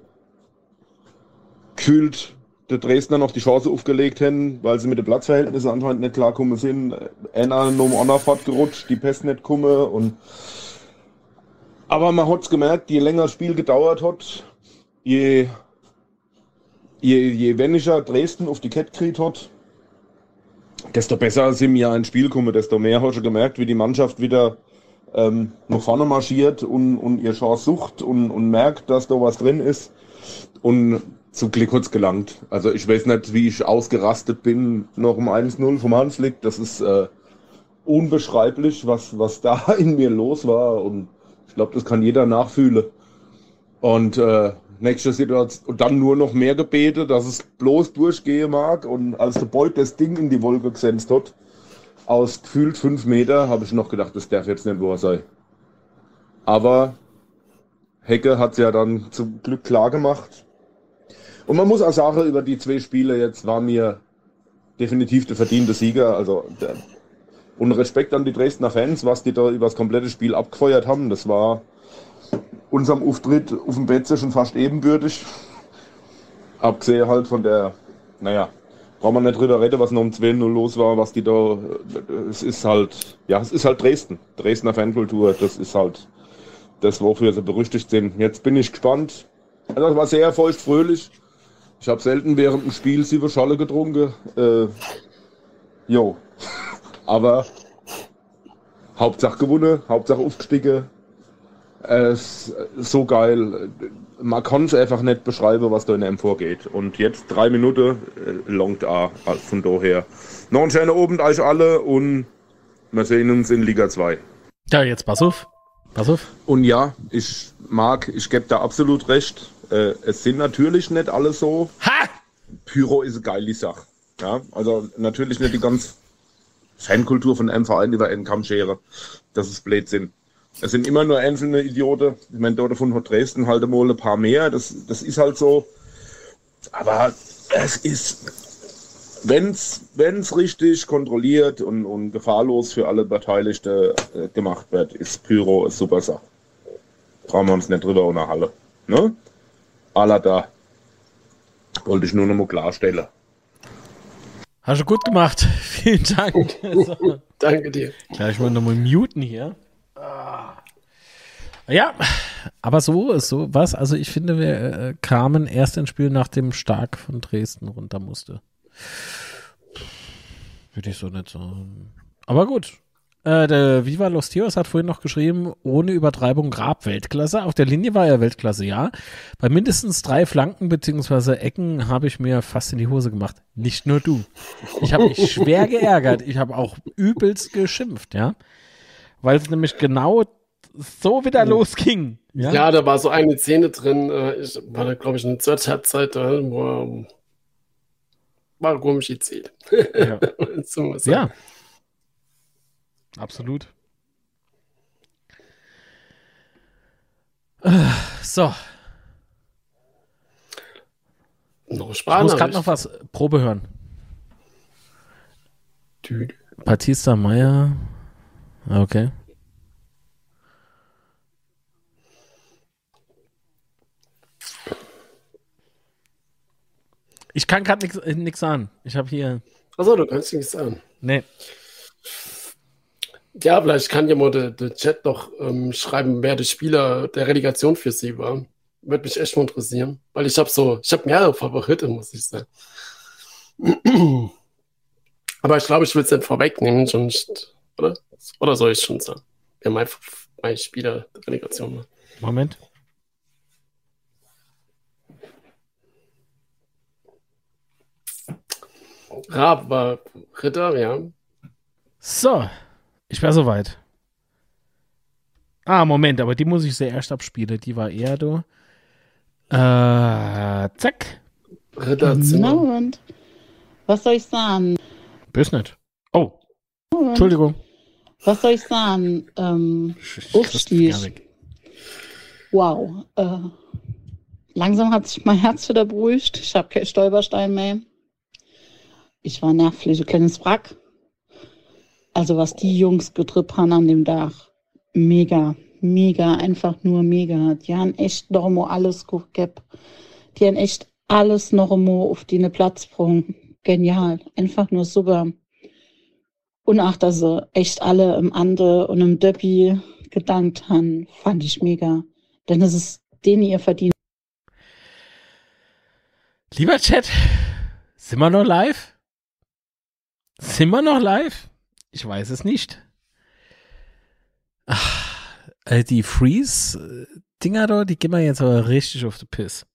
gefühlt der Dresdner noch die Chance aufgelegt hätten, weil sie mit den Platzverhältnissen anscheinend nicht klarkommen sind. Einer noch um einer Fahrt gerutscht, die Pest nicht komme und aber man hat's gemerkt, je länger das Spiel gedauert hat, je, je, je weniger Dresden auf die Kette gekriegt hat, desto besser sind wir ins Spiel gekommen, desto mehr hast du gemerkt, wie die Mannschaft wieder ähm, nach vorne marschiert und, und ihr Chance sucht und, und merkt, dass da was drin ist. Und zum Glück hat's gelangt. Also ich weiß nicht, wie ich ausgerastet bin noch um 1-0 vom Hanslick. Das ist äh, unbeschreiblich, was, was da [laughs] in mir los war. Und ich glaube, das kann jeder nachfühlen. Und äh, nächste Situation und dann nur noch mehr gebete, dass es bloß durchgehen mag. Und als der Beut das Ding in die Wolke gesenzt hat, aus gefühlt fünf Meter, habe ich noch gedacht, das darf jetzt nicht wahr sein. Aber Hecke hat ja dann zum Glück klar gemacht. Und man muss auch sagen, über die zwei Spiele jetzt war mir definitiv der verdiente Sieger. Also der, und Respekt an die Dresdner Fans, was die da über das komplette Spiel abgefeuert haben. Das war unserem Auftritt auf dem Betze schon fast ebenbürtig. Abgesehen halt von der, naja, braucht man nicht drüber reden, was noch um 2-0 los war, was die da, es ist halt, ja, es ist halt Dresden. Dresdner Fankultur, das ist halt das, wofür sie berüchtigt sind. Jetzt bin ich gespannt. Also es war sehr feuchtfröhlich. Ich habe selten während dem Spiel sieben Scholle getrunken. Äh, jo. [laughs] Aber Hauptsache gewonnen, Hauptsache aufgestiegen. Es ist so geil. Man kann es einfach nicht beschreiben, was da in einem vorgeht. Und jetzt drei Minuten, äh, longt A, von daher. Noch ein schöner Abend euch alle und wir sehen uns in Liga 2. Ja, jetzt pass auf. Pass auf. Und ja, ich mag, ich gebe da absolut recht. Äh, es sind natürlich nicht alle so. Ha! Pyro ist eine geile Sache. Ja, also natürlich nicht die ganz Fankultur von einem Verein über einen Kamm schere. Das ist Blödsinn. Es sind immer nur einzelne Idioten. Ich meine, dort von Dresden halt mal ein paar mehr. Das, das ist halt so. Aber es ist, wenn's, wenn's richtig kontrolliert und, und gefahrlos für alle Beteiligten äh, gemacht wird, ist Pyro eine super Sache. Brauchen wir uns nicht drüber unterhalten. Ne? Aller da. Wollte ich nur noch mal klarstellen. Hast du gut gemacht. [laughs] Vielen Dank. So, [laughs] Danke dir. gleich mal nochmal muten hier. Ja, Aber so, so was, also ich finde, wir äh, kamen erst ins Spiel, nachdem Stark von Dresden runter musste. Würde ich so nicht sagen. Aber gut. Äh, der Viva Los Tios hat vorhin noch geschrieben, ohne Übertreibung Grab Weltklasse. Auf der Linie war er Weltklasse, ja. Bei mindestens drei Flanken beziehungsweise Ecken habe ich mir fast in die Hose gemacht. Nicht nur du. Ich habe mich schwer [laughs] geärgert. Ich habe auch übelst geschimpft, ja. Weil es nämlich genau so wieder losging. Ja? Ja. da war so eine Szene drin, äh, ich war da, glaube ich, eine zweite Halbzeit, äh, wo war komisch erzählt. Ja. [laughs] so ja. Absolut. Äh, So. Noch Ich muss gerade noch was Probe hören. Tü- Batista Meyer. Okay. Ich kann gerade nichts sagen. Ich habe hier. Achso, du kannst nichts sagen. Nee. Ja, vielleicht kann jemand der, der Chat noch ähm, schreiben, wer der Spieler der Relegation für sie war. Würde mich echt mal interessieren. Weil ich habe so, ich habe mehrere Favoriten, muss ich sagen. [clears throat] Aber ich glaube, ich will es nicht vorwegnehmen, sonst, oder? Oder soll ich schon sagen? Wer mein, mein Spieler der Relegation war. Moment. Raab war Ritter, ja. So. Ich war soweit. Ah, Moment, aber die muss ich sehr erst abspielen. Die war eher du. Äh, zack. Ritter Na und? Was soll ich sagen? Bös nicht. Oh, Und? Entschuldigung. Was soll ich sagen? Ähm, Aufstieg. Wow. Äh, langsam hat sich mein Herz wieder beruhigt. Ich habe keinen Stolperstein mehr. Ich war nervlich, ein kleines Wrack. Also was die Jungs getrippt haben an dem Dach. Mega, mega, einfach nur mega. Die haben echt noch mal alles gehabt. Die haben echt alles noch mal auf die Platz gebracht. Genial. Einfach nur super. Und auch, dass sie echt alle im Ande und im Döppi gedankt haben, fand ich mega. Denn es ist denen ihr verdient. Lieber Chat, sind wir noch live? Sind wir noch live? Ich weiß es nicht. Ach, äh, die Freeze-Dinger da, die gehen wir jetzt aber richtig auf den Piss.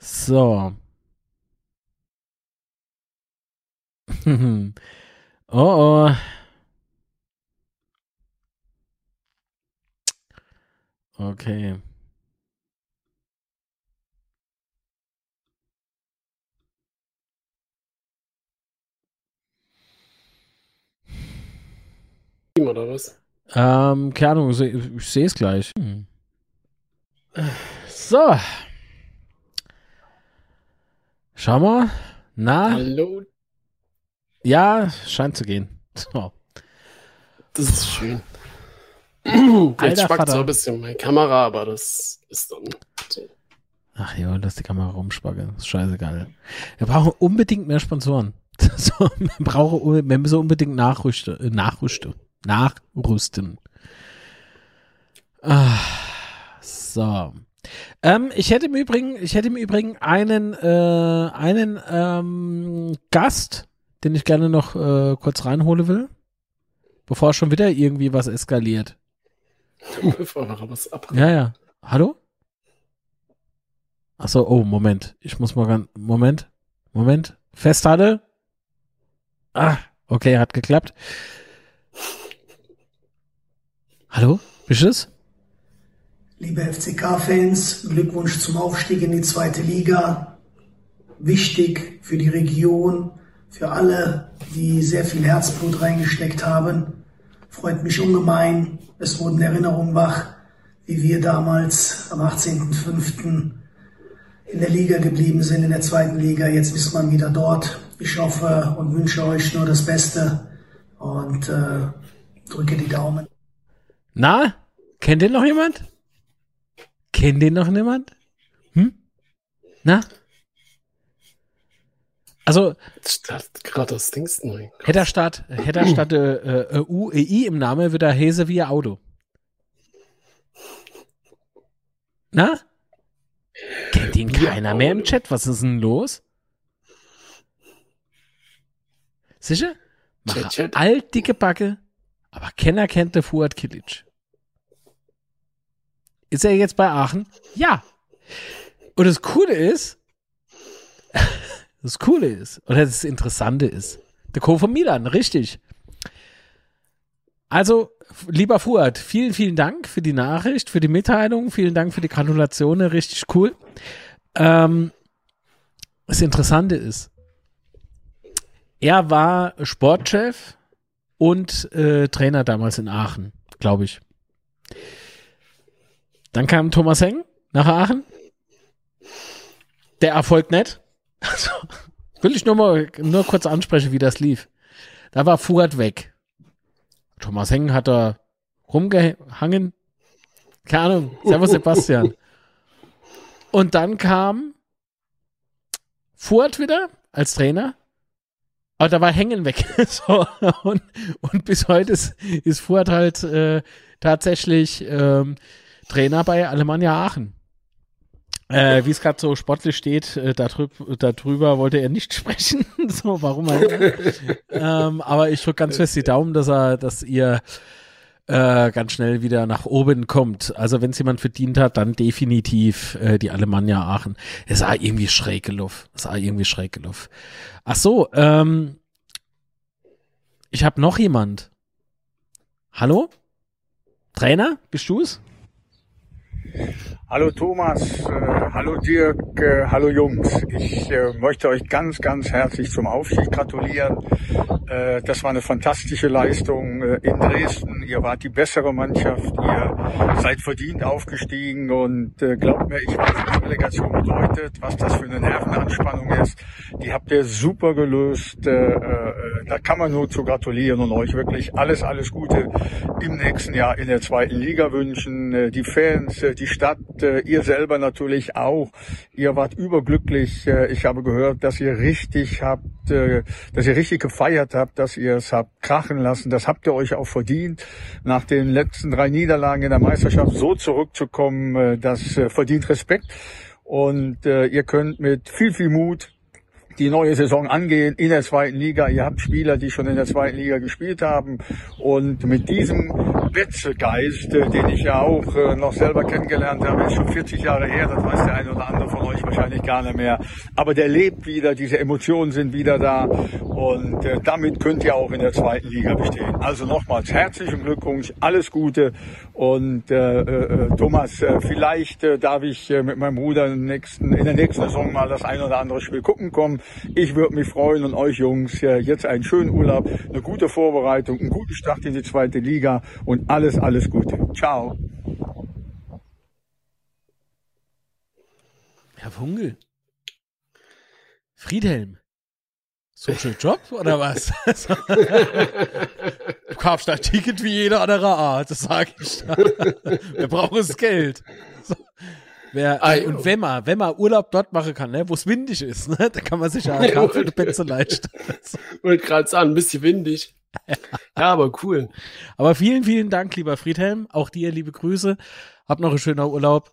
So. [laughs] oh oh. Okay. Oder was? Ähm, keine Ahnung, seh- ich sehe es gleich. Hm. So. Schau mal. Na? Hallo. Ja, scheint zu gehen. So. Das ist schön. Jetzt spackt so ein bisschen meine Kamera, aber das ist dann so. Ach ja, lass die Kamera rumspackeln. Ist scheißegal. Wir brauchen unbedingt mehr Sponsoren. [laughs] So, wir, brauchen, wir müssen unbedingt nachrüsten. Äh, nachrüsten. Ah, so. Ähm, ich hätte im Übrigen, ich hätte im Übrigen einen, äh, einen ähm, Gast, den ich gerne noch äh, kurz reinholen will, bevor schon wieder irgendwie was eskaliert. [laughs] Bevor wir was ab. Ja, ja. Hallo? Achso, oh, Moment. Ich muss mal ganz. Moment. Moment. Festhalte. Ah, okay, hat geklappt. Hallo? Bist du es? Liebe FCK-Fans, Glückwunsch zum Aufstieg in die zweite Liga. Wichtig für die Region, für alle, die sehr viel Herzblut reingesteckt haben. Freut mich ungemein. Es wurden Erinnerungen wach, wie wir damals am 18.05. in der Liga geblieben sind, in der zweiten Liga. Jetzt ist man wieder dort. Ich hoffe und wünsche euch nur das Beste und äh, drücke die Daumen. Na? Kennt den noch jemand? Kennt den noch jemand? Hm? Na? Also, Gerade das Dings neu. hätte er statt, hätte statt äh, äh, UEI im Namen, würde er Hese wie Auto. Na? Kennt ihn keiner mehr im Chat? Was ist denn los? Sicher? Mache alt, dicke Backe, aber Kenner kennt der Fuad Kilic. Ist er jetzt bei Aachen? Ja. Und das Coole ist, [laughs] das Coole ist, oder das Interessante ist, der Co. von Milan, richtig. Also, lieber Fuad, vielen, vielen Dank für die Nachricht, für die Mitteilung, vielen Dank für die Gratulationen, richtig cool. Ähm, das Interessante ist, er war Sportchef und äh, Trainer damals in Aachen, glaube ich. Dann kam Thomas Heng nach Aachen. Der Erfolg nicht. [laughs] Also, will ich nur mal nur kurz ansprechen, wie das lief. Da war Fuhrt weg. Thomas Heng hat da rumgehangen. Keine Ahnung. Servus [laughs] Sebastian. Und dann kam Fuhrt wieder als Trainer. Aber da war Hängen weg. [laughs] so, und, und, bis heute ist, ist Fuhrt halt äh, tatsächlich ähm, Trainer bei Alemannia Aachen. Äh, Wie es gerade so sportlich steht, äh, darüber, darüber wollte er nicht [laughs] sprechen. so, warum er. [laughs] ähm, aber ich drücke ganz fest die Daumen, dass er, dass ihr äh, ganz schnell wieder nach oben kommt. Also wenn es jemand verdient hat, dann definitiv äh, die Alemannia Aachen. Es sah irgendwie schräg gelaufen. Es sah irgendwie schräg gelaufen. Ach so, ähm, ich habe noch jemand. Hallo? Trainer, bist du's? Hallo Thomas, äh, hallo Dirk, äh, hallo Jungs. Ich äh, möchte euch ganz, ganz herzlich zum Aufstieg gratulieren. Äh, das war eine fantastische Leistung äh, in Dresden. Ihr wart die bessere Mannschaft, ihr seid verdient aufgestiegen und äh, glaubt mir, ich weiß, was Relegation bedeutet, was das für eine Nervenanspannung ist. Die habt ihr super gelöst. Äh, äh, da kann man nur zu gratulieren und euch wirklich alles, alles Gute im nächsten Jahr in der zweiten Liga wünschen. Äh, die Fans, äh, die Stadt, äh, ihr selber natürlich auch. Ihr wart überglücklich. Äh, ich habe gehört, dass ihr richtig habt, äh, dass ihr richtig gefeiert habt, dass ihr es habt krachen lassen. Das habt ihr euch auch verdient. Nach den letzten drei Niederlagen in der Meisterschaft so zurückzukommen, das verdient Respekt. Und ihr könnt mit viel, viel Mut die neue Saison angehen in der zweiten Liga. Ihr habt Spieler, die schon in der zweiten Liga gespielt haben. Und mit diesem Wetzegeist, äh, den ich ja auch äh, noch selber kennengelernt habe, ist schon 40 Jahre her, das weiß der eine oder andere von euch wahrscheinlich gar nicht mehr. Aber der lebt wieder, diese Emotionen sind wieder da. Und äh, damit könnt ihr auch in der zweiten Liga bestehen. Also nochmals herzlichen Glückwunsch, alles Gute. Und äh, äh, Thomas, vielleicht äh, darf ich mit meinem Bruder in, nächsten, in der nächsten Saison mal das ein oder andere Spiel gucken kommen. Ich würde mich freuen und euch Jungs jetzt einen schönen Urlaub, eine gute Vorbereitung, einen guten Start in die zweite Liga und alles, alles Gute. Ciao. Herr Fungel. Friedhelm. Social Job oder was? [laughs] du kaufst ein Ticket wie jeder andere Art, das sage ich. [laughs] Wir brauchen das Geld. So. Wer, ah, und wenn man, wenn man Urlaub dort machen kann, ne, wo es windig ist, ne, da kann man sich ja [laughs] Karte Plätze leisten. [laughs] Wollte gerade sagen, ein bisschen windig. [laughs] Ja. aber cool. Aber vielen, vielen Dank, lieber Friedhelm. Auch dir liebe Grüße. Hab noch einen schönen Urlaub.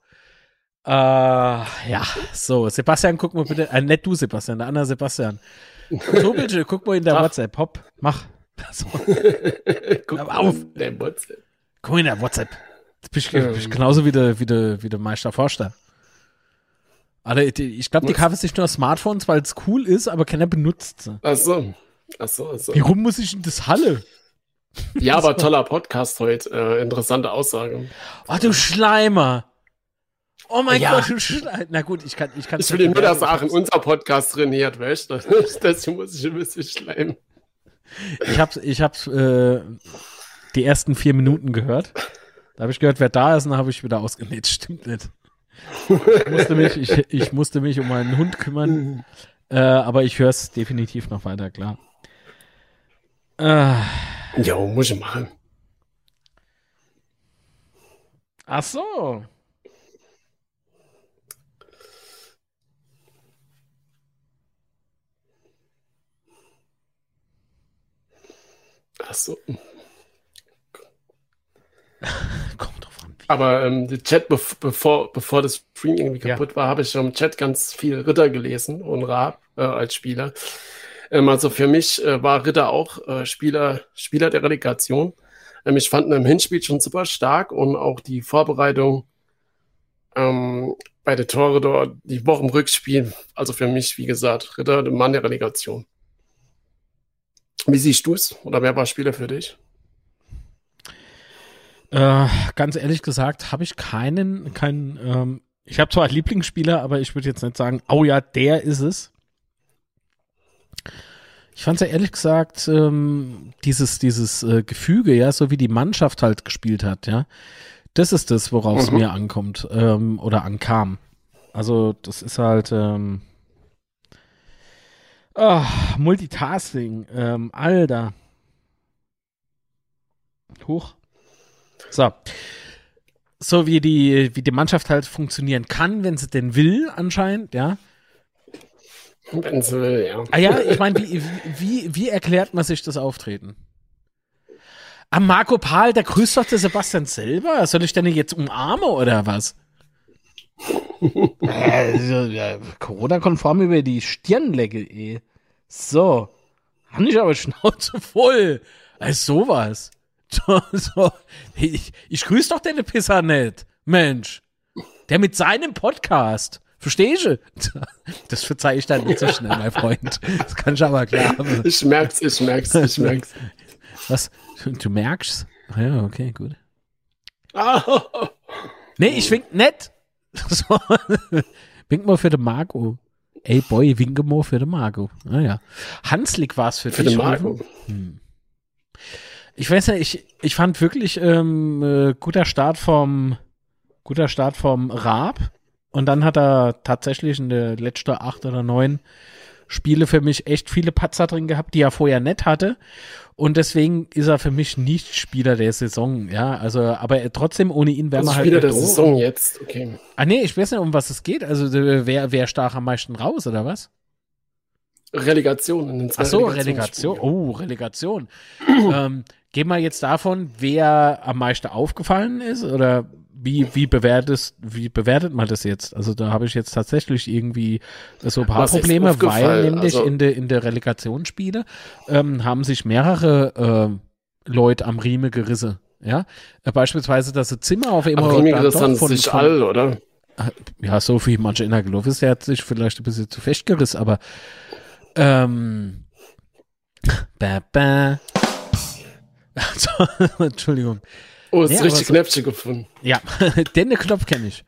Äh, ja, so, Sebastian, guck mal bitte. Äh, nicht du, Sebastian, der andere Sebastian. So, bitte, guck mal in der Ach. WhatsApp. Hopp, mach. So. guck mal auf. Der WhatsApp. Guck mal in der WhatsApp. Jetzt bist du ähm. genauso wie der, wie der, wie der Meister Forster. Aber ich glaube, die kaufen sich nur Smartphones, weil es cool ist, aber keiner benutzt sie. Ach so. Ach so, ach so. Wie rum muss ich in das Halle? Ja, aber [laughs] toller Podcast heute. Äh, interessante Aussage. Oh, du Schleimer. Oh mein ja. Gott, du Schleimer. Na gut, ich kann. Ich, kann ich will nur das sagen, unser Podcast trainiert, weißt du? [laughs] Deswegen muss ich ein bisschen schleimen. Ich habe ich hab, äh, die ersten vier Minuten gehört. Da habe ich gehört, wer da ist, und dann habe ich wieder ausgenäht. [laughs] Stimmt nicht. Ich musste mich, ich, ich musste mich um meinen Hund kümmern. Äh, aber ich höre es definitiv noch weiter, klar. Äh, ja, muss ich machen. Ach so. Ach so. [laughs] Kommt drauf an. Aber ähm, der Chat, bev bevor, bevor das Stream irgendwie kaputt war, habe ich im Chat ganz viel Ritter gelesen und Raab äh, als Spieler. Ähm, also für mich äh, war Ritter auch äh, Spieler, Spieler der Relegation. Ähm, ich fand ihn im Hinspiel schon super stark und auch die Vorbereitung ähm, bei der Tore dort, die Woche im Rückspiel. Also für mich, wie gesagt, Ritter, der Mann der Relegation. Wie siehst du es? Oder wer war Spieler für dich? Äh, ganz ehrlich gesagt, habe ich keinen, keinen, ähm, ich habe zwar einen Lieblingsspieler, aber ich würde jetzt nicht sagen, oh ja, der ist es. Ich fand es ja ehrlich gesagt, ähm, dieses, dieses äh, Gefüge, ja, so wie die Mannschaft halt gespielt hat, ja, das ist das, worauf es Mhm. mir ankommt ähm, oder ankam. Also, das ist halt, ähm, ah, Multitasking, ähm, Alter. Hoch. So. So wie die, wie die Mannschaft halt funktionieren kann, wenn sie denn will, anscheinend, ja. Wenn sie will, ja. Ah ja, ich meine, wie, wie, wie erklärt man sich das Auftreten? Ah, Marco Pahl, der grüßt doch der Sebastian selber. Soll ich denn jetzt umarmen oder was? [laughs] also, ja, Corona-konform über die Stirn lecke, eh. So. Hab ich aber Schnauze voll. Also sowas. [laughs] So, so. Ich, ich grüße doch den Pisser nicht. Mensch. Der mit seinem Podcast. Verstehst du? [laughs] Das verzeih ich dann nicht so schnell, mein Freund. Das kann ich aber klar haben. [laughs] Ich merk's, ich merk's, ich merk's. Was? Du, merkst? Ah Ja, okay, gut. Ah, Nee, ich wink nicht. So. Wink mal für den Marco. Ey, Boy, winke mal für den Marco. Naja. Hanslik war es für, Für dich. den Marco. Hm. Ich weiß nicht, ich, ich fand wirklich ähm, äh, guter Start vom guter Start vom Raab. Und dann hat er tatsächlich in der letzten acht oder neun Spiele für mich echt viele Patzer drin gehabt, die er vorher nicht hatte. Und deswegen ist er für mich nicht Spieler der Saison. Ja, also, aber trotzdem ohne ihn wäre Also man halt. Spieler der dran. Saison jetzt, okay. Ah, nee, ich weiß nicht, um was es geht. Also, äh, wer, wer stach am meisten raus, oder was? Relegation in den zwei Ach so. Relegation. Oh, Relegation. [clears throat] ähm, gehen wir jetzt davon, wer am meisten aufgefallen ist oder wie, wie, bewertest, wie bewertet man das jetzt? Also da habe ich jetzt tatsächlich irgendwie so ein paar Was Probleme, weil nämlich Also- in der in der Relegationsspiele ähm, haben sich mehrere äh, Leute am Rieme gerissen. Ja, äh, beispielsweise, dass sie Zimmer auf immer Am Rieme dann gerissen doch haben sie sich all, oder? Ja, so wie manche in der gelaufen ist, der hat sich vielleicht ein bisschen zu fest gerissen, aber ähm, [laughs] ba, ba. Also, [laughs] Entschuldigung. Oh, ist Nee, richtig so- Knöpfchen gefunden. Ja, [laughs] den Knopf kenne ich.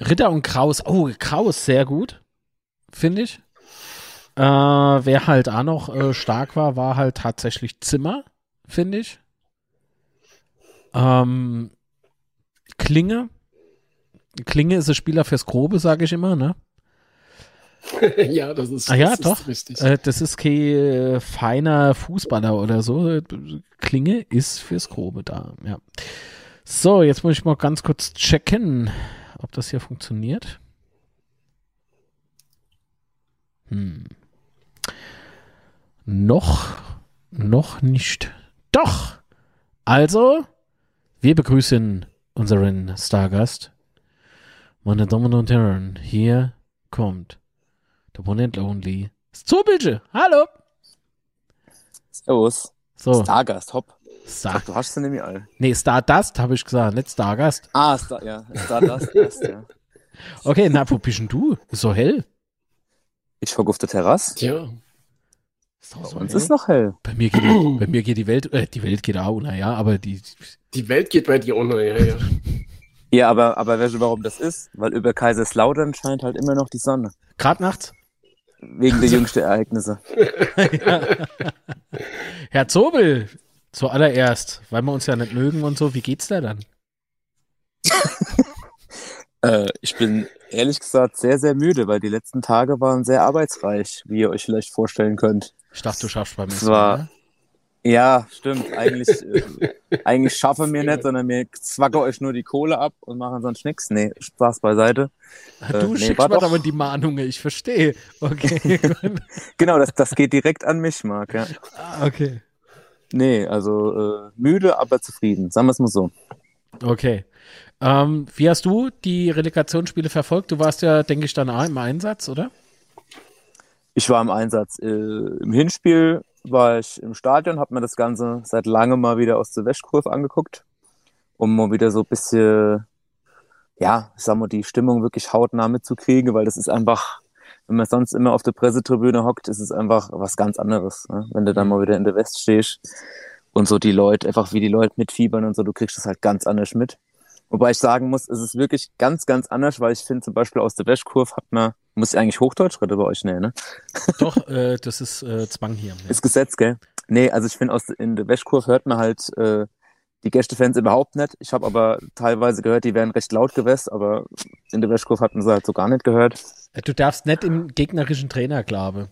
Ritter und Kraus. Oh, Kraus, sehr gut. Finde ich. Äh, wer halt auch noch äh, stark war, war halt tatsächlich Zimmer, finde ich. Ähm, Klinge. Klinge ist ein Spieler fürs Grobe, sage ich immer, ne? [laughs] ja, das ist, Ah ja, das doch. ist richtig. Äh, das ist kein äh, feiner Fußballer oder so. Klinge ist fürs Grobe da, ja. So, jetzt muss ich mal ganz kurz checken, ob das hier funktioniert. Hm. Noch, noch nicht. Doch! Also, wir begrüßen unseren Stargast. Meine Damen und Herren, hier kommt der One and Only Zobelge. Hallo! Servus. So. Stargast, hopp. Star Du hast sie nämlich all. Nee, Stardust habe ich gesagt, nicht Stargast. Ah, Star, ja, Stardust, [laughs] ja. Okay, na, wo bist denn du? Ist so hell. Ich hocke auf der Terrasse. Ja. Bei uns ist noch hell. Bei mir geht die, bei mir geht die Welt, äh, die Welt geht auch, naja, aber die, Die Welt geht bei dir unter, ja, ja. Ja, aber, aber weißt du, warum das ist? Weil über Kaiserslautern scheint halt immer noch die Sonne. Gerade nachts? Wegen der [laughs] jüngsten Ereignisse. Herr Zobel, zuallererst, weil wir uns ja nicht mögen und so, wie geht's da dann? [laughs] Äh, ich bin ehrlich gesagt sehr, sehr müde, weil die letzten Tage waren sehr arbeitsreich, wie ihr euch vielleicht vorstellen könnt. Ich dachte, du schaffst beim Es nächsten Mal. war, ne? Ja, stimmt. Eigentlich, äh, [laughs] eigentlich schaffen wir nicht, sondern wir zwacken euch nur die Kohle ab und machen sonst nichts. Nee, Spaß beiseite. Du Äh, nee, schickst mir aber die Mahnungen, ich verstehe. Okay. [laughs] Genau, das, das geht direkt an mich, Marc, ja. Ah, okay. Nee, also äh, müde, aber zufrieden. Sagen wir es mal so. Okay. Ähm, wie hast du die Relegationsspiele verfolgt? Du warst ja, denke ich, dann auch im Einsatz, oder? Ich war im Einsatz. Äh, Im Hinspiel war ich im Stadion, habe mir das Ganze seit langem mal wieder aus der Wäschkurve angeguckt, um mal wieder so ein bisschen, ja, ich sag mal, die Stimmung wirklich hautnah mitzukriegen, weil das ist einfach, wenn man sonst immer auf der Pressetribüne hockt, ist es einfach was ganz anderes. Ne? Wenn du dann mal wieder in der West stehst und so die Leute, einfach wie die Leute mitfiebern und so, du kriegst das halt ganz anders mit. Wobei ich sagen muss, es ist wirklich ganz, ganz anders, weil ich finde zum Beispiel aus der Wäschkurve hat man, muss ich eigentlich Hochdeutsch reden bei euch? Nee, ne? [laughs] Doch, äh, das ist äh, Zwang hier. Ja. Ist Gesetz, gell? Nee, also ich finde, aus in der Wäschkurve hört man halt äh, die Gästefans überhaupt nicht. Ich habe aber teilweise gehört, die wären recht laut gewesen, aber in der Wäschkurve hat man sie halt so gar nicht gehört. Du darfst nicht im gegnerischen Trainer, glaube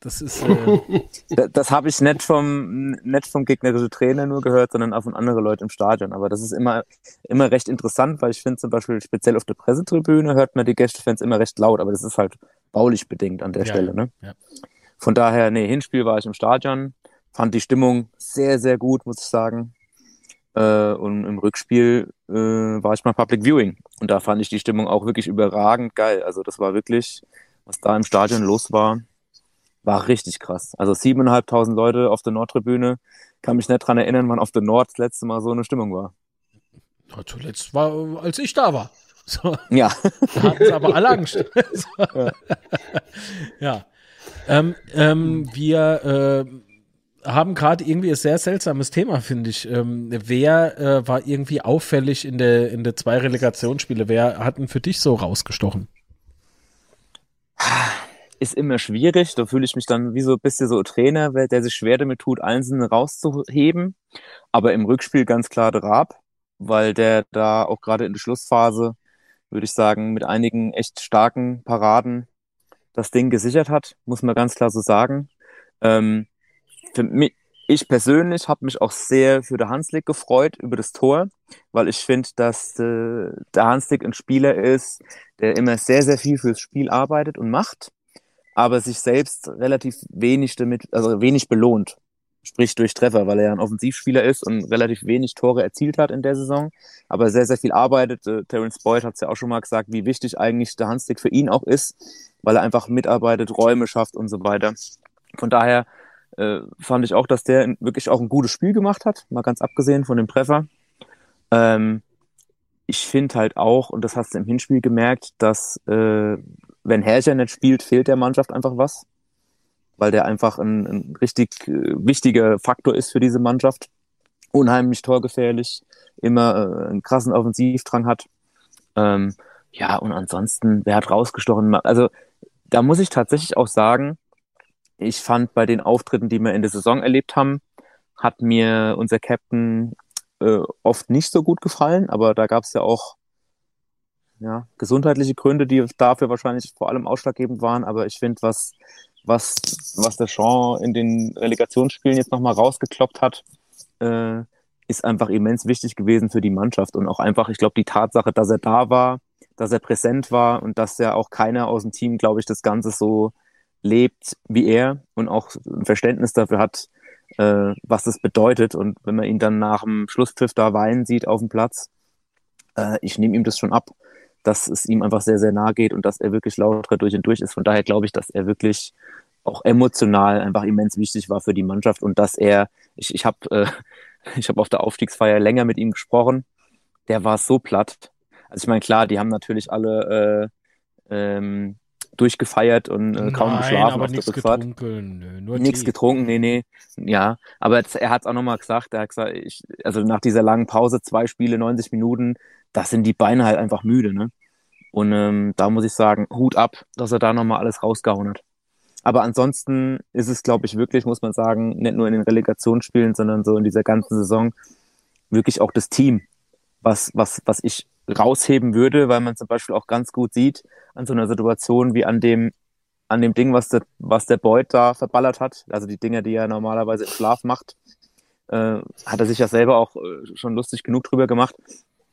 das ist. Äh das, das habe ich nicht vom, nicht vom gegnerischen Trainer nur gehört, sondern auch von anderen Leuten im Stadion. Aber das ist immer, immer recht interessant, weil ich finde zum Beispiel speziell auf der Pressetribüne hört man die Gästefans immer recht laut, aber das ist halt baulich bedingt an der ja, Stelle. Ne? Ja. Von daher, nee, Hinspiel war ich im Stadion, fand die Stimmung sehr, sehr gut, muss ich sagen. Äh, und im Rückspiel äh, war ich mal Public Viewing. Und da fand ich die Stimmung auch wirklich überragend geil. Also das war wirklich, was da im Stadion los war, war richtig krass. Also siebeneinhalbtausend Leute auf der Nordtribüne. Kann mich nicht dran erinnern, wann auf der Nord das letzte Mal so eine Stimmung war. Ja, zuletzt war, als ich da war. [laughs] So. Ja. Da hatten sie aber alle Angst. so. [laughs] Ja. [laughs] ja. Ähm, ähm, wir äh, haben gerade irgendwie ein sehr seltsames Thema, finde ich. Ähm, wer äh, war irgendwie auffällig in der, in der zwei Relegationsspiele? Wer hat denn für dich so rausgestochen? Ist immer schwierig. Da fühle ich mich dann wie so ein bisschen so Trainer, der sich schwer damit tut, Einzelne rauszuheben. Aber im Rückspiel ganz klar der Raab, weil der da auch gerade in der Schlussphase, würde ich sagen, mit einigen echt starken Paraden das Ding gesichert hat, muss man ganz klar so sagen. Ähm, für mich, ich persönlich habe mich auch sehr für den Hanslik gefreut über das Tor, weil ich finde, dass äh, der Hanslik ein Spieler ist, der immer sehr, sehr viel fürs Spiel arbeitet und macht aber sich selbst relativ wenig damit, also wenig belohnt. Sprich durch Treffer, weil er ja ein Offensivspieler ist und relativ wenig Tore erzielt hat in der Saison, aber sehr, sehr viel arbeitet. Äh, Terence Boyd hat es ja auch schon mal gesagt, wie wichtig eigentlich der Handstick für ihn auch ist, weil er einfach mitarbeitet, Räume schafft und so weiter. Von daher äh, fand ich auch, dass der wirklich auch ein gutes Spiel gemacht hat, mal ganz abgesehen von dem Treffer. Ähm, ich finde halt auch, und das hast du im Hinspiel gemerkt, dass äh, wenn Herrscher nicht spielt, fehlt der Mannschaft einfach was, weil der einfach ein, ein richtig äh, wichtiger Faktor ist für diese Mannschaft. Unheimlich torgefährlich, immer äh, einen krassen Offensivdrang hat. Ähm, ja, und ansonsten, wer hat rausgestochen? Also, da muss ich tatsächlich auch sagen, ich fand bei den Auftritten, die wir in der Saison erlebt haben, hat mir unser Captain äh, oft nicht so gut gefallen, aber da gab es ja auch ja, gesundheitliche Gründe, die dafür wahrscheinlich vor allem ausschlaggebend waren. Aber ich finde, was, was, was der Jean in den Relegationsspielen jetzt nochmal rausgekloppt hat, äh, ist einfach immens wichtig gewesen für die Mannschaft. Und auch einfach, ich glaube, die Tatsache, dass er da war, dass er präsent war und dass ja auch keiner aus dem Team, glaube ich, das Ganze so lebt wie er und auch ein Verständnis dafür hat, äh, was das bedeutet. Und wenn man ihn dann nach dem Schlusspfiff da weinen sieht auf dem Platz, äh, ich nehme ihm das schon ab dass es ihm einfach sehr, sehr nahe geht und dass er wirklich lauter durch und durch ist. Von daher glaube ich, dass er wirklich auch emotional einfach immens wichtig war für die Mannschaft und dass er, ich, ich habe äh, [laughs] ich hab auf der Aufstiegsfeier länger mit ihm gesprochen, der war so platt. Also ich meine, klar, die haben natürlich alle äh, ähm, durchgefeiert und äh, kaum Nein, geschlafen aber auf der Rückfahrt. Getrunken, nichts getrunken, nee, nee. Ja, aber er hat es auch nochmal gesagt, er hat gesagt, ich, also nach dieser langen Pause, zwei Spiele, 90 Minuten, da sind die Beine halt einfach müde, ne? Und ähm, da muss ich sagen, Hut ab, dass er da nochmal alles rausgehauen hat. Aber ansonsten ist es, glaube ich, wirklich, muss man sagen, nicht nur in den Relegationsspielen, sondern so in dieser ganzen Saison wirklich auch das Team, was, was, was ich rausheben würde, weil man zum Beispiel auch ganz gut sieht an so einer Situation wie an dem, an dem Ding, was der, was der Boyd da verballert hat, also die Dinge, die er normalerweise im Schlaf macht, äh, hat er sich ja selber auch äh, schon lustig genug drüber gemacht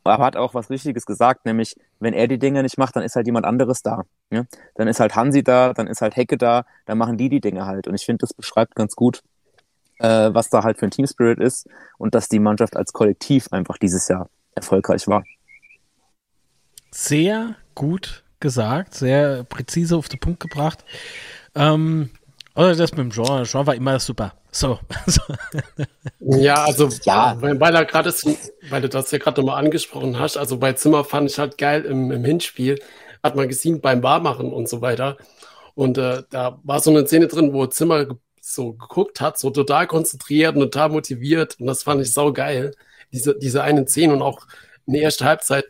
aber hat auch was Richtiges gesagt, nämlich, wenn er die Dinge nicht macht, dann ist halt jemand anderes da. Ja? Dann ist halt Hansi da, dann ist halt Hecke da, dann machen die die Dinge halt. Und ich finde, das beschreibt ganz gut, äh, was da halt für ein Team Spirit ist und dass die Mannschaft als Kollektiv einfach dieses Jahr erfolgreich war. Sehr gut gesagt, sehr präzise auf den Punkt gebracht. Ähm, oder das mit dem Jean. Jean war immer super. So. [laughs] ja, also, ja. weil, weil er gerade weil du das ja gerade nochmal angesprochen hast, also bei Zimmer fand ich halt geil im, im Hinspiel, hat man gesehen beim Barmachen und so weiter. Und äh, da war so eine Szene drin, wo Zimmer so geguckt hat, so total konzentriert und total motiviert. Und das fand ich sau geil. Diese, diese einen Szene und auch in der ersten Halbzeit,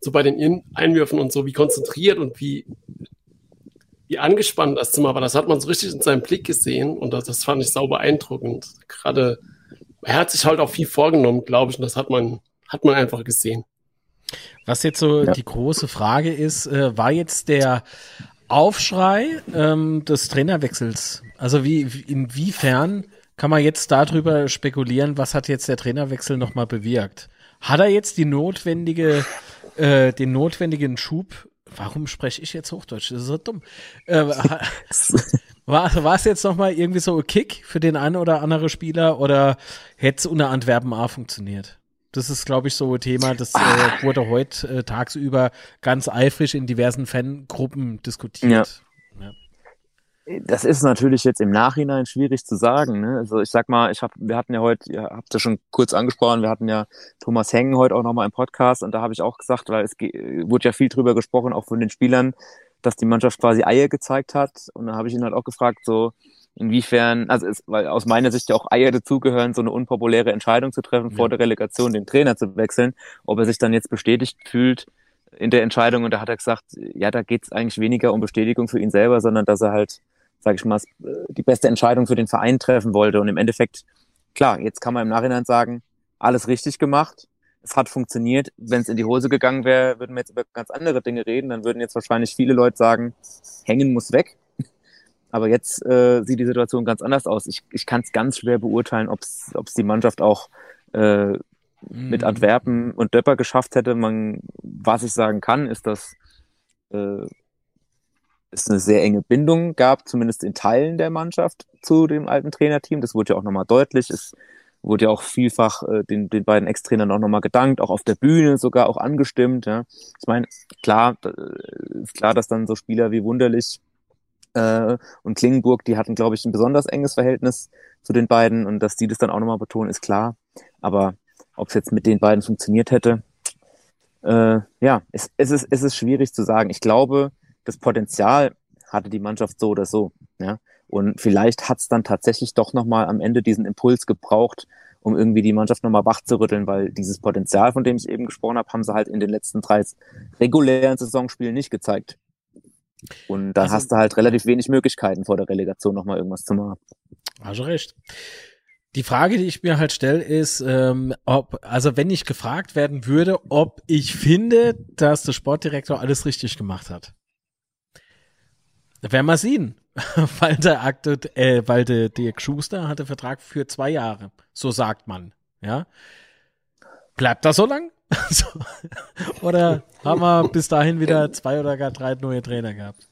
so bei den in Einwürfen und so, wie konzentriert und wie, wie angespannt das Zimmer war. Das hat man so richtig in seinem Blick gesehen und das, das fand ich sau beeindruckend. Gerade, er hat sich halt auch viel vorgenommen, glaube ich, und das hat man, hat man einfach gesehen. Was jetzt so ja. die große Frage ist, äh, war jetzt der Aufschrei ähm, des Trainerwechsels. Also wie, inwiefern kann man jetzt darüber spekulieren, was hat jetzt der Trainerwechsel nochmal bewirkt? Hat er jetzt die notwendige, äh, den notwendigen Schub? Warum spreche ich jetzt Hochdeutsch? Das ist so dumm. Äh, [laughs] war, es jetzt nochmal irgendwie so ein Kick für den einen oder anderen Spieler oder hätte es unter Antwerpen A funktioniert? Das ist, glaube ich, so ein Thema, das äh, ah. wurde heute äh, tagsüber ganz eifrig in diversen Fangruppen diskutiert. Ja. Das ist natürlich jetzt im Nachhinein schwierig zu sagen. Ne? Also ich sag mal, ich hab, wir hatten ja heute, ihr habt ja schon kurz angesprochen, wir hatten ja Thomas Hengen heute auch nochmal im Podcast und da habe ich auch gesagt, weil es wurde ja viel drüber gesprochen, auch von den Spielern, dass die Mannschaft quasi Eier gezeigt hat. Und da habe ich ihn halt auch gefragt, so, inwiefern, also es, weil aus meiner Sicht ja auch Eier dazugehören, so eine unpopuläre Entscheidung zu treffen, ja. vor der Relegation den Trainer zu wechseln, ob er sich dann jetzt bestätigt fühlt in der Entscheidung. Und da hat er gesagt, ja, da geht es eigentlich weniger um Bestätigung für ihn selber, sondern dass er halt, sage ich mal, die beste Entscheidung für den Verein treffen wollte. Und im Endeffekt, klar, jetzt kann man im Nachhinein sagen, alles richtig gemacht. Es hat funktioniert. Wenn es in die Hose gegangen wäre, würden wir jetzt über ganz andere Dinge reden. Dann würden jetzt wahrscheinlich viele Leute sagen, hängen muss weg. [laughs] Aber jetzt äh, sieht die Situation ganz anders aus. Ich, ich kann es ganz schwer beurteilen, ob es die Mannschaft auch äh, mhm. mit Antwerpen und Döpper geschafft hätte. Man, was ich sagen kann, ist, dass äh, es eine sehr enge Bindung gab, zumindest in Teilen der Mannschaft zu dem alten Trainerteam. Das wurde ja auch nochmal deutlich. Es wurde ja auch vielfach äh, den, den beiden Ex-Trainern auch nochmal gedankt, auch auf der Bühne sogar auch angestimmt. Ja. Ich meine, klar, äh, ist klar, dass dann so Spieler wie Wunderlich äh, und Klingenburg, die hatten, glaube ich, ein besonders enges Verhältnis zu den beiden und dass die das dann auch nochmal betonen, ist klar. Aber ob es jetzt mit den beiden funktioniert hätte, äh, ja, es, es, ist, es ist schwierig zu sagen. Ich glaube, das Potenzial hatte die Mannschaft so oder so. Ja? Und vielleicht hat es dann tatsächlich doch nochmal am Ende diesen Impuls gebraucht, um irgendwie die Mannschaft nochmal wach zu rütteln, weil dieses Potenzial, von dem ich eben gesprochen habe, haben sie halt in den letzten drei regulären Saisonspielen nicht gezeigt. Und dann also, hast du halt relativ wenig Möglichkeiten vor der Relegation nochmal irgendwas zu machen. Also recht. Die Frage, die ich mir halt stelle, ist, ähm, ob, also wenn ich gefragt werden würde, ob ich finde, dass der Sportdirektor alles richtig gemacht hat. Werden wir sehen. [laughs] weil der Akte, äh, weil der Dirk Schuster hatte Vertrag für zwei Jahre. So sagt man. Ja. Bleibt das so lang? [laughs] oder haben wir bis dahin wieder zwei oder gar drei neue Trainer gehabt?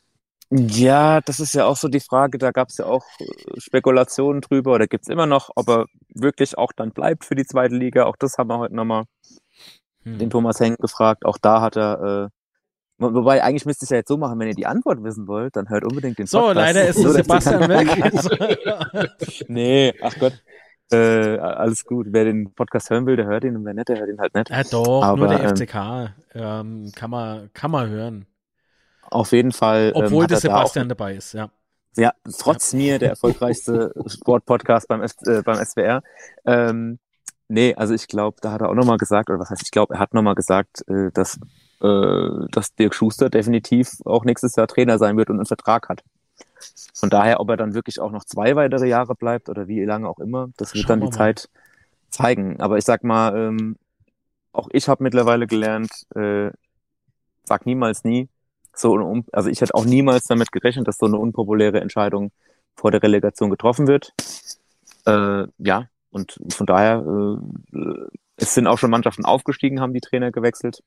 Ja, das ist ja auch so die Frage, da gab es ja auch äh, Spekulationen drüber oder gibt es immer noch, ob er wirklich auch dann bleibt für die zweite Liga. Auch das haben wir heute nochmal hm. den Thomas Henk gefragt. Auch da hat er, äh, wobei eigentlich müsste ich ja jetzt so machen, wenn ihr die Antwort wissen wollt, dann hört unbedingt den Podcast. So, leider ist so, Sebastian weg. [laughs] nee, ach Gott. Äh, alles gut. Wer den Podcast hören will, der hört ihn und wer nicht, der hört ihn halt nicht. Ja, doch, Aber, nur der FCK ähm, kann, man, kann man hören. Auf jeden Fall. Ähm, Obwohl ähm, der Sebastian da dabei ist, ja. Ja, trotz ja. mir der erfolgreichste [laughs] Sportpodcast beim, äh, beim SWR. Ähm, nee, also ich glaube, da hat er auch nochmal gesagt, oder was heißt, ich glaube, er hat nochmal gesagt, äh, dass, äh, dass Dirk Schuster definitiv auch nächstes Jahr Trainer sein wird und einen Vertrag hat. Von daher, ob er dann wirklich auch noch zwei weitere Jahre bleibt oder wie lange auch immer, das wird Schauen dann die Zeit zeigen. Aber ich sag mal, ähm, auch ich habe mittlerweile gelernt, äh, sag niemals nie. So, also ich hätte auch niemals damit gerechnet, dass so eine unpopuläre Entscheidung vor der Relegation getroffen wird. Äh, ja, und von daher, äh, es sind auch schon Mannschaften aufgestiegen, haben die Trainer gewechselt.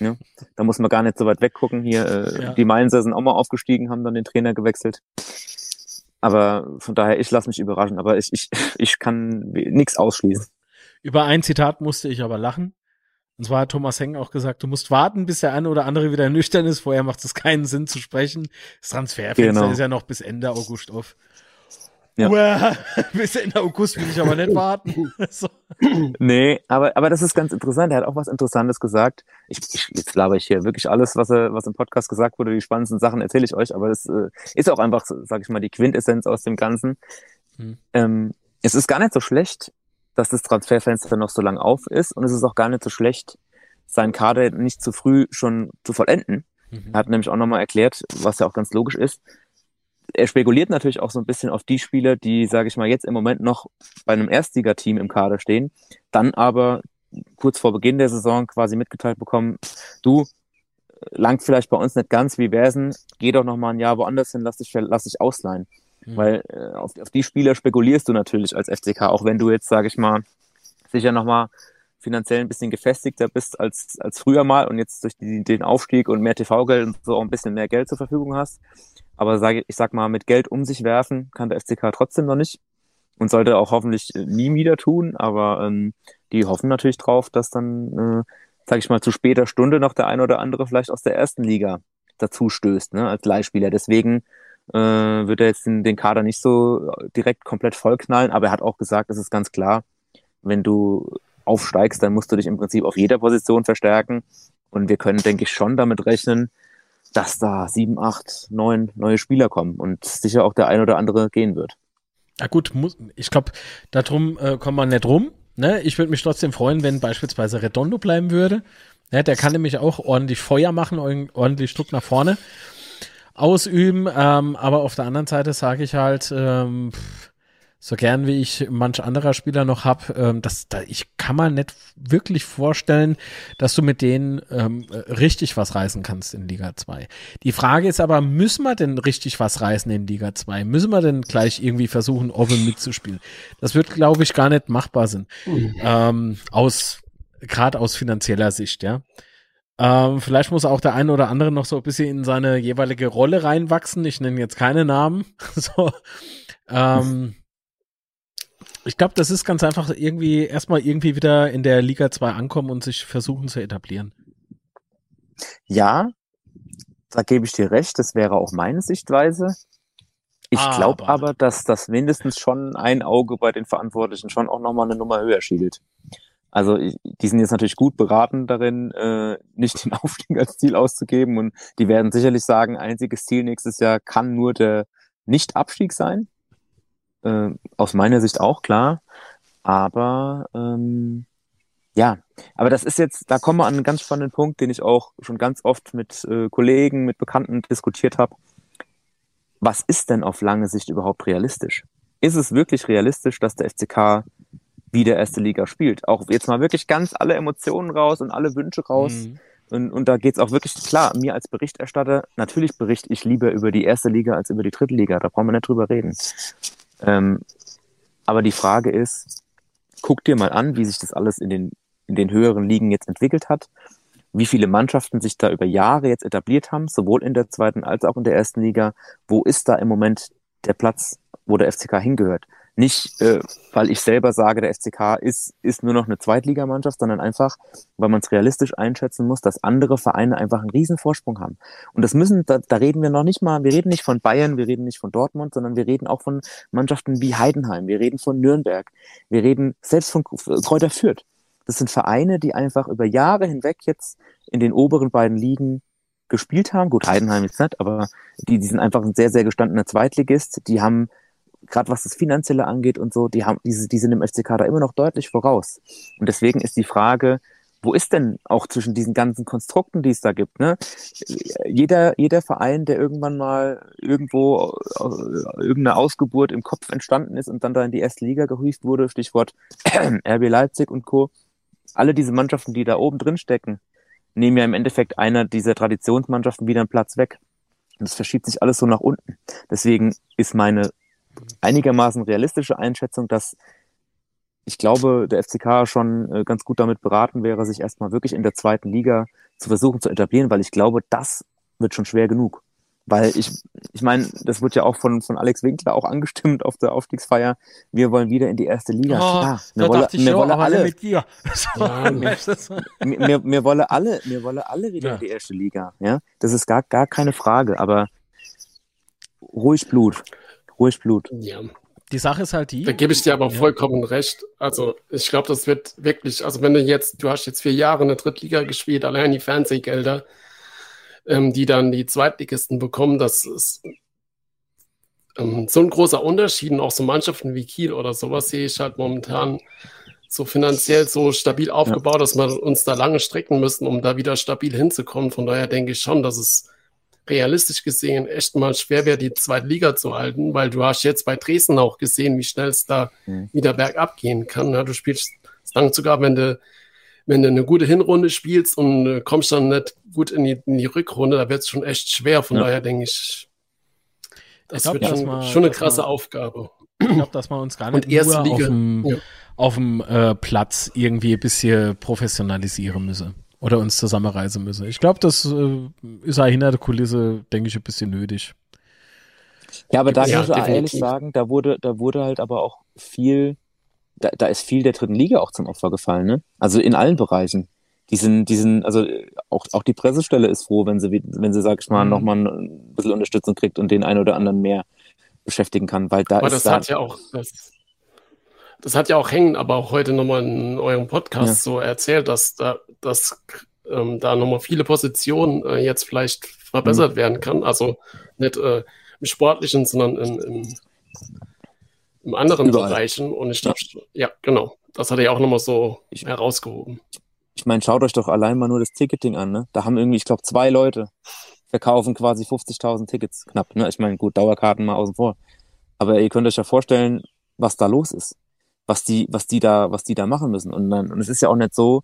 Ja, da muss man gar nicht so weit weggucken. Hier, äh, ja. die Mainzer sind auch mal aufgestiegen, haben dann den Trainer gewechselt. Aber von daher, ich lasse mich überraschen. Aber ich, ich, [laughs] ich kann nichts ausschließen. Über ein Zitat musste ich aber lachen. Und zwar hat Thomas Heng auch gesagt, du musst warten, bis der eine oder andere wieder nüchtern ist. Vorher macht es keinen Sinn zu sprechen. Das Transferfenster Genau. ist ja noch bis Ende August auf. Ja. Uah, [laughs] bis Ende August will ich aber nicht warten. [laughs] so. Nee, aber, aber das ist ganz interessant. Er hat auch was Interessantes gesagt. Ich, ich, jetzt laber ich hier wirklich alles, was, was im Podcast gesagt wurde. Die spannendsten Sachen erzähle ich euch, aber das äh, ist auch einfach, sag ich mal, die Quintessenz aus dem Ganzen. Hm. Ähm, es ist gar nicht so schlecht, dass das Transferfenster noch so lang auf ist und es ist auch gar nicht so schlecht, seinen Kader nicht zu früh schon zu vollenden. Er hat nämlich auch nochmal erklärt, was ja auch ganz logisch ist. Er spekuliert natürlich auch so ein bisschen auf die Spieler, die, sage ich mal, jetzt im Moment noch bei einem Erstligateam im Kader stehen, dann aber kurz vor Beginn der Saison quasi mitgeteilt bekommen, du, langt vielleicht bei uns nicht ganz, wie wär's denn? Geh doch noch mal ein Jahr woanders hin, lass dich, lass dich ausleihen. Mhm. Weil äh, auf, auf die Spieler spekulierst du natürlich als FCK, auch wenn du jetzt, sage ich mal, sicher noch mal finanziell ein bisschen gefestigter bist als, als früher mal und jetzt durch die, den Aufstieg und mehr TV-Geld und so auch ein bisschen mehr Geld zur Verfügung hast. Aber sage, ich sag mal, mit Geld um sich werfen kann der FCK trotzdem noch nicht und sollte auch hoffentlich äh, nie wieder tun. Aber ähm, die hoffen natürlich drauf, dass dann, äh, sage ich mal, zu später Stunde noch der eine oder andere vielleicht aus der ersten Liga dazu stößt, ne, als Leihspieler. Deswegen äh, wird er jetzt den, den Kader nicht so direkt komplett vollknallen, aber er hat auch gesagt, es ist ganz klar, wenn du aufsteigst, dann musst du dich im Prinzip auf jeder Position verstärken. Und wir können, denke ich, schon damit rechnen, dass da sieben, acht, neun neue Spieler kommen und sicher auch der ein oder andere gehen wird. Ja gut, muss, ich glaube, darum äh, kommt man nicht rum. Ne? Ich würde mich trotzdem freuen, wenn beispielsweise Redondo bleiben würde. Ja, der kann nämlich auch ordentlich Feuer machen, ordentlich Druck nach vorne ausüben. Ähm, aber auf der anderen Seite sage ich halt, ähm, so gern wie ich manch anderer Spieler noch hab, ähm, das, da, ich kann mir nicht wirklich vorstellen, dass du mit denen ähm, richtig was reißen kannst in Liga 2. Die Frage ist aber, müssen wir denn richtig was reißen in Liga 2? Müssen wir denn gleich irgendwie versuchen, offen mitzuspielen? Das wird, glaube ich, gar nicht machbar sein. Mhm. Ähm, aus, gerade aus finanzieller Sicht, ja. Ähm, vielleicht muss auch der eine oder andere noch so ein bisschen in seine jeweilige Rolle reinwachsen. Ich nenne jetzt keine Namen. [laughs] so, ähm, ich glaube, das ist ganz einfach irgendwie erstmal irgendwie wieder in der Liga 2 ankommen und sich versuchen zu etablieren. Ja, da gebe ich dir recht, das wäre auch meine Sichtweise. Ich glaube aber, dass das mindestens schon ein Auge bei den Verantwortlichen schon auch nochmal eine Nummer höher schielt. Also die sind jetzt natürlich gut beraten darin, äh, nicht den [laughs] Aufstieg als Ziel auszugeben und die werden sicherlich sagen, einziges Ziel nächstes Jahr kann nur der Nicht-Abstieg sein. Äh, aus meiner Sicht auch klar. Aber ähm, ja, aber das ist jetzt, da kommen wir an einen ganz spannenden Punkt, den ich auch schon ganz oft mit äh, Kollegen, mit Bekannten diskutiert habe. Was ist denn auf lange Sicht überhaupt realistisch? Ist es wirklich realistisch, dass der FCK wieder erste Liga spielt? Auch jetzt mal wirklich ganz alle Emotionen raus und alle Wünsche raus. Mhm. Und, und da geht's auch wirklich klar, mir als Berichterstatter, natürlich berichte ich lieber über die erste Liga als über die dritte Liga, da brauchen wir nicht drüber reden. Ähm, aber die Frage ist, guck dir mal an, wie sich das alles in den, in den höheren Ligen jetzt entwickelt hat, wie viele Mannschaften sich da über Jahre jetzt etabliert haben, sowohl in der zweiten als auch in der ersten Liga. Wo ist da im Moment der Platz, wo der FCK hingehört? Nicht, äh, weil ich selber sage, der FCK ist, ist nur noch eine Zweitligamannschaft, sondern einfach, weil man es realistisch einschätzen muss, dass andere Vereine einfach einen riesen Vorsprung haben. Und das müssen, da, da reden wir noch nicht mal, wir reden nicht von Bayern, wir reden nicht von Dortmund, sondern wir reden auch von Mannschaften wie Heidenheim, wir reden von Nürnberg, wir reden selbst von Kräuter Fürth. Das sind Vereine, die einfach über Jahre hinweg jetzt in den oberen beiden Ligen gespielt haben. Gut, Heidenheim jetzt nicht, aber die, die sind einfach ein sehr, sehr gestandener Zweitligist. Die haben, gerade was das Finanzielle angeht und so, die haben, diese, die sind im FCK da immer noch deutlich voraus. Und deswegen ist die Frage, wo ist denn auch zwischen diesen ganzen Konstrukten, die es da gibt, ne? Jeder, jeder Verein, der irgendwann mal irgendwo äh, irgendeine Ausgeburt im Kopf entstanden ist und dann da in die erste Liga gehievt wurde, Stichwort [clears throat] RB Leipzig und Co. Alle diese Mannschaften, die da oben drin stecken, nehmen ja im Endeffekt einer dieser Traditionsmannschaften wieder einen Platz weg. Und es verschiebt sich alles so nach unten. Deswegen ist meine einigermaßen realistische Einschätzung, dass ich glaube, der FCK schon äh, ganz gut damit beraten wäre, sich erstmal wirklich in der zweiten Liga zu versuchen zu etablieren, weil ich glaube, das wird schon schwer genug. Weil ich, ich meine, das wird ja auch von, von Alex Winkler auch angestimmt auf der Aufstiegsfeier. Wir wollen wieder in die erste Liga. Oh, Klar, da mir wolle, dachte ich mir schon, wolle aber alle, mit dir. [laughs] Ja, mir, weißt du, so. mir, mir, mir wolle alle, mir wolle alle wieder Ja. in die erste Liga. Ja, das ist gar, gar keine Frage. Aber ruhig Blut, ruhig Blut. Ja. Die Sache ist halt die. Da gebe ich dir aber Ja. vollkommen recht. Also ich glaube, das wird wirklich, also wenn du jetzt, du hast jetzt vier Jahre in der Drittliga gespielt, allein die Fernsehgelder, ähm, die dann die Zweitligisten bekommen, das ist ähm, so ein großer Unterschied. Und auch so Mannschaften wie Kiel oder sowas sehe ich halt momentan so finanziell so stabil aufgebaut, dass wir uns da lange strecken müssen, um da wieder stabil hinzukommen. Von daher denke ich schon, dass es realistisch gesehen echt mal schwer wäre, die zweite Liga zu halten, weil du hast jetzt bei Dresden auch gesehen, wie schnell es da Mhm. wieder bergab gehen kann. Ja, du spielst dann sogar, wenn du, wenn du eine gute Hinrunde spielst und äh, kommst dann nicht gut in die, in die Rückrunde, da wird es schon echt schwer. Von Ja. daher denke ich, das Ich glaub, wird schon, man- schon eine krasse man- Aufgabe. Ich glaube, dass wir uns gar nicht Und erste nur Liga, auf dem, ja. auf dem äh, Platz irgendwie ein bisschen professionalisieren müssen oder uns zusammenreisen müssen. Ich glaube, das äh, ist auch hinter der Kulisse, denke ich, ein bisschen nötig. Ja, aber da Ja, muss ich auch ehrlich definitiv. sagen, da wurde, da wurde halt aber auch viel, da, da ist viel der dritten Liga auch zum Opfer gefallen, ne? Also in allen Bereichen. Diesen, diesen, also äh, auch, auch die Pressestelle ist froh, wenn sie, wie- wenn sie, sag ich mal, Mhm. nochmal ein bisschen Unterstützung kriegt und den einen oder anderen mehr beschäftigen kann, weil da Aber ist das da, hat ja auch, das, das hat ja auch hängen, aber auch heute nochmal in eurem Podcast Ja. so erzählt, dass da, dass, ähm, da nochmal viele Positionen äh, jetzt vielleicht verbessert Mhm. werden kann. Also nicht äh, im Sportlichen, sondern in, im, im anderen Überall. Bereichen. Und ich glaube, ja, genau. Das hat er ja auch nochmal so herausgehoben. ich meine, schaut euch doch allein mal nur das Ticketing an, ne? Da haben irgendwie, ich glaube, zwei Leute verkaufen quasi 50.000 Tickets knapp, ne? Ich meine, gut, Dauerkarten mal außen vor. Aber ihr könnt euch ja vorstellen, was da los ist. Was die, was die da, was die da machen müssen. Und dann, und es ist ja auch nicht so,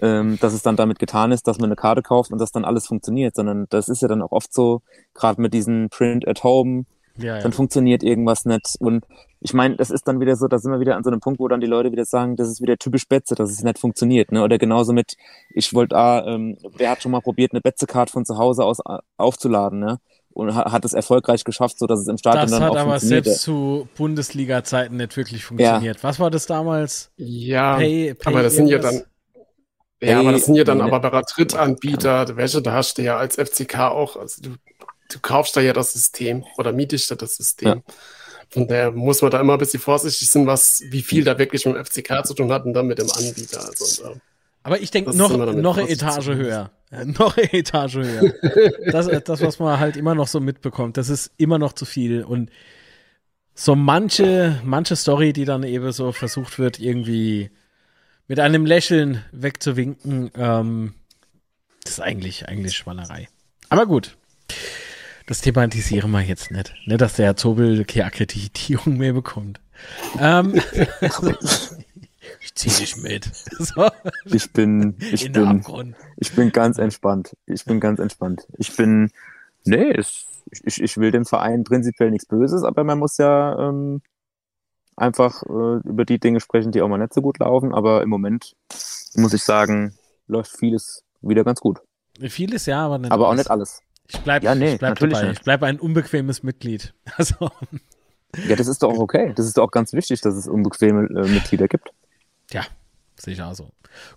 ähm, dass es dann damit getan ist, dass man eine Karte kauft und dass dann alles funktioniert, sondern das ist ja dann auch oft so, gerade mit diesen Print at Home, Ja, ja. dann funktioniert irgendwas nicht. Und ich meine, das ist dann wieder so, da sind wir wieder an so einem Punkt, wo dann die Leute wieder sagen, das ist wieder typisch Betze, dass es nicht funktioniert. Ne? Oder genauso mit, ich wollte, ah, ähm, wer hat schon mal probiert, eine Betze-Card von zu Hause aus äh, aufzuladen, ne? Und ha hat es erfolgreich geschafft, so dass es im Stadion Das dann hat auch aber funktioniert. selbst zu Bundesliga-Zeiten nicht wirklich funktioniert. Was war das damals? Ja, Pay- Pay aber das sind ja dann, ja, aber das sind ja dann Hey, aber Drittanbieter, welche, da hast du ja als FCK auch, also du, du kaufst da ja das System oder mietest da das System. Von daher muss man da immer ein bisschen vorsichtig sein, was, wie viel da wirklich mit dem FCK zu tun hat und dann mit dem Anbieter. Also, Aber ich denke Das noch, noch eine Etage höher. [laughs] Noch eine Etage höher. Das, äh, das, was man halt immer noch so mitbekommt, das ist immer noch zu viel. Und so manche, manche Story, die dann eben so versucht wird, irgendwie mit einem Lächeln wegzuwinken, ähm, das ist eigentlich, eigentlich Schwallerei. Aber gut. Das thematisieren wir jetzt nicht. Nicht, dass der Herr Zobel keine Akkreditierung mehr bekommt. Ähm, [laughs] ich zieh dich mit. [laughs] So. Ich bin, ich In bin, ich bin ganz entspannt. Ich bin ganz entspannt. Ich bin, nee, es, ich, ich will dem Verein prinzipiell nichts Böses, aber man muss ja ähm, einfach äh, über die Dinge sprechen, die auch mal nicht so gut laufen. Aber im Moment muss ich sagen, läuft vieles wieder ganz gut. Vieles ja, aber nicht Aber auch nicht alles. Ich bleib, Ja, nee, ich bleib dabei. nicht. Ich bleibe ein unbequemes Mitglied. [laughs] Also, Ja, das ist doch auch [laughs] okay. Das ist doch auch ganz wichtig, dass es unbequeme äh, Mitglieder gibt. Ja, sehe ich auch so.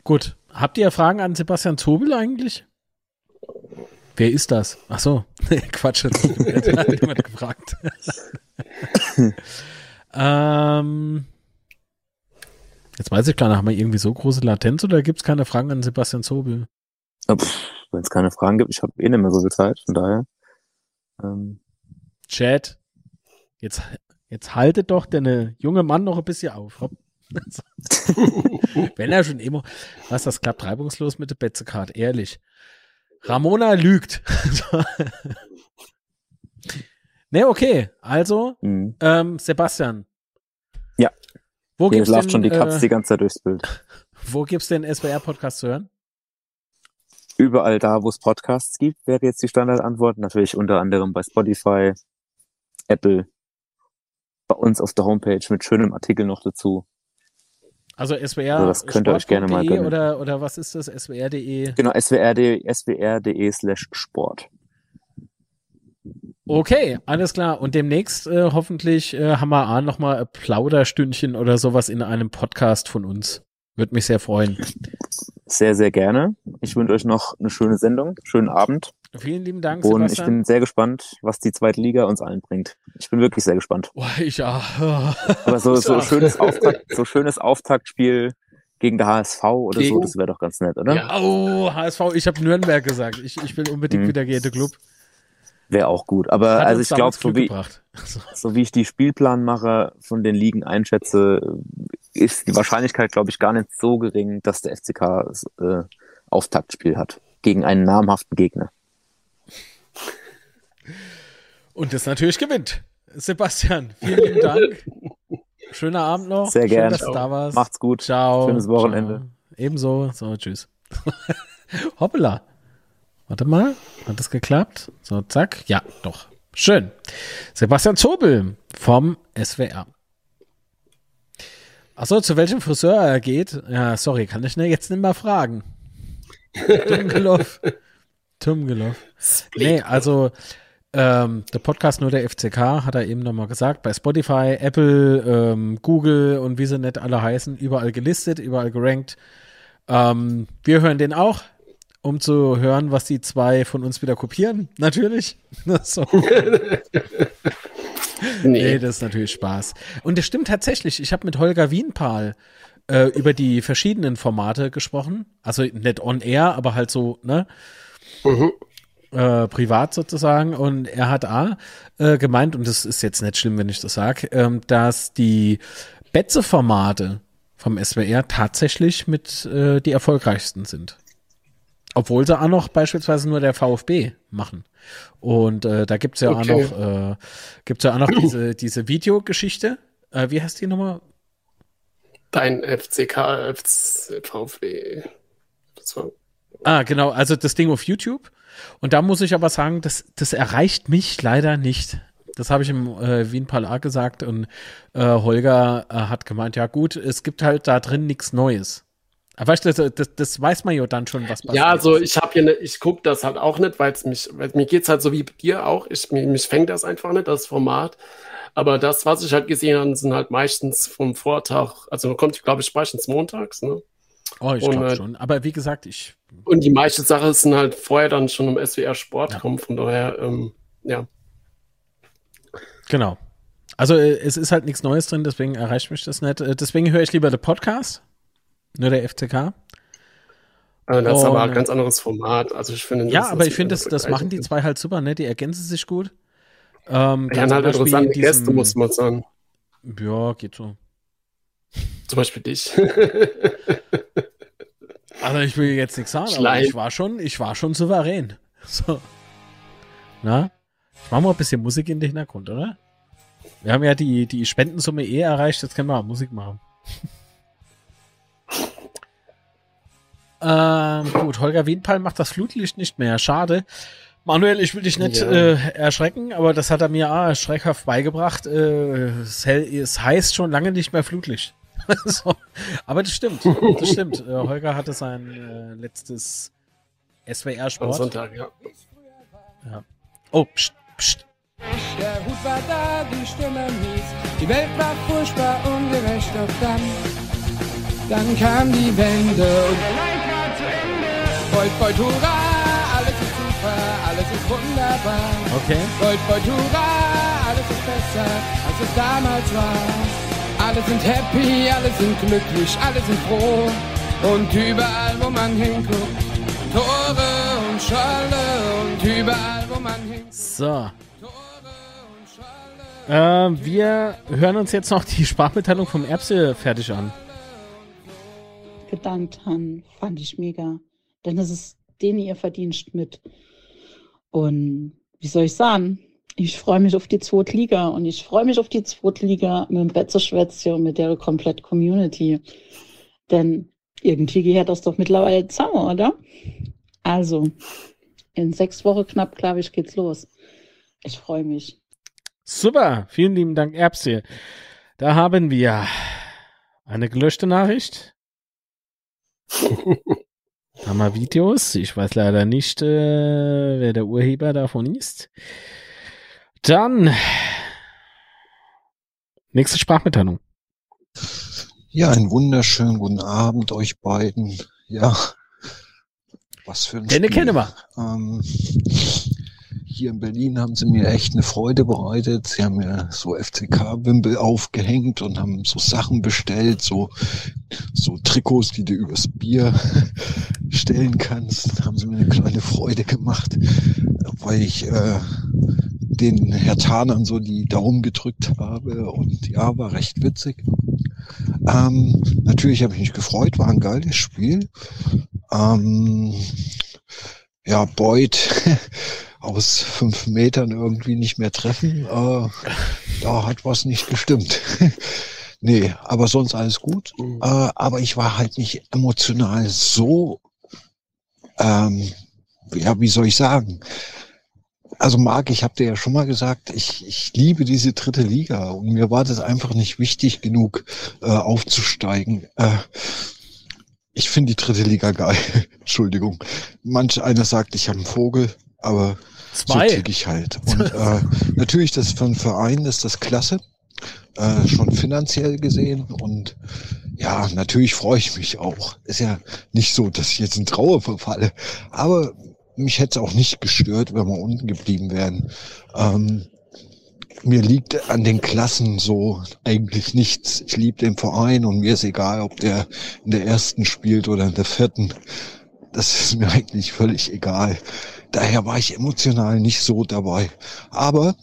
Gut. Habt ihr Fragen an Sebastian Zobel eigentlich? Wer ist das? Ach so. [laughs] Quatsch, [laughs] hat jemand gefragt. [laughs] ähm, jetzt weiß ich gar nicht, haben wir irgendwie so große Latenz oder gibt es keine Fragen an Sebastian Zobel? Wenn es keine Fragen gibt, ich habe eh nicht mehr so viel Zeit, von daher. Ähm, Chat, jetzt, jetzt haltet doch der junge Mann noch ein bisschen auf. Hopp. [laughs] Wenn er schon immer, was, das klappt reibungslos mit der Betzekart, ehrlich. Ramona lügt. [laughs] ne, okay, also, Mhm. ähm, Sebastian. Ja. Wo Hier gibt's läuft denn, schon die Katze äh, die ganze Zeit durchs Bild. [laughs] Wo gibt's den SWR-Podcast zu hören? Überall da, wo es Podcasts gibt, wäre jetzt die Standardantwort. Natürlich unter anderem bei Spotify, Apple, bei uns auf der Homepage mit schönem Artikel noch dazu. Also SWR. Also das könnt ihr euch gerne mal gönnen. Oder, oder was ist das? SWR.de? Genau, swr.de swr.de slash Sport. Okay, alles klar. Und demnächst äh, hoffentlich äh, haben wir mal ein Plauderstündchen oder sowas in einem Podcast von uns. Würde mich sehr freuen. Sehr, sehr gerne. Ich wünsche euch noch eine schöne Sendung, schönen Abend. Vielen lieben Dank, Und Sebastian. ich bin sehr gespannt, was die zweite Liga uns allen bringt. Ich bin wirklich sehr gespannt. Boah, ich ja. Aber so, [laughs] so schönes Auftakt, so schönes Auftaktspiel gegen der HSV oder so, Gegen- das wäre doch ganz nett, oder? Ja. Oh, HSV, ich habe Nürnberg gesagt. Ich, ich will unbedingt Mhm. wieder der Club. Wäre auch gut. Aber Hat also ich glaube, so wie, [laughs] so wie ich die Spielplanmacher von den Ligen einschätze, ist die Wahrscheinlichkeit, glaube ich, gar nicht so gering, dass der FCK äh, Auftaktspiel hat gegen einen namhaften Gegner. Und das natürlich gewinnt. Sebastian, vielen lieben Dank. [laughs] Schöner Abend noch. Sehr Schön, gern. dass du da warst. Macht's gut. Ciao. Schönes Wochenende. Ciao. Ebenso. So, tschüss. [laughs] Hoppala. Warte mal. Hat das geklappt? So, zack. Ja, doch. Schön. Sebastian Zobel vom SWR. Achso, zu welchem Friseur er geht? Ja, sorry, kann ich ne jetzt nicht mehr fragen. Dummgeloff. Dummgeloff. [laughs] Nee, also ähm, der Podcast nur der FCK, hat er eben nochmal gesagt, bei Spotify, Apple, ähm, Google und wie sie nicht alle heißen, überall gelistet, überall gerankt. Ähm, wir hören den auch, um zu hören, was die zwei von uns wieder kopieren, natürlich. [laughs] so. [laughs] nee. das ist natürlich Spaß. Und es stimmt tatsächlich, ich habe mit Holger Wienpahl äh, über die verschiedenen Formate gesprochen. Also nicht on air, aber halt so, ne? Äh, privat sozusagen. Und er hat A äh, gemeint, und das ist jetzt nicht schlimm, wenn ich das sage, ähm, dass die Betze-Formate vom SWR tatsächlich mit äh, die erfolgreichsten sind. Obwohl sie auch noch beispielsweise nur der VfB machen. Und äh, da gibt's ja Okay. auch noch, äh, gibt's ja auch noch diese, [clears throat] diese Videogeschichte. Äh, wie heißt die nochmal? Dein FCK, FC, VfB. Ah, genau, also das Ding auf YouTube. Und da muss ich aber sagen, das, das erreicht mich leider nicht. Das habe ich im äh, Wien Palar gesagt und äh, Holger äh, hat gemeint, ja gut, es gibt halt da drin nichts Neues. Aber weißt du, das, das, weiß man ja dann schon, was passiert. Ja, also ich habe hier, ne, ich gucke das halt auch nicht, weil es mich, weil mir geht's halt so wie dir auch. Ich, mich, mich fängt das einfach nicht, das Format. Aber das, was ich halt gesehen habe, sind halt meistens vom Vortag, also kommt, glaube ich, meistens montags, ne? Oh, ich glaube äh, schon. Aber wie gesagt, ich. Und die meisten Sachen sind halt vorher dann schon im SWR Sport kommen, von daher, ähm, ja. Genau. Also äh, es ist halt nichts Neues drin, deswegen erreicht mich das nicht. Äh, Deswegen höre ich lieber den Podcast. Nur der FCK. Äh, Das ist aber ein ganz anderes Format. Also ich finde, Ja, aber ich finde, das, das machen die zwei halt super, ne? Die ergänzen sich gut. Ähm, Ja, halt interessante in Gäste, diesem- muss man sagen. Ja, geht so. Zum Beispiel dich. [laughs] Also ich will jetzt nichts sagen, aber Schleim. ich war schon, ich war schon souverän. [laughs] So. Na? Ich mach mal ein bisschen Musik in den Hintergrund, oder? Wir haben ja die, die Spendensumme eh erreicht, jetzt können wir auch Musik machen. [laughs] ähm, gut, Holger Wienpal macht das Flutlicht nicht mehr. Schade. Manuel, ich will dich nicht Ja. äh, erschrecken, aber das hat er mir ah, schreckhaft beigebracht. Äh, es, es heißt schon lange nicht mehr Flutlicht. [laughs] so. Aber das stimmt. Das stimmt. Äh, Holger hatte sein äh, letztes SWR-Sport. Am Sonntag, ja. Ja. Oh, pst, pst. Der Hut war da, die Stimme mies. Die Welt war furchtbar ungerecht, doch dann, dann kam die Wende und Beut, beut, hurra, alles ist super, alles ist wunderbar. Okay. Beut, beut, hurra, alles ist besser, als es damals war. Alle sind happy, alle sind glücklich, alle sind froh. Und überall, wo man hinguckt, Tore und Scholle. Und überall, wo man hinguckt. So. Ähm, wir hören uns jetzt noch die Sprachmitteilung vom Erbse fertig an. gedankt haben, fand ich mega. Denn es ist denen ihr Verdienst mit. Und wie soll ich sagen? Ich freue mich auf die zweite Liga und ich freue mich auf die zweite Liga mit dem Betze und mit der komplett Community. Denn irgendwie gehört das doch mittlerweile zusammen, oder? Also, in sechs Wochen knapp, glaube ich, geht's los. Ich freue mich. Super, vielen lieben Dank, Erbse. Da haben wir eine gelöschte Nachricht. [laughs] Haben wir Videos. Ich weiß leider nicht, äh, wer der Urheber davon ist. Dann nächste Sprachmitteilung. Ja, einen wunderschönen guten Abend euch beiden. Ja, was für ein Kenne, Spiel. kenne wir. Ähm, hier in Berlin haben sie mir echt eine Freude bereitet. Sie haben mir so FCK-Wimpel aufgehängt und haben so Sachen bestellt, so, so Trikots, die du übers Bier [laughs] stellen kannst. Da haben sie mir eine kleine Freude gemacht, weil ich äh, den Herr Tanern so die Daumen gedrückt habe und ja, war recht witzig. Ähm, natürlich habe ich mich gefreut, war ein geiles Spiel. Ähm, ja, Boyd [laughs] aus fünf Metern irgendwie nicht mehr treffen, äh, da hat was nicht gestimmt. [laughs] nee, aber sonst alles gut. Äh, aber ich war halt nicht emotional so, ähm, ja, wie soll ich sagen? Also Marc, ich habe dir ja schon mal gesagt, ich, ich liebe diese dritte Liga und mir war das einfach nicht wichtig genug äh, aufzusteigen. Äh, ich finde die dritte Liga geil. [laughs] Entschuldigung. Manch einer sagt, ich habe einen Vogel, aber Zwei. so tick ich halt. Und äh, natürlich, das für einen Verein ist das klasse, äh, schon finanziell gesehen. Und ja, natürlich freue ich mich auch. Ist ja nicht so, dass ich jetzt in Trauer verfalle. Aber mich hätte es auch nicht gestört, wenn wir unten geblieben wären. Ähm, mir liegt an den Klassen so eigentlich nichts. Ich liebe den Verein und mir ist egal, ob der in der ersten spielt oder in der vierten. Das ist mir eigentlich völlig egal. Daher war ich emotional nicht so dabei. Aber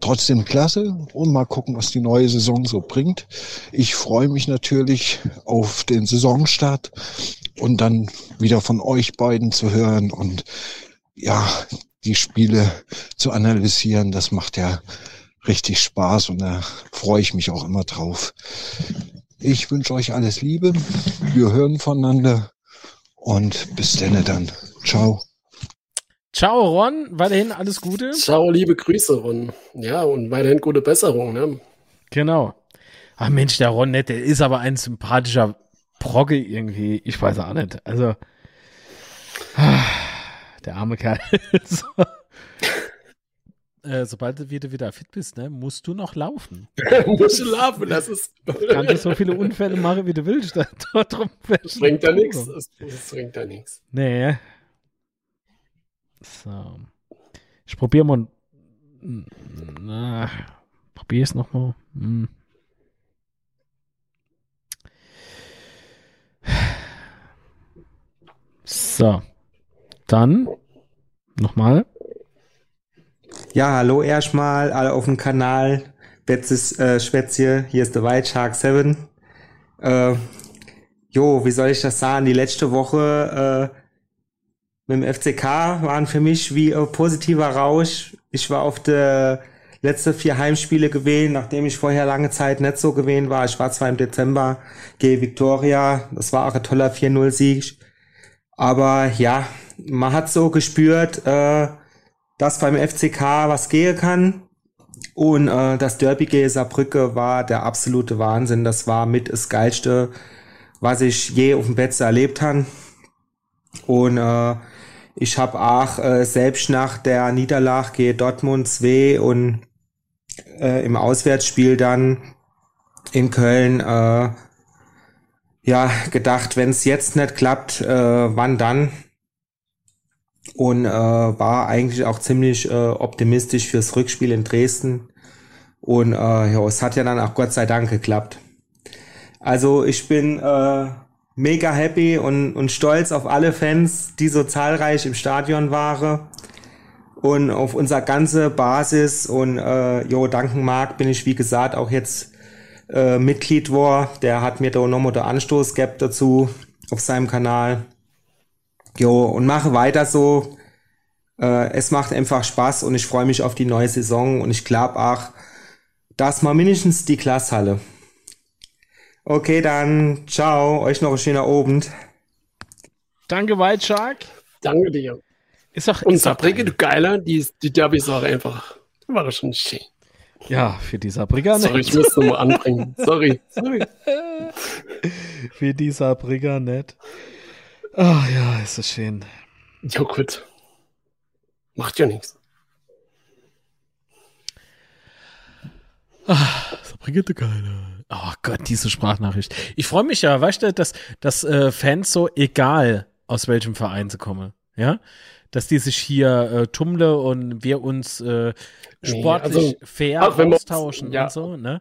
trotzdem klasse und mal gucken, was die neue Saison so bringt. Ich freue mich natürlich auf den Saisonstart und dann wieder von euch beiden zu hören und ja, die Spiele zu analysieren. Das macht ja richtig Spaß und da freue ich mich auch immer drauf. Ich wünsche euch alles Liebe. Wir hören voneinander und bis denn dann. Ciao. Ciao, Ron. Weiterhin alles Gute. Ciao, liebe Grüße, Ron. Ja, und weiterhin gute Besserung, ne? Genau. Ach Mensch, der Ron nett, der ist aber ein sympathischer Progge irgendwie. Ich weiß auch nicht. Also, ah, der arme Kerl. [laughs] so. äh, sobald du wieder, wieder fit bist, ne, musst du noch laufen. [laughs] Musst du laufen, das ist. Kannst du so viele Unfälle machen, wie du willst. [laughs] Da, darum das bringt ja nichts. Das, das bringt ja nichts. Nee. So. Ich probiere mal. Na, probier es nochmal. Hm. So. Dann nochmal. Ja, hallo erstmal, alle auf dem Kanal. Betzes äh, Schwätzchen, hier ist der White Shark 7. Äh, jo, wie soll ich das sagen? Die letzte Woche äh, mit dem FCK waren für mich wie ein positiver Rausch. Ich war auf der letzte vier Heimspiele gewesen, nachdem ich vorher lange Zeit nicht so gewesen war. Ich war zwar im Dezember gegen Victoria, das war auch ein toller 4-0-Sieg. Aber ja, man hat so gespürt, äh, dass beim FCK was gehen kann. Und äh, das Derby gegen Saarbrücke war der absolute Wahnsinn. Das war mit das Geilste, was ich je auf dem Betze erlebt habe. Und äh, ich habe auch äh, selbst nach der Niederlage gegen Dortmund 2 und äh, im Auswärtsspiel dann in Köln äh, ja gedacht, wenn es jetzt nicht klappt, äh, wann dann? Und äh, war eigentlich auch ziemlich äh, optimistisch fürs Rückspiel in Dresden. Und äh, ja, es hat ja dann auch Gott sei Dank geklappt. Also ich bin äh, mega happy und, und stolz auf alle Fans, die so zahlreich im Stadion waren. Und auf unser ganze Basis und äh, jo, danken Marc bin ich wie gesagt auch jetzt äh, Mitglied war. Der hat mir da nochmal den Anstoß gehabt dazu auf seinem Kanal. Jo, und mache weiter so. Äh, es macht einfach Spaß und ich freue mich auf die neue Saison und ich glaube auch, dass mal mindestens die Klasshalle. Okay, dann ciao, euch noch einen schönen Abend. Danke, White Shark. Danke dir. Ist doch, Und ist doch Saarbrücke, du Geiler, die, die Derbys auch einfach. War das schon schön. Ja, für die Saarbrücker Sorry, ich muss nochmal anbringen. Sorry, sorry. [laughs] für die Saarbrücker nicht. Ach ja, ist das schön. Ja, gut. Macht ja nichts. Ah, Brigitte Keiner. Oh Gott, diese Sprachnachricht. Ich freue mich ja, weißt du, dass, dass äh, Fans so, egal aus welchem Verein sie kommen, ja, dass die sich hier äh, tummle und wir uns äh, sportlich also, fair austauschen ja. und so, ne?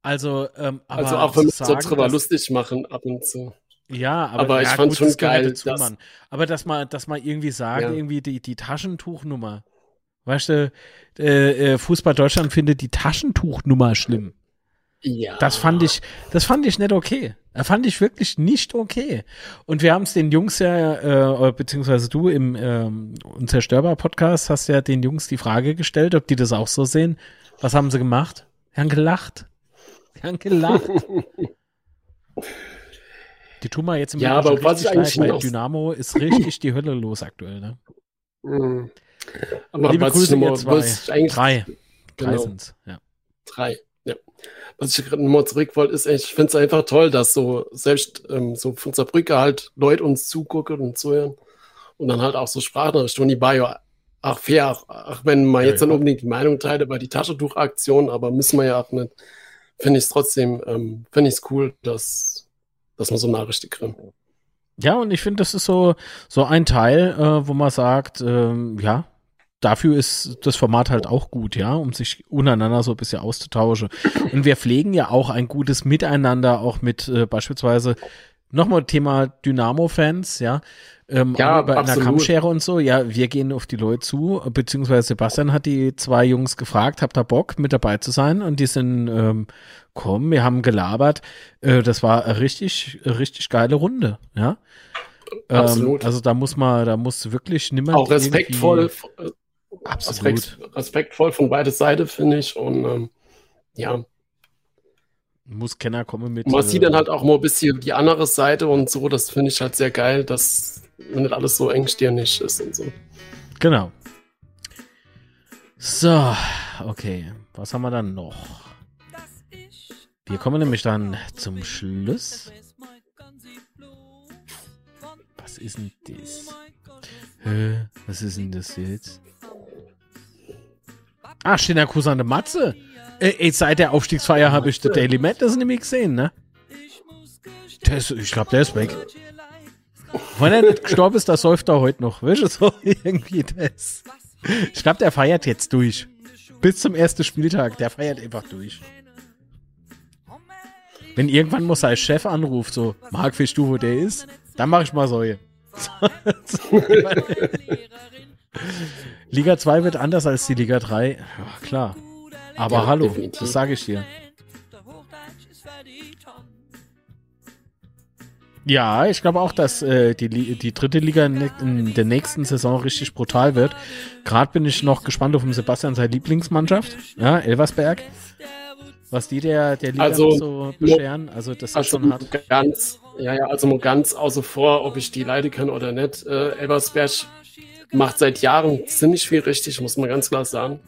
Also, ähm, aber also auch wenn wir uns drüber lustig machen ab und zu. Ja, aber, aber ich ja, fand gut, schon geil, dazu, dass, Mann. Aber dass man, dass man irgendwie sagt, Ja. irgendwie die, die Taschentuchnummer. Weißt du, äh, äh, Fußball Deutschland findet die Taschentuchnummer schlimm. Ja. Das fand ich, das fand ich nicht okay. Das fand ich wirklich nicht okay. Und wir haben es den Jungs ja, äh, beziehungsweise du im ähm, Unzerstörbar Podcast hast ja den Jungs die Frage gestellt, ob die das auch so sehen. Was haben sie gemacht? Sie haben gelacht. Sie haben gelacht. die tun wir [laughs] jetzt im Ja, aber was ich eigentlich leid, weil Dynamo ist richtig die Hölle los aktuell, ne? Mhm. Aber Liebe was Grüße, ihr mal- zwei. Drei. Drei Genau. sind's, ja. Drei. Was ich gerade nochmal zurück wollte, ist ich finde es einfach toll, dass so selbst ähm, so von Saarbrücke halt Leute uns zugucken und zuhören und dann halt auch so Sprachnachrichten und die war ja auch fair, auch, auch wenn man Ja, jetzt dann ja. unbedingt die Meinung teilt über die Taschentuchaktion, aber müssen wir ja auch nicht, finde ich es trotzdem, ähm, finde ich es cool, dass, dass man so Nachrichten kriegt. Ja, und ich finde, das ist so, so ein Teil, äh, wo man sagt, ähm, ja, dafür ist das Format halt auch gut, ja, um sich untereinander so ein bisschen auszutauschen. Und wir pflegen ja auch ein gutes Miteinander, auch mit äh, beispielsweise nochmal Thema Dynamo-Fans, ja. Ähm, Ja, über einer absolut. Kammschere und so, ja, wir gehen auf die Leute zu, beziehungsweise Sebastian hat die zwei Jungs gefragt, habt ihr Bock mit dabei zu sein? Und die sind, ähm, komm, wir haben gelabert. Äh, das war eine richtig, eine richtig geile Runde, ja. Absolut. Ähm, also da muss man, da muss wirklich niemand Auch respektvoll, Absolut. Respekt, respektvoll von beide Seiten, finde ich. Und ähm, ja, muss Kenner kommen mit. man äh, sieht dann halt auch mal ein bisschen die andere Seite und so. Das finde ich halt sehr geil, dass nicht alles so engstirnig ist und so. Genau. So, okay. Was haben wir dann noch? Wir kommen nämlich dann zum Schluss. Was ist denn das? Hä? Was ist denn das jetzt? Ah, steht der Cousin der Matze. Äh, seit der Aufstiegsfeier habe ich den Daily Madness nämlich gesehen, ne? Der ist, ich glaube, der ist weg. Wenn er nicht gestorben ist, da säuft er heute noch. Weißt du, so [laughs] irgendwie das. Ich glaube, der feiert jetzt durch. Bis zum ersten Spieltag. Der feiert einfach durch. Wenn irgendwann mal sein Chef anruft, so, Marc, weißt du, wo der ist? Dann mache ich mal Säue. [laughs] [laughs] Liga 2 wird anders als die Liga 3. Ja, klar. Aber Ja, hallo, definitiv. das sage ich dir. Ja, ich glaube auch, dass äh, die, die dritte Liga in, der nächsten Saison richtig brutal wird. Gerade bin ich noch gespannt auf den Sebastian, seine Lieblingsmannschaft, ja, Elversberg. Was die der, der Liga Also, so bescheren. Also, das ist Also schon hart. ganz, ja, ja, also mal ganz außer vor, ob ich die leiden kann oder nicht. Äh, Elversberg macht seit Jahren ziemlich viel richtig, muss man ganz klar sagen.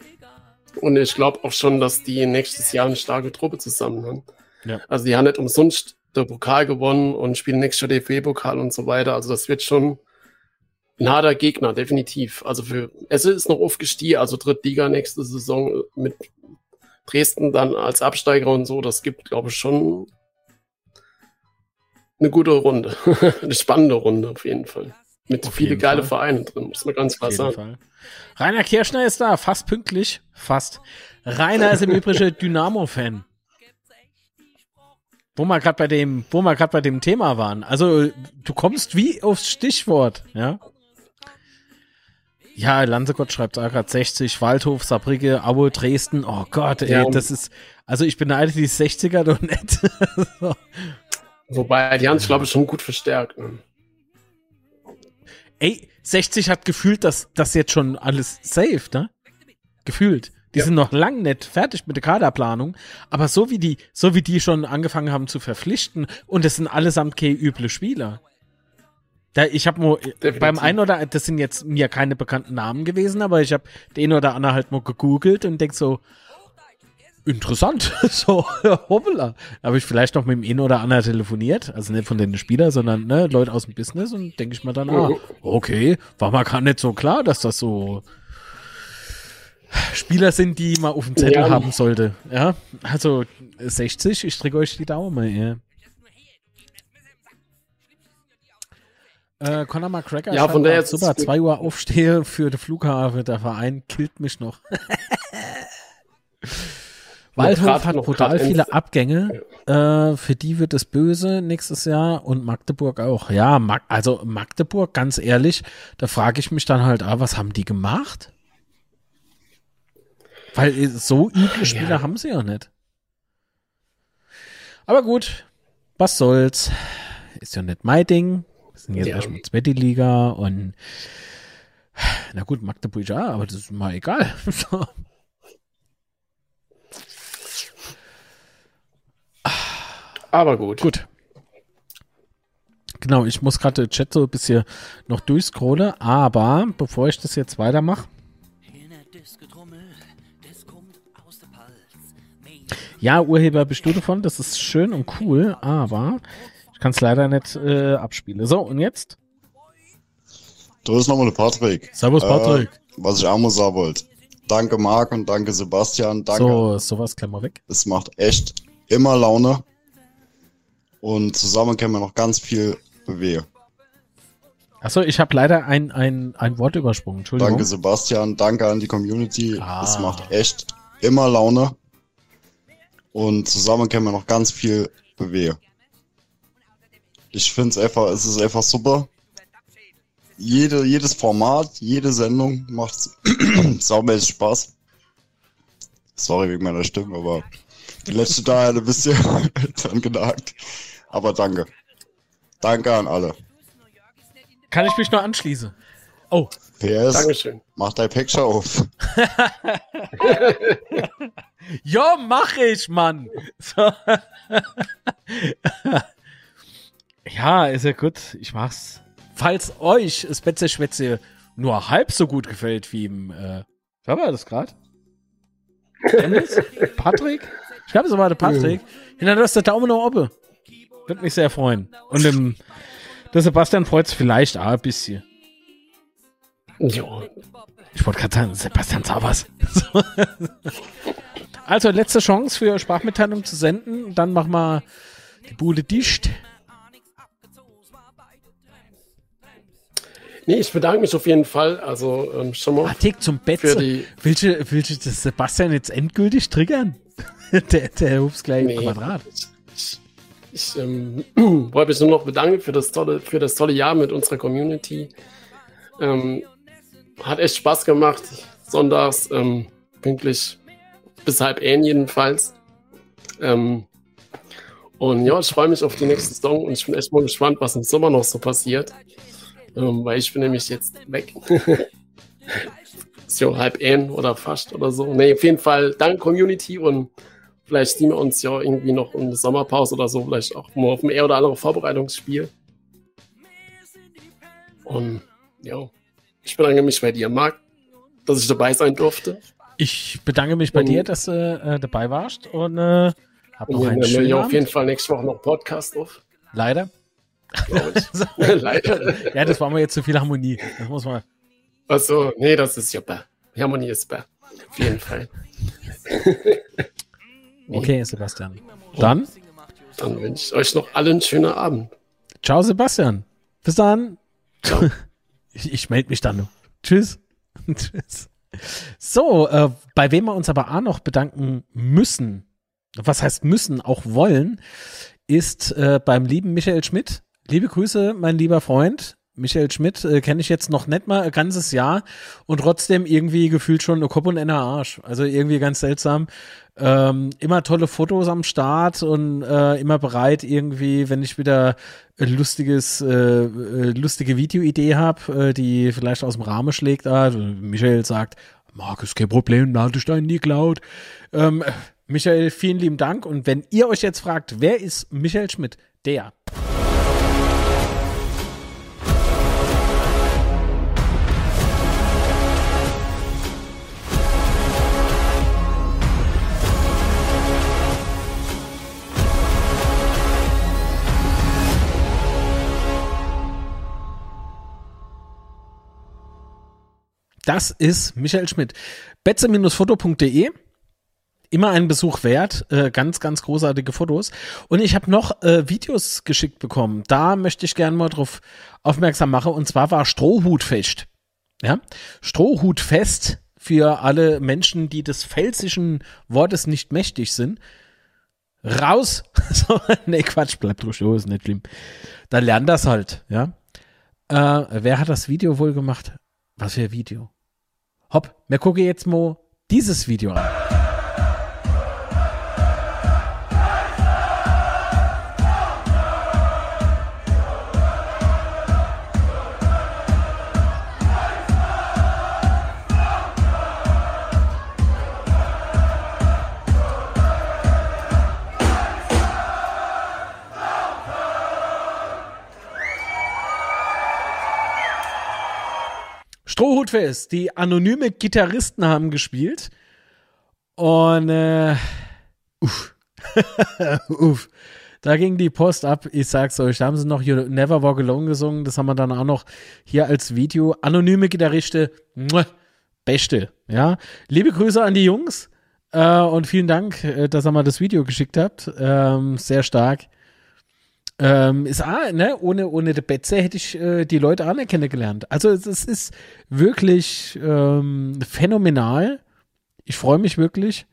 Und ich glaube auch schon, dass die nächstes Jahr eine starke Truppe zusammen haben. Ja. Also die haben nicht umsonst den Pokal gewonnen und spielen nächstes Jahr DFB-Pokal und so weiter. Also das wird schon ein harter Gegner, definitiv. Also für Esse ist noch aufgestiegen, also Drittliga nächste Saison mit Dresden dann als Absteiger und so. Das gibt, glaube ich, schon eine gute Runde. [laughs] eine spannende Runde auf jeden Fall. Mit Auf viele geile Fall. Vereine drin, muss man ganz klar sagen. Fall. Rainer Kirschner ist da, fast pünktlich. Fast. Rainer ist im Übrigen [laughs] Dynamo-Fan. Wo wir gerade bei dem, wo wir gerade bei dem Thema waren. Also, du kommst wie aufs Stichwort, ja? Ja, Lanzegott schreibt da gerade 60, Waldhof, Saarbrücke, Aue, Dresden. Oh Gott, ey, Ja. das ist, also ich beneide die 60er doch nicht. [laughs] so. Wobei, die haben es, glaube ich, schon gut verstärkt. Ne? Ey, 60 hat gefühlt, dass das jetzt schon alles safe, ne? Gefühlt. Die sind noch lang nicht fertig mit der Kaderplanung, aber so wie die, so wie die schon angefangen haben zu verpflichten und es sind allesamt keine üble Spieler. Da, ich habe nur beim einen oder das sind jetzt mir keine bekannten Namen gewesen, aber ich habe den oder anderen halt mal gegoogelt und denk so interessant, [laughs] so hoppla. Habe ich vielleicht noch mit dem einen oder anderen telefoniert, also nicht von den Spielern, sondern ne, Leute aus dem Business und denke ich mir dann, ah, okay, war mal gar nicht so klar, dass das so Spieler sind, die man auf dem Zettel Ja. haben sollte. Ja, also 60, ich drücke euch die Daumen. Ja. Äh, Conor McGregor, Ja, von es super, gut. 2 Uhr aufstehe für den Flughafen, der Verein killt mich noch. [laughs] Waldhof grad- hat brutal viele Abgänge. Äh, für die wird es böse nächstes Jahr und Magdeburg auch. Ja, Mag also Magdeburg, ganz ehrlich, da frage ich mich dann halt, ah, was haben die gemacht? Weil äh, so üble Spieler haben sie ja nicht. Aber gut, was soll's. Ist ja nicht mein Ding. Wir sind jetzt Ja. erstmal zweite Liga und na gut, Magdeburg ja, aber das ist mal egal. [laughs] Aber gut. Gut. Genau, ich muss gerade den Chat so ein bisschen noch durchscrollen, aber bevor ich das jetzt weitermache. Ja, Urheber bist du davon, das ist schön und cool, aber ich kann es leider nicht äh, abspielen. So, und jetzt? Du ist nochmal der Patrick. Servus, Patrick. Äh, was ich auch mal sagen wollte. Danke Marc und danke Sebastian. Danke. So, sowas weg. Es macht echt immer Laune. Und zusammen können wir noch ganz viel bewegen. Achso, ich habe leider ein, ein, ein Wort übersprungen. Entschuldigung. Danke Sebastian, danke an die Community. Ah. Es macht echt immer Laune. Und zusammen können wir noch ganz viel bewegen. Ich finde es einfach, es ist einfach super. Jede, jedes Format, jede Sendung macht [clears throat] saumäßig Spaß. Sorry wegen meiner Stimme, aber die letzte da hat ein bisschen dran genagt. Aber danke. Danke an alle. Kann ich mich nur anschließen? Oh. PS. Dankeschön. Mach dein Picture auf. [laughs] ja, mach ich, Mann. So. [laughs] ja, ist ja gut. Ich mach's. Falls euch das Betze-Schwätze nur halb so gut gefällt wie im, äh, wer war das gerade? [laughs] Patrick? Ich glaube, es war der Patrick. Lass der Daumen nach oben. Würde mich sehr freuen. Und dem, der Sebastian freut sich vielleicht auch ein bisschen. Jo. Ich wollte gerade sagen, Sebastian Zaubers. So. [laughs] Also, letzte Chance für Sprachmitteilung zu senden. Dann machen wir die Bude dicht. Nee, ich bedanke mich auf jeden Fall. Also ähm, schon mal. Tick zum Betze. die, Willst du, willst du das Sebastian jetzt endgültig triggern? [laughs] der, der hupst gleich im Nee. Quadrat. ich ähm, [clears throat] wollte mich nur noch bedanken für das tolle, für das tolle Jahr mit unserer Community. Ähm, hat echt Spaß gemacht. Sonntags ähm, pünktlich bis halb ein jedenfalls. Ähm, und ja, ich freue mich auf die nächste Song und ich bin echt mal gespannt, was im Sommer noch so passiert. Ähm, weil ich bin nämlich jetzt weg. [laughs] Ist ja halb ein oder fast oder so. Nee, auf jeden Fall danke Community und vielleicht sehen wir uns ja irgendwie noch in der Sommerpause oder so, vielleicht auch mal auf ein eher oder andere Vorbereitungsspiel. Und ja, ich bedanke mich bei dir, Marc, dass ich dabei sein durfte. Ich bedanke mich bei Und- dir, dass du äh, dabei warst und äh, hab noch Und wir einen schönen ja auf jeden Fall nächste Woche noch Podcast auf. Leider. So. [laughs] [laughs] Leider. Ja, das war mir jetzt zu viel Harmonie. Das muss man. Achso, nee, das ist ja bäh. Harmonie ist bäh. Auf jeden Fall. [laughs] Okay, Sebastian. Dann, Dann wünsche ich euch noch allen einen schönen Abend. ciao, Sebastian. Bis dann. Ich, ich melde mich dann noch. Tschüss. Tschüss. So, äh, bei wem wir uns aber auch noch bedanken müssen, was heißt müssen, auch wollen, ist äh, beim lieben Michael Schmidt. Liebe Grüße, mein lieber Freund. Michael Schmidt äh, kenne ich jetzt noch nicht mal ein ganzes Jahr und trotzdem irgendwie gefühlt schon eine Kopf und einer Arsch. Also irgendwie ganz seltsam. Ähm, immer tolle Fotos am Start und äh, immer bereit irgendwie, wenn ich wieder ein lustiges, äh, äh, lustige Videoidee habe, äh, die vielleicht aus dem Rahmen schlägt. Ah, Michael sagt, Markus, kein Problem, lade deinen nie geklaut. Ähm, Michael, vielen lieben Dank. Und wenn ihr euch jetzt fragt, wer ist Michael Schmidt? Der. Das ist Michael Schmidt. betze-foto.de immer einen Besuch wert. Äh, ganz, ganz großartige Fotos. Und ich habe noch äh, Videos geschickt bekommen. Da möchte ich gerne mal drauf aufmerksam machen. Und zwar war Strohhutfest. Ja, Strohhutfest für alle Menschen, die des pfälzischen Wortes nicht mächtig sind. Raus! [laughs] nee, Quatsch, bleibt ruhig, oh, ist nicht schlimm. Dann lernt das halt, ja. Äh, wer hat das Video wohl gemacht? Was für ein Video? Hopp, wir gucken jetzt mal dieses Video an. Strohhutfest. Die anonyme Gitarristen haben gespielt. Und äh, uff. [laughs] uff. Da ging die Post ab. Ich sag's euch, da haben sie noch You Never Walk Alone gesungen. Das haben wir dann auch noch hier als Video. Anonyme Gitarriste. Beste. Ja. Liebe Grüße an die Jungs. Äh, und vielen Dank, äh, dass ihr mal das Video geschickt habt. Ähm, sehr stark. Ähm, ist auch, ne, ohne, ohne die Betze hätte ich äh, die Leute auch nicht kennengelernt. Also es, es ist wirklich ähm, phänomenal. Ich freue mich wirklich.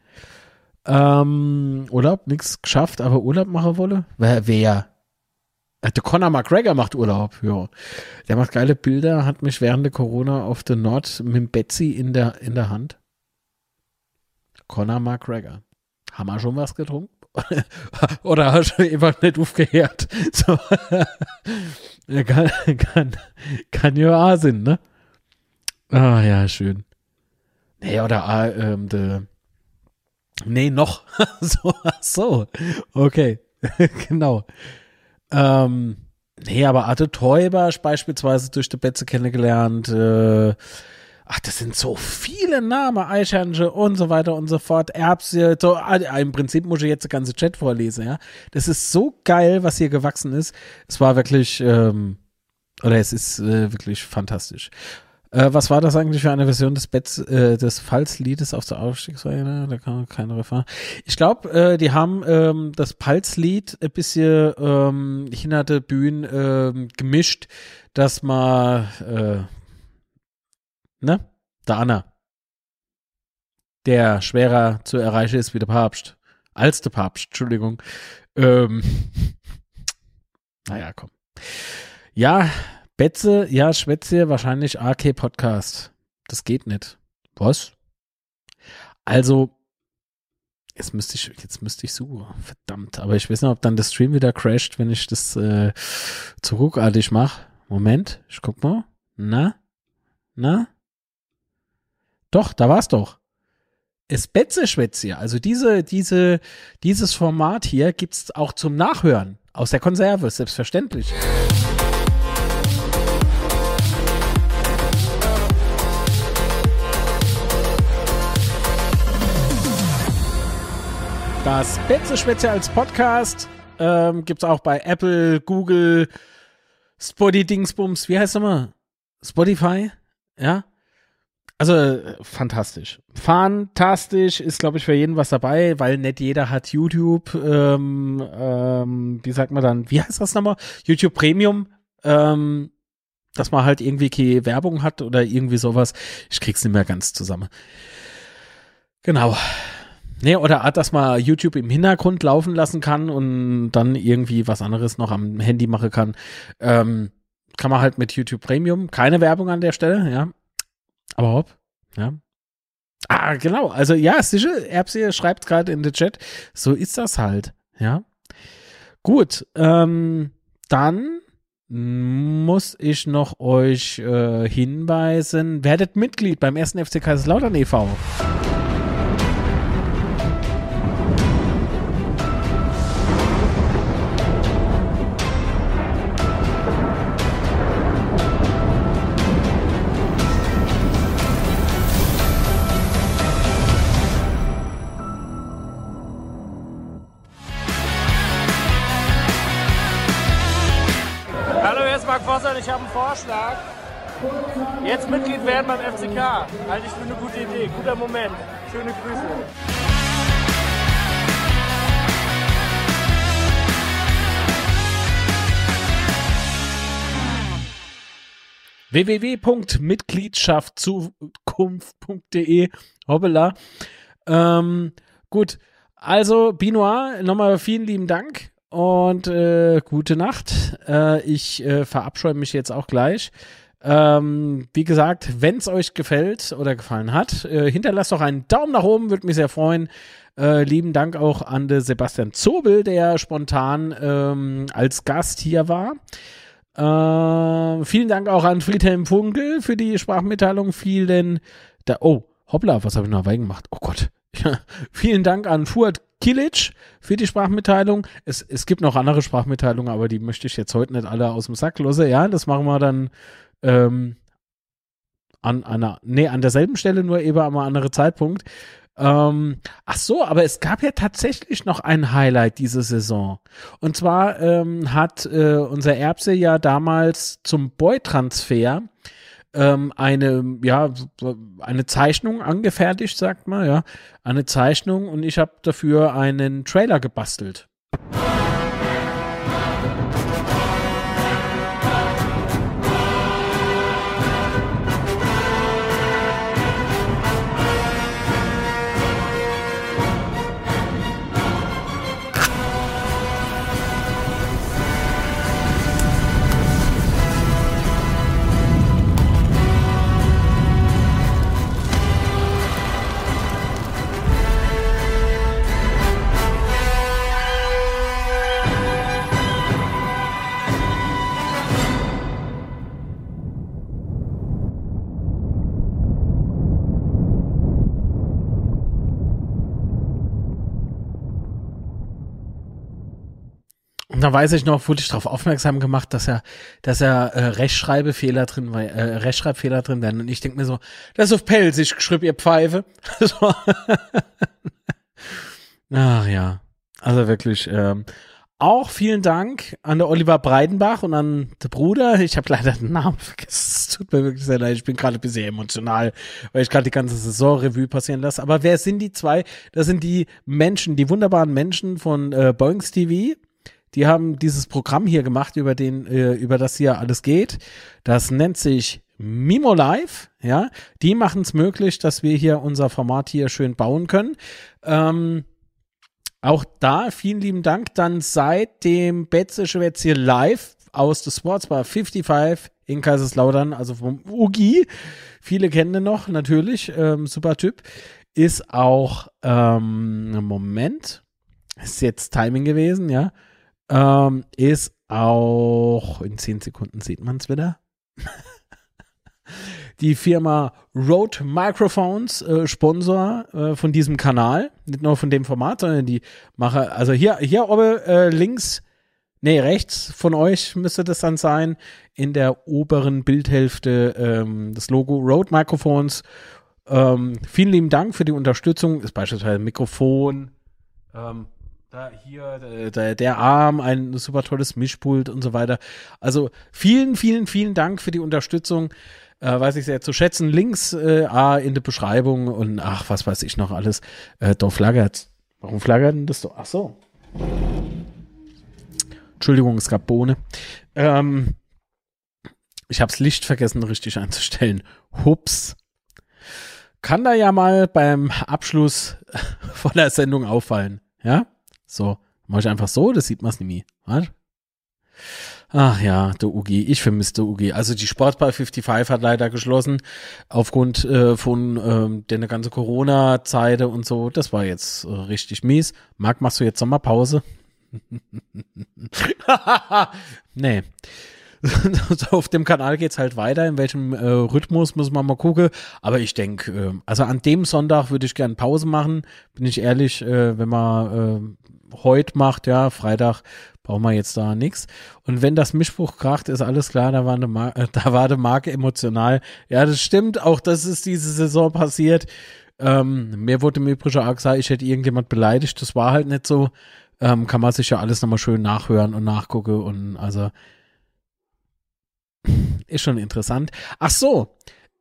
Ähm, Urlaub, nichts geschafft, aber Urlaub machen wolle. Wer? wer? Äh, der Conor McGregor macht Urlaub, ja. Der macht geile Bilder, hat mich während der Corona auf der Nord mit dem Betsy in der, in der Hand. Conor McGregor. Haben wir schon was getrunken? [laughs] Oder hast du einfach nicht aufgehört? [laughs] So. kann, kann, kann ja auch sein, ne? Ah, ja, schön. Nee, oder ah, ähm, de, Nee, noch. [laughs] so, so. Okay. genau. Ähm, nee, aber Arte Teuber beispielsweise durch die Betze kennengelernt, äh, ach, das sind so viele Namen, Eichhörnchen und so weiter und so fort, Erbse, so, ah, im Prinzip muss ich jetzt die ganze Chat vorlesen, ja. Das ist so geil, was hier gewachsen ist. Es war wirklich, ähm, oder es ist äh, wirklich fantastisch. Äh, was war das eigentlich für eine Version des Betts, äh, des Pfalzliedes auf der Aufstiegsreihe? Da kann man keine Refrain. Ich glaube, äh, die haben ähm, das Pfalzlied ein bisschen ähm, hinter der Bühne ähm, gemischt, dass man äh, ne? Der Anna. Der schwerer zu erreichen ist wie der Papst. Als der Papst, Entschuldigung. Ähm, [laughs] naja, komm. Ja, Betze, ja, Schwätze, wahrscheinlich AK Podcast. Das geht nicht. Was? Also, jetzt müsste ich, jetzt müsste ich suchen. Verdammt. Aber ich weiß nicht, ob dann der Stream wieder crasht, wenn ich das äh, zu ruckartig mache. Moment, ich guck mal. Na? Na? Doch, da war's doch. Es Betze-Schwätze, also diese, diese, dieses Format hier gibt's auch zum Nachhören. Aus der Konserve, selbstverständlich. Das Betze-Schwätze als Podcast ähm, gibt's auch bei Apple, Google, Spotty Dingsbums, wie heißt nochmal? Spotify? Ja? Also äh, fantastisch. Fantastisch ist, glaube ich, für jeden was dabei, weil nicht jeder hat YouTube, ähm, ähm, wie sagt man dann, wie heißt das nochmal? YouTube Premium, ähm, dass man halt irgendwie keine Werbung hat oder irgendwie sowas. Ich krieg's nicht mehr ganz zusammen. Genau. Nee, oder dass man YouTube im Hintergrund laufen lassen kann und dann irgendwie was anderes noch am Handy machen kann. Ähm, kann man halt mit YouTube Premium. Keine Werbung an der Stelle, ja. Aber hopp, ja. Ah, genau. Also ja, sicher, Erbse schreibt gerade in den Chat, so ist das halt, ja. Gut, ähm, dann muss ich noch euch äh, hinweisen, werdet Mitglied beim ersten FC Kaiserslautern e.V. Mark Vossern, ich habe einen Vorschlag. Jetzt Mitglied werden beim FCK. Halte ich für eine gute Idee. Guter Moment. Schöne Grüße. www.mitgliedschaftszukunft.de Hoppala. Ähm, gut, also Binoir, nochmal vielen lieben Dank und äh, gute Nacht. Äh, ich äh, verabscheue mich jetzt auch gleich. Ähm, wie gesagt, wenn es euch gefällt oder gefallen hat, äh, hinterlasst doch einen Daumen nach oben, würde mich sehr freuen. Äh, lieben Dank auch an den Sebastian Zobel, der spontan ähm, als Gast hier war. Äh, vielen Dank auch an Friedhelm Funkel für die Sprachmitteilung. Vielen da Oh, hoppla, was habe ich noch dabei gemacht? Oh Gott. [laughs] vielen Dank an Fuad Kilic für die Sprachmitteilung. Es, es gibt noch andere Sprachmitteilungen, aber die möchte ich jetzt heute nicht alle aus dem Sack losen. Ja, das machen wir dann ähm, an einer, nee, an derselben Stelle, nur eben am anderen Zeitpunkt. Ähm, ach so, aber es gab ja tatsächlich noch ein Highlight diese Saison. Und zwar ähm, hat äh, unser Erbse ja damals zum Boy-Transfer ähm, eine, ja, eine Zeichnung angefertigt, sagt man, ja. Eine Zeichnung und ich habe dafür einen Trailer gebastelt. Da weiß ich noch, wurde ich darauf aufmerksam gemacht, dass er, dass er äh, Rechtschreibfehler drin äh, Rechtschreibfehler drin werden. Und ich denke mir so, das ist auf Pelzig geschrieben, ihr Pfeife. [laughs] so. Ach ja. Also wirklich, ähm, auch vielen Dank an der Oliver Breidenbach und an den Bruder. Ich habe leider den Namen vergessen. Es tut mir wirklich sehr leid. Ich bin gerade ein bisschen emotional, weil ich gerade die ganze Saison-Revue passieren lasse. Aber wer sind die zwei? Das sind die Menschen, die wunderbaren Menschen von äh, Boings TV. Die haben dieses Programm hier gemacht, über den, äh, über das hier alles geht. Das nennt sich Mimo Live, ja. Die machen es möglich, dass wir hier unser Format hier schön bauen können. Ähm, auch da vielen lieben Dank. Dann seit dem Betze Schwätz hier live aus der Sportsbar 55 in Kaiserslautern, also vom Ugi. Viele kennen den noch, natürlich. Ähm, super Typ. Ist auch, ähm, Moment, ist jetzt Timing gewesen, ja. Ähm, ist auch, in 10 Sekunden sieht man es wieder. [laughs] die Firma Rode Microphones äh, Sponsor äh, von diesem Kanal. Nicht nur von dem Format, sondern die mache, also hier, hier oben äh, links, nee, rechts von euch müsste das dann sein, in der oberen Bildhälfte ähm, das Logo Rode Microphones. Ähm, vielen lieben Dank für die Unterstützung. Ist beispielsweise Mikrofon, ähm, da hier der, der Arm, ein super tolles Mischpult und so weiter. Also vielen, vielen, vielen Dank für die Unterstützung. Äh, weiß ich sehr zu schätzen. Links äh, in der Beschreibung und ach, was weiß ich noch alles. Äh, da flaggert. Warum flaggert denn das so? Ach so. Entschuldigung, es gab Bohne. Ähm, ich habe das Licht vergessen, richtig einzustellen. Hups. Kann da ja mal beim Abschluss [laughs] von der Sendung auffallen. Ja? So, mach ich einfach so, das sieht man es nie. Was? Ach ja, der UG, ich vermisse der UG. Also die Sportbar 55 hat leider geschlossen aufgrund äh, von ähm, der ganze Corona-Zeit und so. Das war jetzt äh, richtig mies. Marc, machst du jetzt Sommerpause? [laughs] nee. [laughs] auf dem Kanal geht's halt weiter. In welchem äh, Rhythmus müssen wir mal gucken. Aber ich denke, äh, also an dem Sonntag würde ich gerne Pause machen. Bin ich ehrlich, äh, wenn man äh, heute macht, ja, Freitag brauchen wir jetzt da nichts. Und wenn das Mischbuch kracht, ist alles klar, da war, eine [laughs] da war die Marke emotional. Ja, das stimmt, auch das ist diese Saison passiert. Ähm, mir wurde im Übrigen auch gesagt, ich hätte irgendjemand beleidigt, das war halt nicht so. Ähm, kann man sich ja alles nochmal schön nachhören und nachgucken und also ist schon interessant. Ach so,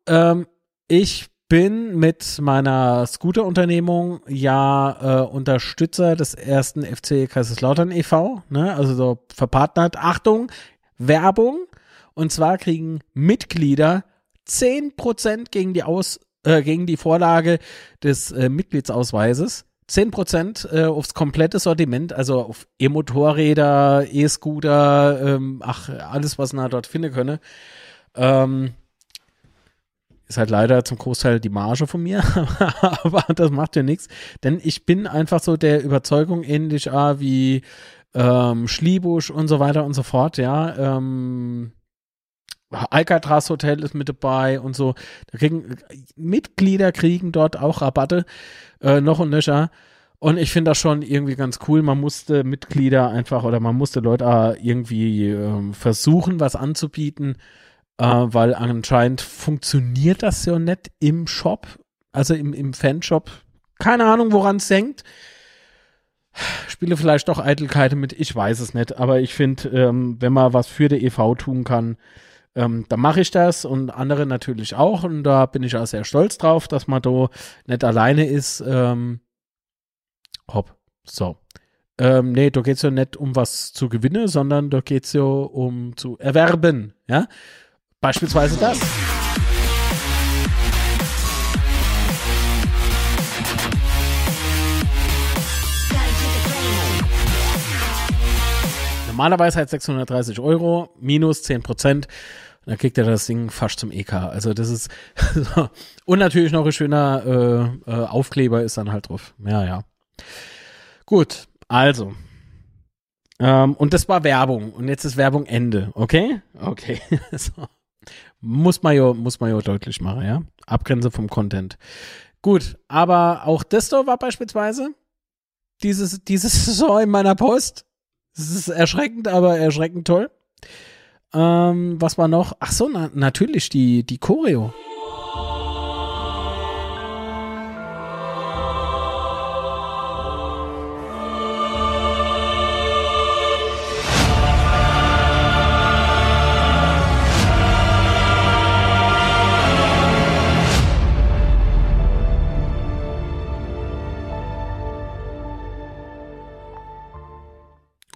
ähm, ich bin mit meiner Scooter-Unternehmung ja äh, Unterstützer des ersten FC Kaiserslautern e.V., ne? also so verpartnert. Achtung, Werbung. Und zwar kriegen Mitglieder 10% gegen die Aus, äh, gegen die Vorlage des äh, Mitgliedsausweises. 10% äh, aufs komplette Sortiment, also auf E-Motorräder, E-Scooter, ähm, ach, alles, was man dort finden könne. Ähm, ist halt leider zum Großteil die Marge von mir, [laughs] aber das macht ja nichts, denn ich bin einfach so der Überzeugung ähnlich ah, wie ähm, Schliebusch und so weiter und so fort, ja. Ähm, Alcatraz Hotel ist mit dabei und so. Da kriegen Mitglieder kriegen dort auch Rabatte äh, noch und nöcher. Und ich finde das schon irgendwie ganz cool. Man musste Mitglieder einfach oder man musste Leute irgendwie äh, versuchen, was anzubieten, äh, weil anscheinend funktioniert das ja nicht im Shop, also im, im Fanshop. Keine Ahnung, woran es hängt. Spiele vielleicht doch Eitelkeiten mit, ich weiß es nicht, aber ich finde, ähm, wenn man was für die EV tun kann, ähm, dann mache ich das und andere natürlich auch und da bin ich auch sehr stolz drauf, dass man da nicht alleine ist. Ähm, hopp, so. Ähm, nee, da geht es ja nicht um was zu gewinnen, sondern da geht es ja um zu erwerben, ja. Beispielsweise das. Normalerweise halt 630 Euro, minus 10 Prozent. Dann kriegt er das Ding fast zum EK. Also das ist [laughs] und natürlich noch ein schöner äh, äh, Aufkleber ist dann halt drauf. Ja, ja. Gut, also. Ähm, und das war Werbung. Und jetzt ist Werbung Ende. Okay? Okay. [laughs] so. Muss man ja, muss man ja deutlich machen, ja. Abgrenze vom Content. Gut, aber auch da war beispielsweise dieses, dieses [laughs] Saison in meiner Post. Das ist erschreckend, aber erschreckend toll. Ähm, was war noch? Ach so, na, natürlich die, die Choreo.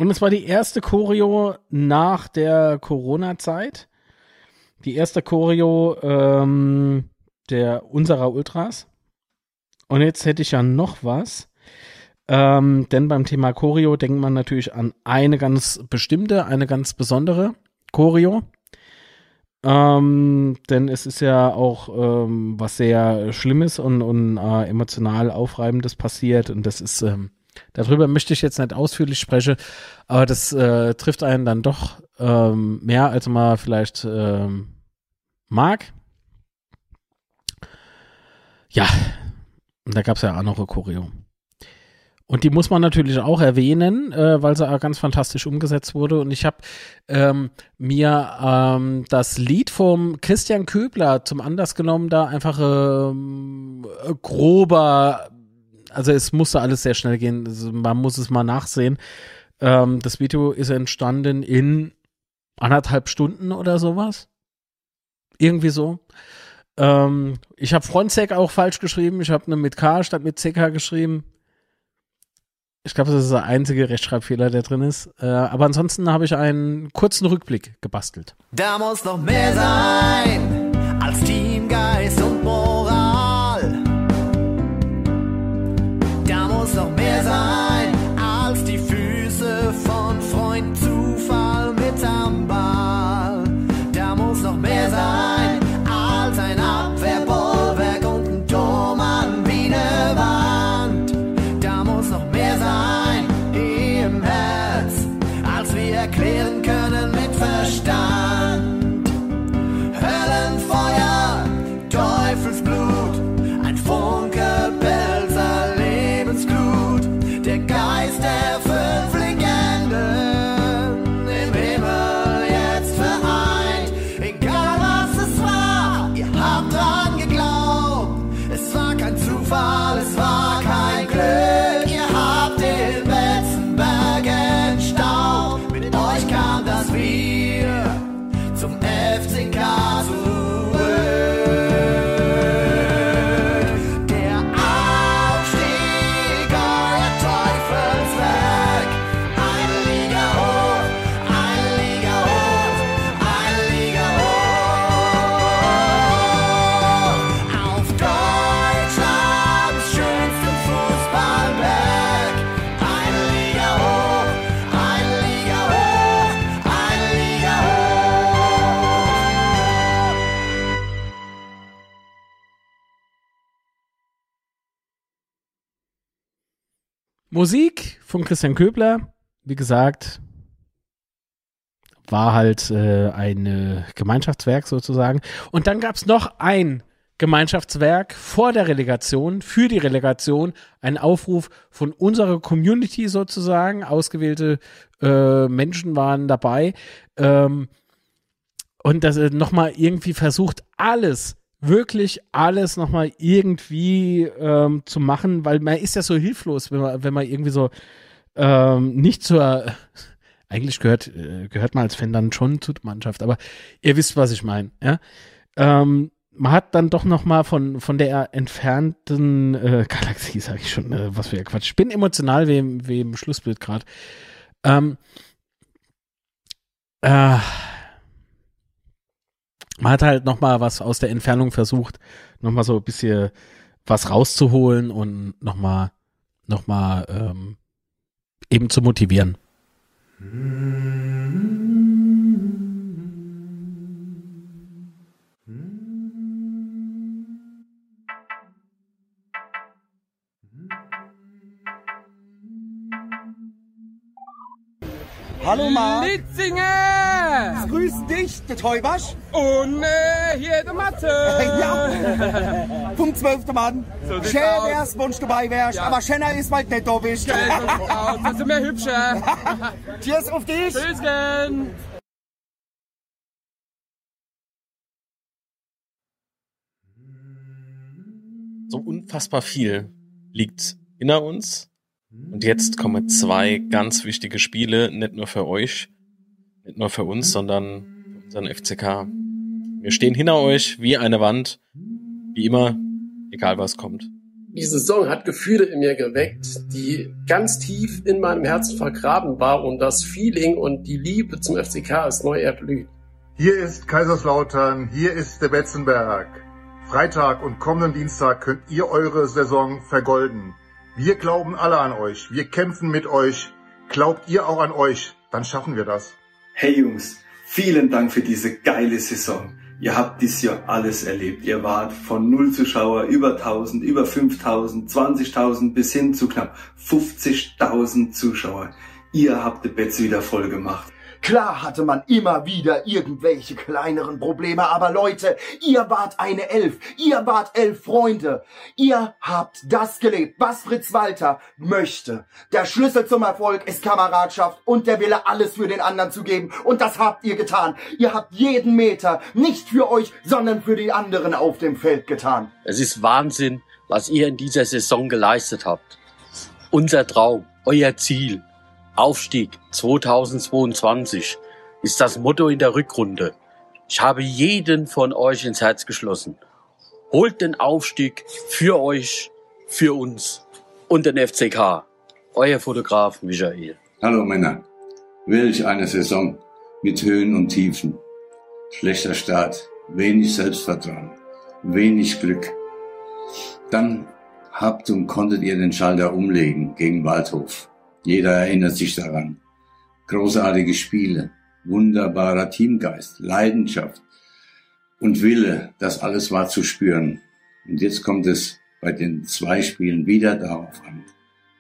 Und es war die erste Choreo nach der Corona-Zeit. Die erste Choreo ähm, der unserer Ultras. Und jetzt hätte ich ja noch was. Ähm, denn beim Thema Choreo denkt man natürlich an eine ganz bestimmte, eine ganz besondere Choreo. Ähm, denn es ist ja auch ähm, was sehr Schlimmes und, und äh, emotional Aufreibendes passiert. Und das ist ähm, Darüber möchte ich jetzt nicht ausführlich sprechen, aber das äh, trifft einen dann doch ähm, mehr, als man vielleicht ähm, mag. Ja, und da gab es ja auch noch eine Choreo. Und die muss man natürlich auch erwähnen, äh, weil sie auch ganz fantastisch umgesetzt wurde. Und ich habe ähm, mir ähm, das Lied vom Christian Köbler zum Anlass genommen, da einfach ähm, grober also es musste alles sehr schnell gehen. Also man muss es mal nachsehen. Ähm, das Video ist entstanden in anderthalb Stunden oder sowas. Irgendwie so. Ähm, ich habe Frontsec auch falsch geschrieben. Ich habe eine mit K statt mit CK geschrieben. Ich glaube, das ist der einzige Rechtschreibfehler, der drin ist. Äh, aber ansonsten habe ich einen kurzen Rückblick gebastelt. Da muss noch mehr sein als Teamgeist und Musik von Christian Köbler, wie gesagt, war halt äh, ein äh, Gemeinschaftswerk sozusagen. Und dann gab es noch ein Gemeinschaftswerk vor der Relegation, für die Relegation, ein Aufruf von unserer Community sozusagen. Ausgewählte äh, Menschen waren dabei. Ähm, und das äh, nochmal irgendwie versucht, alles, wirklich alles nochmal irgendwie ähm, zu machen, weil man ist ja so hilflos, wenn man, wenn man irgendwie so ähm, nicht zur [laughs] eigentlich gehört, äh, gehört man als Fan dann schon zur Mannschaft, aber ihr wisst, was ich meine, ja. Ähm, man hat dann doch noch mal von, von der entfernten äh, [laughs] Galaxie, sage ich schon, äh, was für ein Quatsch. Ich bin emotional wie wie im Schlussbild gerade. Ähm, äh, man hat halt noch mal was aus der Entfernung versucht, noch mal so ein bisschen was rauszuholen und noch mal, noch mal ähm, eben zu motivieren. Hallo Marc. Litzinger! Grüß dich, der Teubasch. Und äh, hier der Matze. [laughs] ja. Vom 12. Mann. So Schön wär's, wenn du dabei wärst, Ja. aber schöner ist, weil du nicht da bist. Aus. Das sind wir hübscher. [laughs] Cheers auf dich. Tschüsschen. So unfassbar viel liegt hinter uns. Und jetzt kommen zwei ganz wichtige Spiele, nicht nur für euch, nicht nur für uns, sondern für unseren FCK. Wir stehen hinter euch wie eine Wand, wie immer, egal was kommt. Die Saison hat Gefühle in mir geweckt, die ganz tief in meinem Herzen vergraben war und das Feeling und die Liebe zum FCK ist neu erblüht. Hier ist Kaiserslautern, hier ist der Betzenberg. Freitag und kommenden Dienstag könnt ihr eure Saison vergolden. Wir glauben alle an euch, wir kämpfen mit euch. Glaubt ihr auch an euch, dann schaffen wir das. Hey Jungs, vielen Dank für diese geile Saison. Ihr habt dieses Jahr alles erlebt. Ihr wart von null Zuschauer über 1000, über 5000, 20.000 bis hin zu knapp 50.000 Zuschauer. Ihr habt die Betze wieder voll gemacht. Klar hatte man immer wieder irgendwelche kleineren Probleme, aber Leute, ihr wart eine Elf, ihr wart elf Freunde. Ihr habt das gelebt, was Fritz Walter möchte. Der Schlüssel zum Erfolg ist Kameradschaft und der Wille, alles für den anderen zu geben. Und das habt ihr getan. Ihr habt jeden Meter nicht für euch, sondern für die anderen auf dem Feld getan. Es ist Wahnsinn, was ihr in dieser Saison geleistet habt. Unser Traum, euer Ziel, Aufstieg 2022 ist das Motto in der Rückrunde. Ich habe jeden von euch ins Herz geschlossen. Holt den Aufstieg für euch, für uns und den FCK. Euer Fotograf Michael. Hallo Männer. Welch eine Saison mit Höhen und Tiefen. Schlechter Start, wenig Selbstvertrauen, wenig Glück. Dann habt und konntet ihr den Schalter umlegen gegen Waldhof. Jeder erinnert sich daran. Großartige Spiele, wunderbarer Teamgeist, Leidenschaft und Wille, das alles war zu spüren. Und jetzt kommt es bei den zwei Spielen wieder darauf an.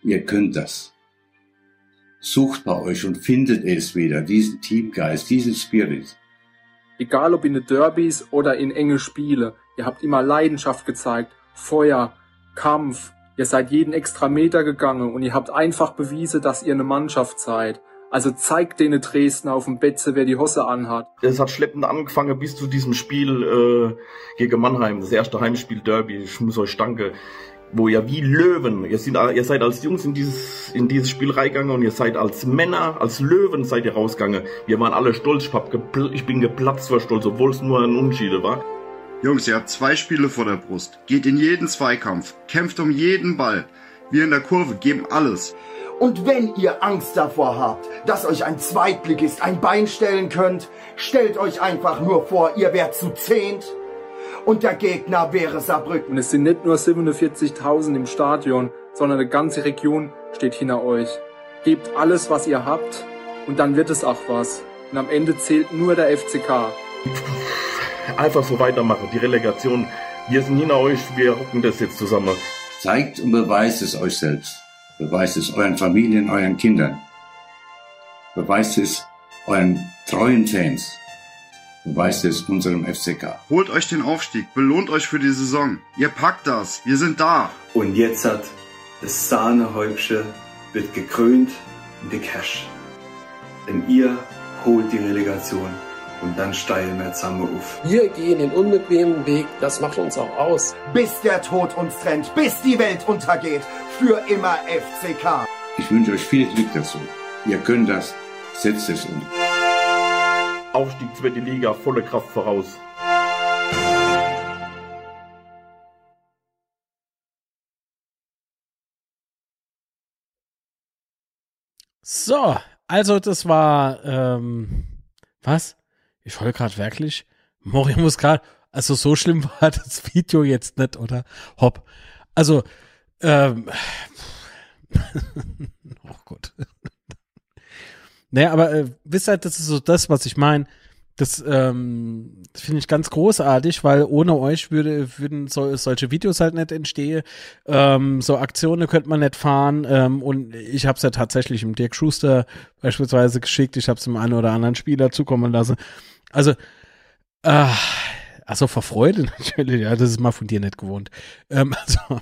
Ihr könnt das. Sucht bei euch und findet es wieder, diesen Teamgeist, diesen Spirit. Egal ob in den Derbys oder in enge Spiele, ihr habt immer Leidenschaft gezeigt, Feuer, Kampf, ihr seid jeden extra Meter gegangen und ihr habt einfach bewiesen, dass ihr eine Mannschaft seid. Also zeigt denen Dresden auf dem Betze, wer die Hosse anhat. Es hat schleppend angefangen bis zu diesem Spiel äh, gegen Mannheim, das erste Heimspiel Derby. Ich muss euch danken. Wo ihr wie Löwen, ihr, sind, ihr seid als Jungs in dieses, in dieses Spiel reingegangen und ihr seid als Männer, als Löwen seid ihr rausgegangen. Wir waren alle stolz, ich, gepl ich bin geplatzt vor Stolz, obwohl es nur ein Unschiede war. Jungs, ihr habt zwei Spiele vor der Brust. Geht in jeden Zweikampf. Kämpft um jeden Ball. Wir in der Kurve geben alles. Und wenn ihr Angst davor habt, dass euch ein Zweitligist ein Bein stellen könnt, stellt euch einfach nur vor, ihr wärt zu zehnt und der Gegner wäre Saarbrücken. Und es sind nicht nur 47.000 im Stadion, sondern eine ganze Region steht hinter euch. Gebt alles, was ihr habt und dann wird es auch was. Und am Ende zählt nur der FCK. Einfach so weitermachen, die Relegation. Wir sind hinter euch, wir rocken das jetzt zusammen. Zeigt und beweist es euch selbst. Beweist es euren Familien, euren Kindern. Beweist es euren treuen Fans. Beweist es unserem FCK. Holt euch den Aufstieg, belohnt euch für die Saison. Ihr packt das, wir sind da. Und jetzt hat das Sahnehäubchen wird gekrönt und gecasht. Denn ihr holt die Relegation und dann steigen wir zusammen auf. Wir gehen den unbequemen Weg, das macht uns auch aus. Bis der Tod uns trennt, bis die Welt untergeht. Für immer FCK. Ich wünsche euch viel Glück dazu. Ihr könnt das. Setzt es um. Aufstieg zweite Liga, volle Kraft voraus. So, also das war, ähm, was? Ich heul gerade wirklich. Mori muss gerade, also so schlimm [laughs] war das Video jetzt nicht, oder? Hopp. Also, ähm, [laughs] oh Gott. [laughs] naja, aber äh, wisst ihr, das ist so das, was ich meine. Das, ähm, finde ich ganz großartig, weil ohne euch würde, würden so, solche Videos halt nicht entstehen. Ähm, so Aktionen könnte man nicht fahren. Ähm, und ich habe es ja tatsächlich im Dirk Schuster beispielsweise geschickt. Ich habe es dem einen oder anderen Spieler zukommen lassen. Also, äh, also vor Freude [laughs] natürlich. Ja, das ist mal von dir nicht gewohnt. Ähm, [laughs] also,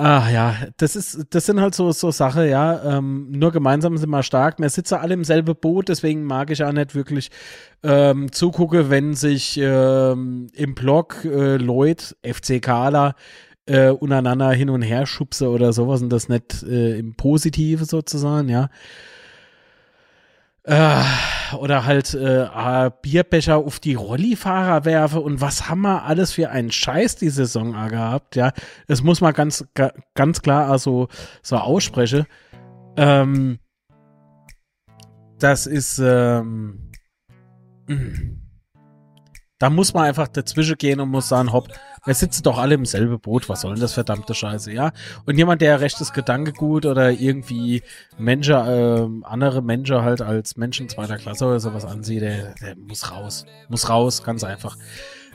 Ah ja, das ist, das sind halt so so Sache, ja. Ähm, nur gemeinsam sind wir stark. Wir sitzen alle im selben Boot, deswegen mag ich auch nicht wirklich ähm, zugucke, wenn sich ähm, im Blog äh, Leute, FC Kala, äh, untereinander hin und her schubse oder sowas und das nicht äh, im Positive sozusagen, ja. Äh, oder halt äh, Bierbecher auf die Rollifahrer werfe und was haben wir alles für einen Scheiß die Saison gehabt, ja. Das muss man ganz, ga, ganz klar also so aussprechen. Ähm, das ist, ähm, da muss man einfach dazwischen gehen und muss sagen, hopp, wir sitzen doch alle im selben Boot, was soll denn das verdammte Scheiße, ja? Und jemand, der rechtes Gedankegut oder irgendwie Menschen, äh, andere Menschen halt als Menschen zweiter Klasse oder sowas ansieht, der, der muss raus. Muss raus, ganz einfach.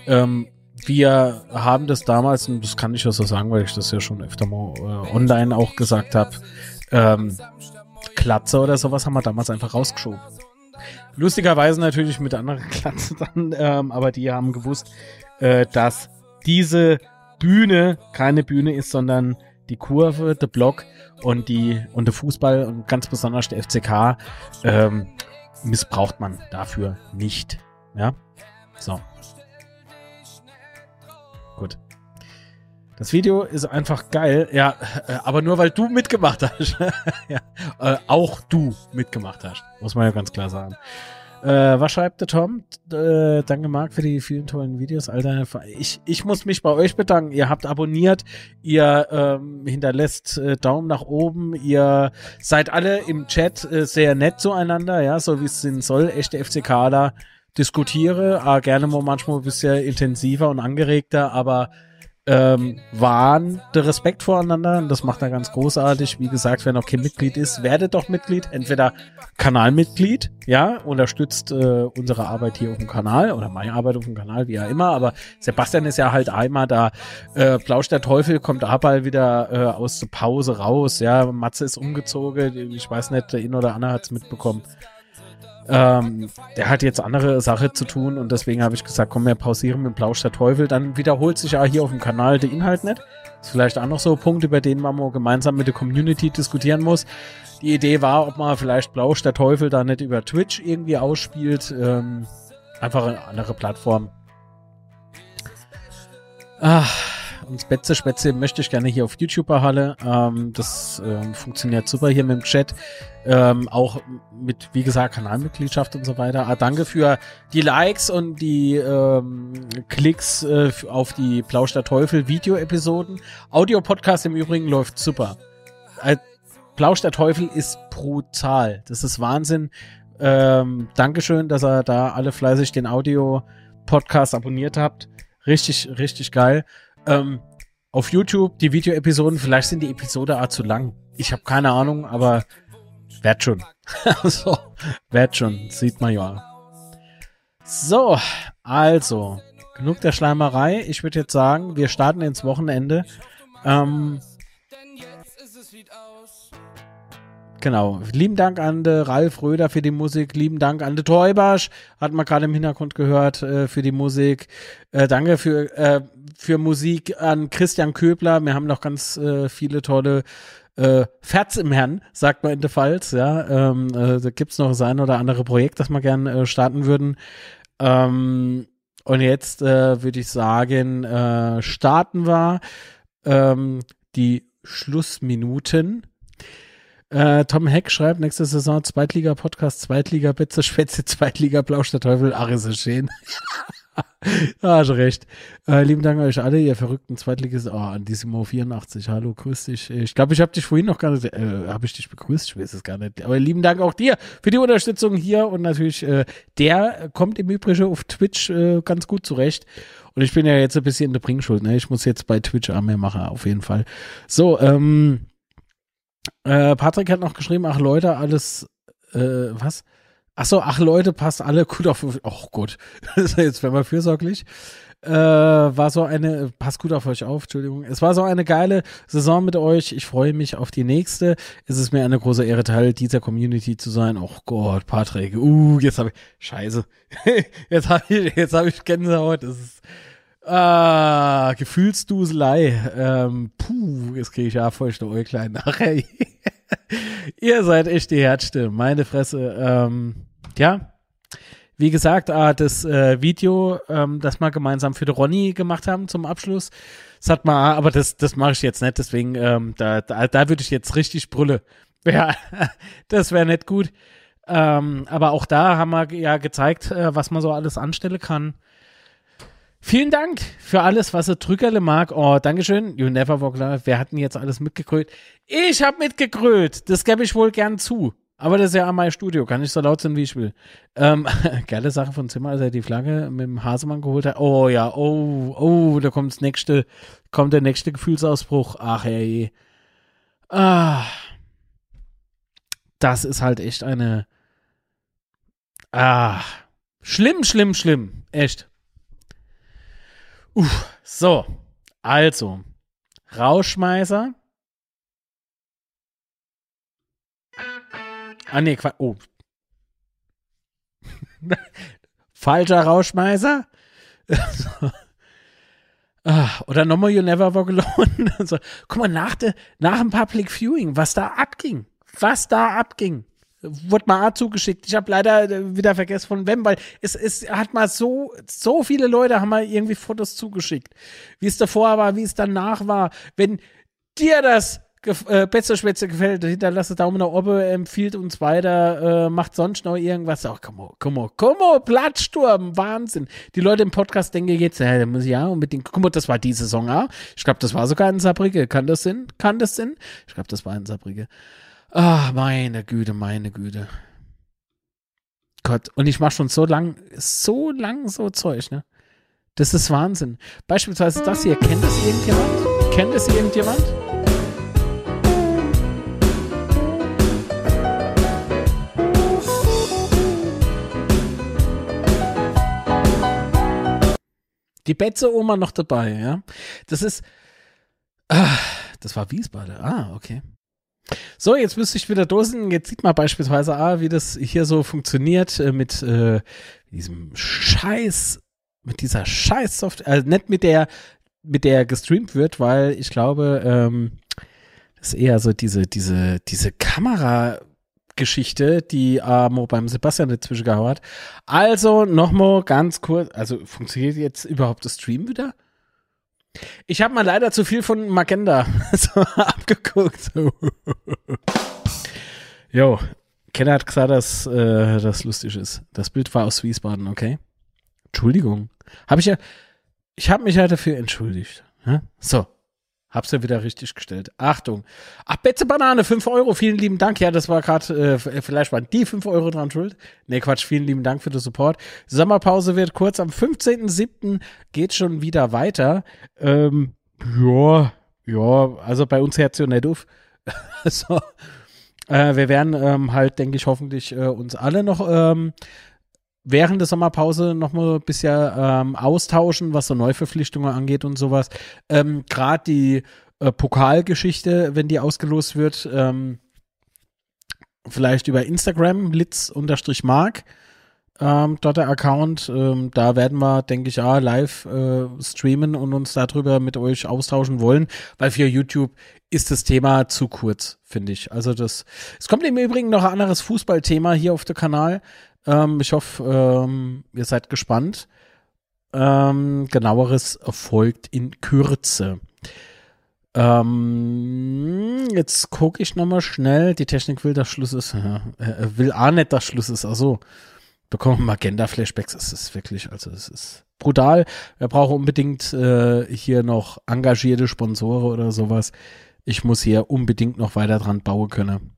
Ähm, wir haben das damals, und das kann ich ja so sagen, weil ich das ja schon öfter mal äh, online auch gesagt habe, ähm, Klatze oder sowas haben wir damals einfach rausgeschoben. Lustigerweise natürlich mit anderen [laughs] Klatze dann, ähm, aber die haben gewusst, äh, dass diese Bühne keine Bühne ist, sondern die Kurve, der Block und die und der Fußball und ganz besonders der FCK ähm, missbraucht man dafür nicht. Ja, so. Das Video ist einfach geil, ja, äh, aber nur weil du mitgemacht hast. [laughs] ja, äh, auch du mitgemacht hast, muss man ja ganz klar sagen. Äh, was schreibt der Tom? Äh, danke Marc für die vielen tollen Videos, Alter. Ich, ich muss mich bei euch bedanken. Ihr habt abonniert, ihr ähm, hinterlässt äh, Daumen nach oben, ihr seid alle im Chat äh, sehr nett zueinander, ja, so wie es sein soll. Echte FCKler diskutiere, äh, gerne mal manchmal ein bisschen intensiver und angeregter, aber ähm, waren der Respekt voreinander und das macht er ganz großartig. Wie gesagt, wer noch kein Mitglied ist, werdet doch Mitglied. Entweder Kanalmitglied, ja, unterstützt äh, unsere Arbeit hier auf dem Kanal oder meine Arbeit auf dem Kanal, wie ja immer. Aber Sebastian ist ja halt einmal da. Äh, Plausch der Teufel kommt aber wieder äh, aus der Pause raus. Ja, Matze ist umgezogen. Ich weiß nicht, der ein oder andere hat es mitbekommen. Ähm, der hat jetzt andere Sache zu tun und deswegen habe ich gesagt, komm, wir pausieren mit Plausch der Teufel. Dann wiederholt sich ja hier auf dem Kanal der Inhalt nicht. Ist vielleicht auch noch so ein Punkt, über den man mal gemeinsam mit der Community diskutieren muss. Die Idee war, ob man vielleicht Plausch der Teufel da nicht über Twitch irgendwie ausspielt. Ähm, einfach eine andere Plattform. Ach, und Spätze, Spätze möchte ich gerne hier auf YouTube behalten. Ähm, das ähm, funktioniert super hier mit dem Chat. Ähm, auch mit, wie gesagt, Kanalmitgliedschaft und so weiter. Ah, danke für die Likes und die ähm, Klicks äh, auf die Plausch der Teufel Video-Episoden. Audio-Podcast im Übrigen läuft super. Äh, Plausch der Teufel ist brutal. Das ist Wahnsinn. Ähm, Dankeschön, dass ihr da alle fleißig den Audio-Podcast abonniert habt. Richtig, richtig geil. Ähm, auf YouTube die Video-Episoden, vielleicht sind die Episode auch zu lang. Ich habe keine Ahnung, aber werd schon. [laughs] so, werd schon, sieht man ja. So, also, genug der Schleimerei. Ich würde jetzt sagen, wir starten ins Wochenende. Ähm, Genau. Lieben Dank an de Ralf Röder für die Musik. Lieben Dank an de Teubasch. Hat man gerade im Hintergrund gehört äh, für die Musik. Äh, danke für, äh, für Musik an Christian Köbler. Wir haben noch ganz äh, viele tolle äh, Ferz im Herrn, sagt man in der Pfalz. Ja, ähm, äh, da gibt's noch das ein oder andere Projekt, das wir gerne äh, starten würden. Ähm, und jetzt würde ich sagen, starten wir ähm, die Schlussminuten. Äh, Tom Heck schreibt, nächste Saison Zweitliga-Podcast, Zweitliga-Betze, [laughs] Schwätze, Zweitliga-Blausch, der Teufel, es schön. [laughs] ah, hast recht. Äh, lieben Dank euch alle, ihr verrückten Zweitligisten. Oh, Andissimo 84, hallo, grüß dich. Ich glaube, ich habe dich vorhin noch gar nicht, äh, habe ich dich begrüßt? Ich weiß es gar nicht. Aber lieben Dank auch dir für die Unterstützung hier und natürlich, äh, der kommt im Übrigen auf Twitch äh, ganz gut zurecht. Und ich bin ja jetzt ein bisschen in der Bringschuld, ne? Ich muss jetzt bei Twitch auch mehr machen, auf jeden Fall. So, ähm, äh, Patrick hat noch geschrieben, ach Leute, alles, äh, was? Ach so, ach Leute, passt alle gut auf. Oh Gott, [laughs] jetzt werden wir fürsorglich. Äh, war so eine, passt gut auf euch auf, Entschuldigung. Es war so eine geile Saison mit euch. Ich freue mich auf die nächste. Es ist mir eine große Ehre, Teil dieser Community zu sein. Oh Gott, Patrick. Uh, jetzt habe ich, scheiße. [laughs] jetzt habe ich, jetzt habe ich Gänsehaut. Das ist, Ah, Gefühlsduselei. Ähm, puh, jetzt kriege ich ja feuchte Äuglein nachher. Ihr seid echt die Herzstimme, meine Fresse. Ähm, ja, wie gesagt, ah, das äh, Video, ähm, das wir gemeinsam für den Ronny gemacht haben zum Abschluss, das hat mal, aber das, das mache ich jetzt nicht, deswegen, ähm, da, da, da würde ich jetzt richtig brülle. [laughs] Ja, das wäre nicht gut. Ähm, aber auch da haben wir ja gezeigt, äh, was man so alles anstellen kann. Vielen Dank für alles, was ihr Drückerle mag. Oh, Dankeschön. You never walk alone. Wer hat denn jetzt alles mitgekrölt? Ich hab mitgekrölt. Das gebe ich wohl gern zu. Aber das ist ja mein Studio. Kann ich so laut sein, wie ich will. Ähm, [laughs] geile Sache von Zimmer, als er die Flagge mit dem Hasemann geholt hat. Oh ja, oh, oh, da kommt das nächste, kommt der nächste Gefühlsausbruch. Ach, ey. Ah. Das ist halt echt eine. Ah. Schlimm, schlimm, schlimm. Echt. Uff, so, also, Rauschmeißer. Ah, nee, Quatsch. Oh. [laughs] Falscher Rauschmeißer. [laughs] ah, oder nochmal You Never Walk Alone. [laughs] Guck mal, nach, de, nach dem Public Viewing, was da abging. Was da abging wurde mal A zugeschickt. Ich habe leider äh, wieder vergessen von wem, weil es, es hat mal so, so viele Leute haben mal irgendwie Fotos zugeschickt. Wie es davor war, wie es danach war. Wenn dir das äh, Betzerspätze gefällt, hinterlasse Daumen nach oben, empfiehlt uns weiter, äh, macht sonst noch irgendwas. Ach, komm, komm, komm, Platzsturm, Wahnsinn. Die Leute im Podcast denken jetzt, ja, da muss ich ja unbedingt, guck mal, das war die Saison, ah. Ich glaube, das war sogar in Saarbrücke. Kann das Sinn? Kann das Sinn? Ich glaube, das war in Saarbrücke. Ah, meine Güte, meine Güte. Gott, und ich mache schon so lang, so lang so Zeug, ne? Das ist Wahnsinn. Beispielsweise das hier, kennt das irgendjemand? Kennt das irgendjemand? Die Betze-Oma noch dabei, ja? Das ist, ah, das war Wiesbaden. Ah, okay. So, jetzt müsste ich wieder dosen. Jetzt sieht man beispielsweise, ah, wie das hier so funktioniert äh, mit äh, diesem Scheiß, mit dieser Scheiß-Software, also nicht mit der, mit der gestreamt wird, weil ich glaube, ähm, das ist eher so diese, diese, diese Kamera, Geschichte, die Amo beim Sebastian dazwischen gehauen hat. Also nochmal ganz kurz, also funktioniert jetzt überhaupt das Stream wieder? Ich habe mal leider zu viel von Magenda [laughs] so abgeguckt. [laughs] Jo, Kenner hat gesagt, dass äh, das lustig ist. Das Bild war aus Wiesbaden, okay? Entschuldigung. Habe ich ja, ich habe mich ja dafür entschuldigt. Ja? So, Hab's ja wieder richtig gestellt. Achtung. Ach, Betze Banane, 5 Euro. Vielen lieben Dank. Ja, das war gerade, äh, vielleicht waren die 5 Euro dran schuld. Nee, Quatsch. Vielen lieben Dank für den Support. Sommerpause wird kurz. Am 15.07. geht schon wieder weiter. Ähm, ja, ja, also bei uns hört ja nicht auf. [laughs] so. Äh, wir werden ähm, halt, denke ich, hoffentlich äh, uns alle noch ähm, während der Sommerpause noch mal ein bisschen ähm, austauschen, was so Neuverpflichtungen angeht und sowas. Ähm, Gerade die äh, Pokalgeschichte, wenn die ausgelost wird, ähm, vielleicht über Instagram, litz-mark, ähm, dort der Account. Ähm, da werden wir, denke ich, ja, live äh, streamen und uns darüber mit euch austauschen wollen, weil für YouTube ist das Thema zu kurz, finde ich. Also das, es kommt im Übrigen noch ein anderes Fußballthema hier auf dem Kanal. Ähm, ich hoffe, ähm, ihr seid gespannt. Ähm, genaueres folgt in Kürze. Ähm, jetzt gucke ich nochmal schnell. Die Technik will, dass Schluss ist. Ja, er will auch nicht, dass Schluss ist. Also bekommen Magenta-Flashbacks. Es ist wirklich, also es ist brutal. Wir brauchen unbedingt äh, hier noch engagierte Sponsoren oder sowas. Ich muss hier unbedingt noch weiter dran bauen können.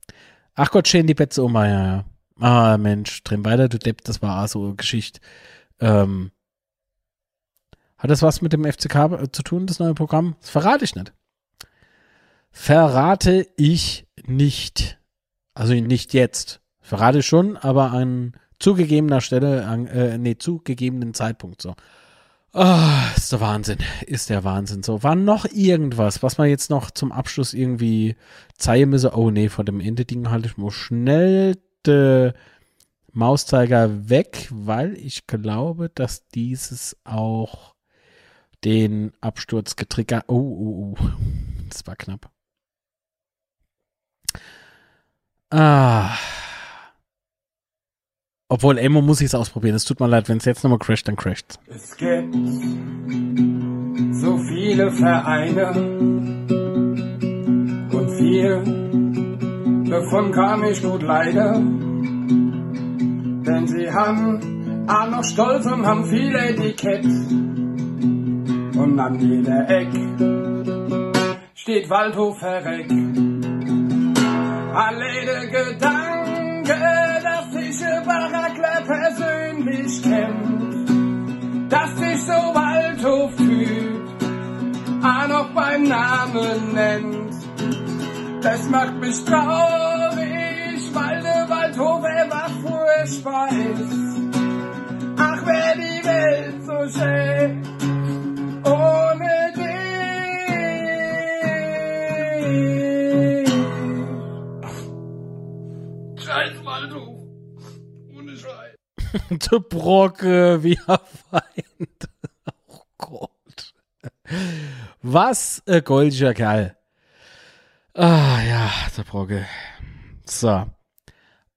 Ach Gott, stehen die Betze um, ja, ja. Ah, Mensch, drehen weiter, du Depp, das war auch so eine Geschichte. Ähm, hat das was mit dem FCK zu tun, das neue Programm? Das verrate ich nicht. Verrate ich nicht. Also nicht jetzt. Verrate ich schon, aber an zugegebener Stelle, an, äh, nee, zugegebenen Zeitpunkt so. Ah, ist der Wahnsinn. Ist der Wahnsinn. So, war noch irgendwas, was man jetzt noch zum Abschluss irgendwie zeigen müsse? Oh nee, vor dem Ende Ding halte ich mal schnell de Mauszeiger weg, weil ich glaube, dass dieses auch den Absturz getriggert. Oh, oh, oh. [laughs] Das war knapp. Ah. Obwohl, Emo muss ich es ausprobieren. Es tut mir leid, wenn es jetzt nochmal crasht, dann crasht Es gibt so viele Vereine und viel davon kam ich gut leider. Denn sie haben auch noch Stolz und haben viel Etikett. Und an jeder Eck steht Waldhof verreck. Alle Gedanke, dass sich Barackler persönlich kennt, dass sich so Waldhof fühlt, auch noch beim Namen nennt. Das macht mich traurig, weil der Waldhof immer furchtbar ist. Ach, wäre die Welt so schön ohne dich. Scheiß Waldhof. Ohne Scheiß. [laughs] Der Brocke, wie er weint. [laughs] Oh Gott. Was ein goldiger Kerl. Ah ja, der Brocke. So.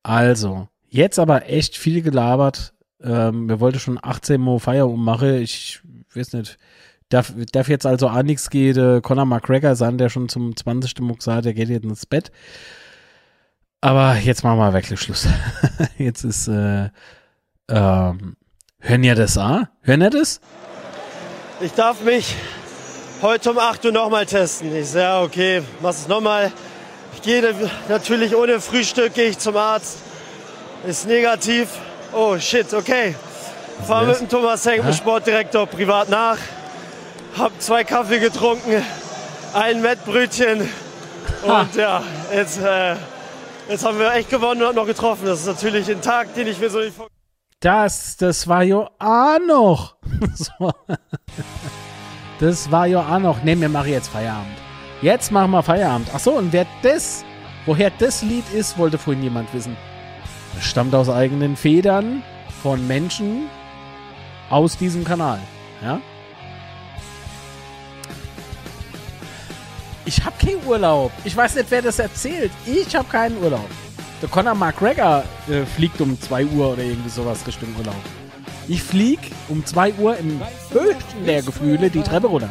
Also, jetzt aber echt viel gelabert. Ähm, wir wollten schon 18 Mo Feierabend machen. Ich weiß nicht. Darf, darf jetzt also auch nichts gehen. Der Conor McGregor sein, der schon zum 20. Muck sagt, der geht jetzt ins Bett. Aber jetzt machen wir wirklich Schluss. [laughs] jetzt ist, äh, ähm, hören ihr das auch? Hören ihr das? Ich darf mich heute um 8 Uhr nochmal testen. Ich sage, ja, okay, mach's es nochmal. Ich gehe natürlich ohne Frühstück, gehe ich zum Arzt. Ist negativ. Oh shit, okay. Fahr mit dem Thomas Henk, dem Sportdirektor, privat nach. Hab zwei Kaffee getrunken, ein Mettbrötchen. Und ja, jetzt, äh, jetzt haben wir echt gewonnen und noch getroffen. Das ist natürlich ein Tag, den ich mir so nicht vor Das, das war ja auch noch. [laughs] So. Das war ja auch noch. Ne, wir machen jetzt Feierabend. Jetzt machen wir Feierabend. Ach so, und wer das, woher das Lied ist, wollte vorhin jemand wissen. Das stammt aus eigenen Federn von Menschen aus diesem Kanal. Ja? Ich habe keinen Urlaub. Ich weiß nicht, wer das erzählt. Ich habe keinen Urlaub. Der Conor McGregor äh, fliegt um 2 Uhr oder irgendwie sowas Richtung Urlaub. Ich flieg um 2 Uhr im höchsten der Gefühle die Treppe runter.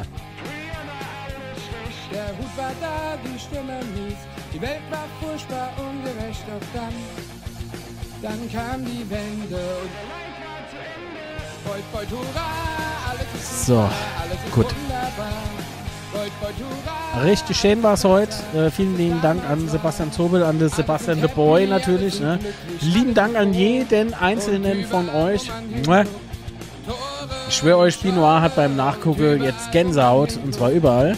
Der Hut war da, die Stimme mies. Die Welt war furchtbar ungerecht, doch dann, dann kam die Wende und Beut, Beut, hurra, alles ist So, super, alles ist gut. wunderbar. Richtig schön war es heute. Äh, vielen lieben Dank an Sebastian Zobel, an den Sebastian the Boy natürlich. Ne? Lieben Dank an jeden einzelnen von euch. Ich schwöre euch, Pinoir hat beim Nachgucken jetzt Gänsehaut und zwar überall.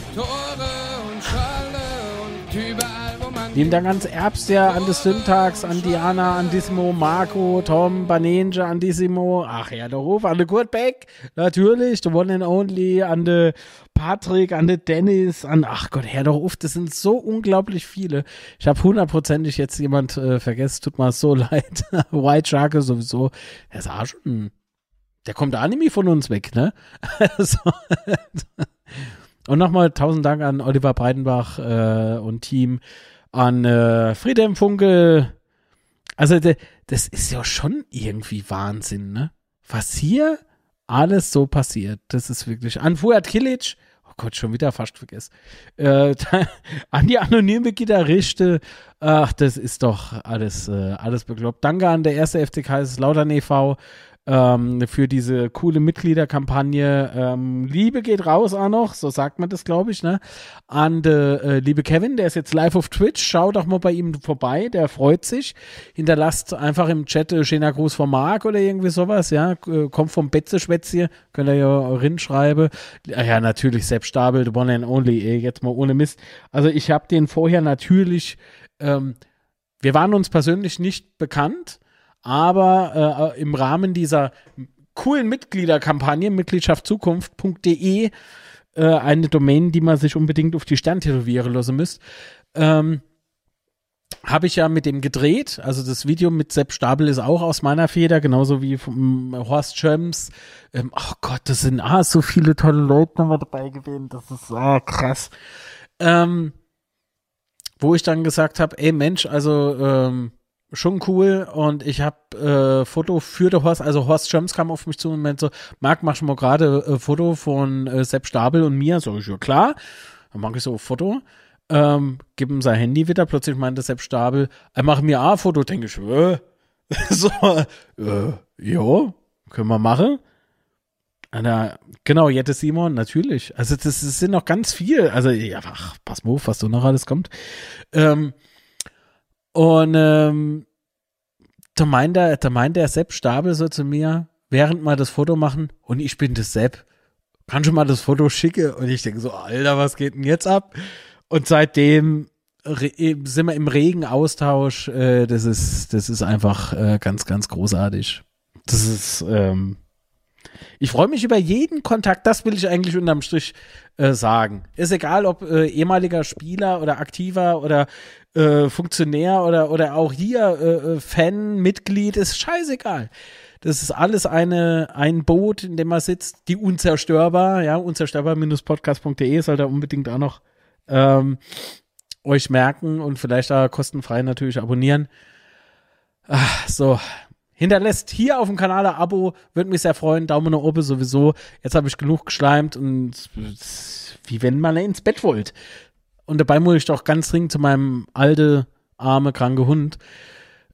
Lieben Dank ans Erbster, an des Syntax, an Diana, an Dismo, Marco, Tom, Banenge, an Dissimo, ach ja, der Ruf, an de Kurt Beck, natürlich, the one and only, an de Patrick, an de Dennis, an, ach Gott, Herr doch auf, das sind so unglaublich viele. Ich habe hundertprozentig jetzt jemand äh, vergessen, tut mir so [laughs] leid. White Shark sowieso, der ist schon, der kommt mehr von uns weg, ne? [laughs] Und nochmal tausend Dank an Oliver Breitenbach äh, und Team, an äh, Friedhelm Funke. Also de, das ist ja schon irgendwie Wahnsinn, ne? Was hier alles so passiert, das ist wirklich. An Fuad Kilic, oh Gott, schon wieder fast vergessen. Äh, [laughs] an die anonyme Gitarriste, ach, das ist doch alles, äh, alles bekloppt. Danke an der erste FCK Lautern e.V ähm, für diese coole Mitgliederkampagne. Ähm, Liebe geht raus auch noch, so sagt man das, glaube ich, ne? An de, äh, liebe Kevin, der ist jetzt live auf Twitch. Schau doch mal bei ihm vorbei, der freut sich. Hinterlasst einfach im Chat äh, schöner Gruß von Marc oder irgendwie sowas, ja. Äh, kommt vom Betze Schwätzchen, könnt ihr ja rin schreiben. Ja, natürlich, Sepp Stabel, the one and only, ey, jetzt mal ohne Mist. Also ich habe den vorher natürlich, ähm, wir waren uns persönlich nicht bekannt, aber äh, im Rahmen dieser coolen Mitgliederkampagne mitgliedschaftzukunft.de äh, eine Domain, die man sich unbedingt auf die Stirn tätowieren lassen müsst. Ähm, habe ich ja mit dem gedreht. Also das Video mit Sepp Stabel ist auch aus meiner Feder, genauso wie vom Horst Schöms. Ähm, oh Gott, das sind ah, so viele tolle Leute nochmal dabei gewesen. Das ist ah, krass. Ähm, wo ich dann gesagt habe, ey Mensch, also ähm, schon cool und ich habe äh, Foto für den Horst, also Horst Schöms kam auf mich zu und meinte so, Marc, mach schon mal gerade äh, Foto von äh, Sepp Stabel und mir. So, ich, ja klar. Dann mache ich so ein Foto, ähm, gib ihm sein Handy wieder, plötzlich meinte Sepp Stabel, er macht mir ein Foto, denke ich, äh, [laughs] so, äh, jo, können wir machen. Anna, genau, Jette Simon, natürlich. Also das, das sind noch ganz viel. Also, ja, ach, pass mal auf, was so noch alles kommt. Ähm, und ähm, da meint der, da meint der Sepp Stabel so zu mir, während wir das Foto machen, und ich bin das Sepp, kannst du mal das Foto schicken? Und ich denke so, Alter, was geht denn jetzt ab? Und seitdem sind wir im regen Austausch. Äh, das ist, das ist einfach äh, ganz, ganz großartig. Das ist, ähm, ich freue mich über jeden Kontakt, das will ich eigentlich unterm Strich äh, sagen. Ist egal, ob äh, ehemaliger Spieler oder aktiver oder äh, Funktionär oder, oder auch hier äh, äh, Fan, Mitglied, ist scheißegal. Das ist alles eine, ein Boot, in dem man sitzt, die unzerstörbar, ja, unzerstörbar-podcast.de soll da unbedingt auch noch ähm, euch merken und vielleicht da kostenfrei natürlich abonnieren. Ach, so, hinterlässt hier auf dem Kanal ein Abo, würde mich sehr freuen. Daumen nach oben sowieso. Jetzt habe ich genug geschleimt und wie wenn man ins Bett wollt. Und dabei muss ich doch ganz dringend zu meinem alte, arme, kranke Hund.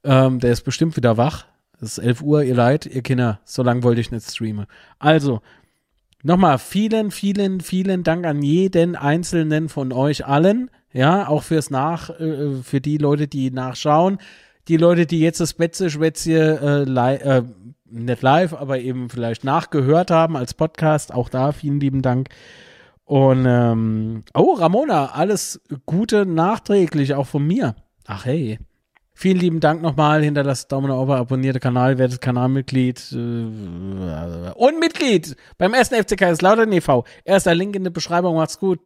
Ähm, der ist bestimmt wieder wach. Es ist 11 Uhr, ihr Leid, ihr Kinder. So lange wollte ich nicht streamen. Also, nochmal vielen, vielen, vielen Dank an jeden einzelnen von euch allen. Ja, auch fürs Nach, äh, für die Leute, die nachschauen die Leute, die jetzt das Betze-Schwätzchen äh, äh, nicht live, aber eben vielleicht nachgehört haben als Podcast, auch da vielen lieben Dank. Und ähm, oh, Ramona, alles Gute nachträglich auch von mir. Ach hey. Vielen lieben Dank nochmal. Hinterlasst Daumen nach oben, abonniert Kanal, werdet Kanalmitglied äh, und Mitglied beim ersten FCK ist Lautern e.V. Erster Link in der Beschreibung. Macht's gut.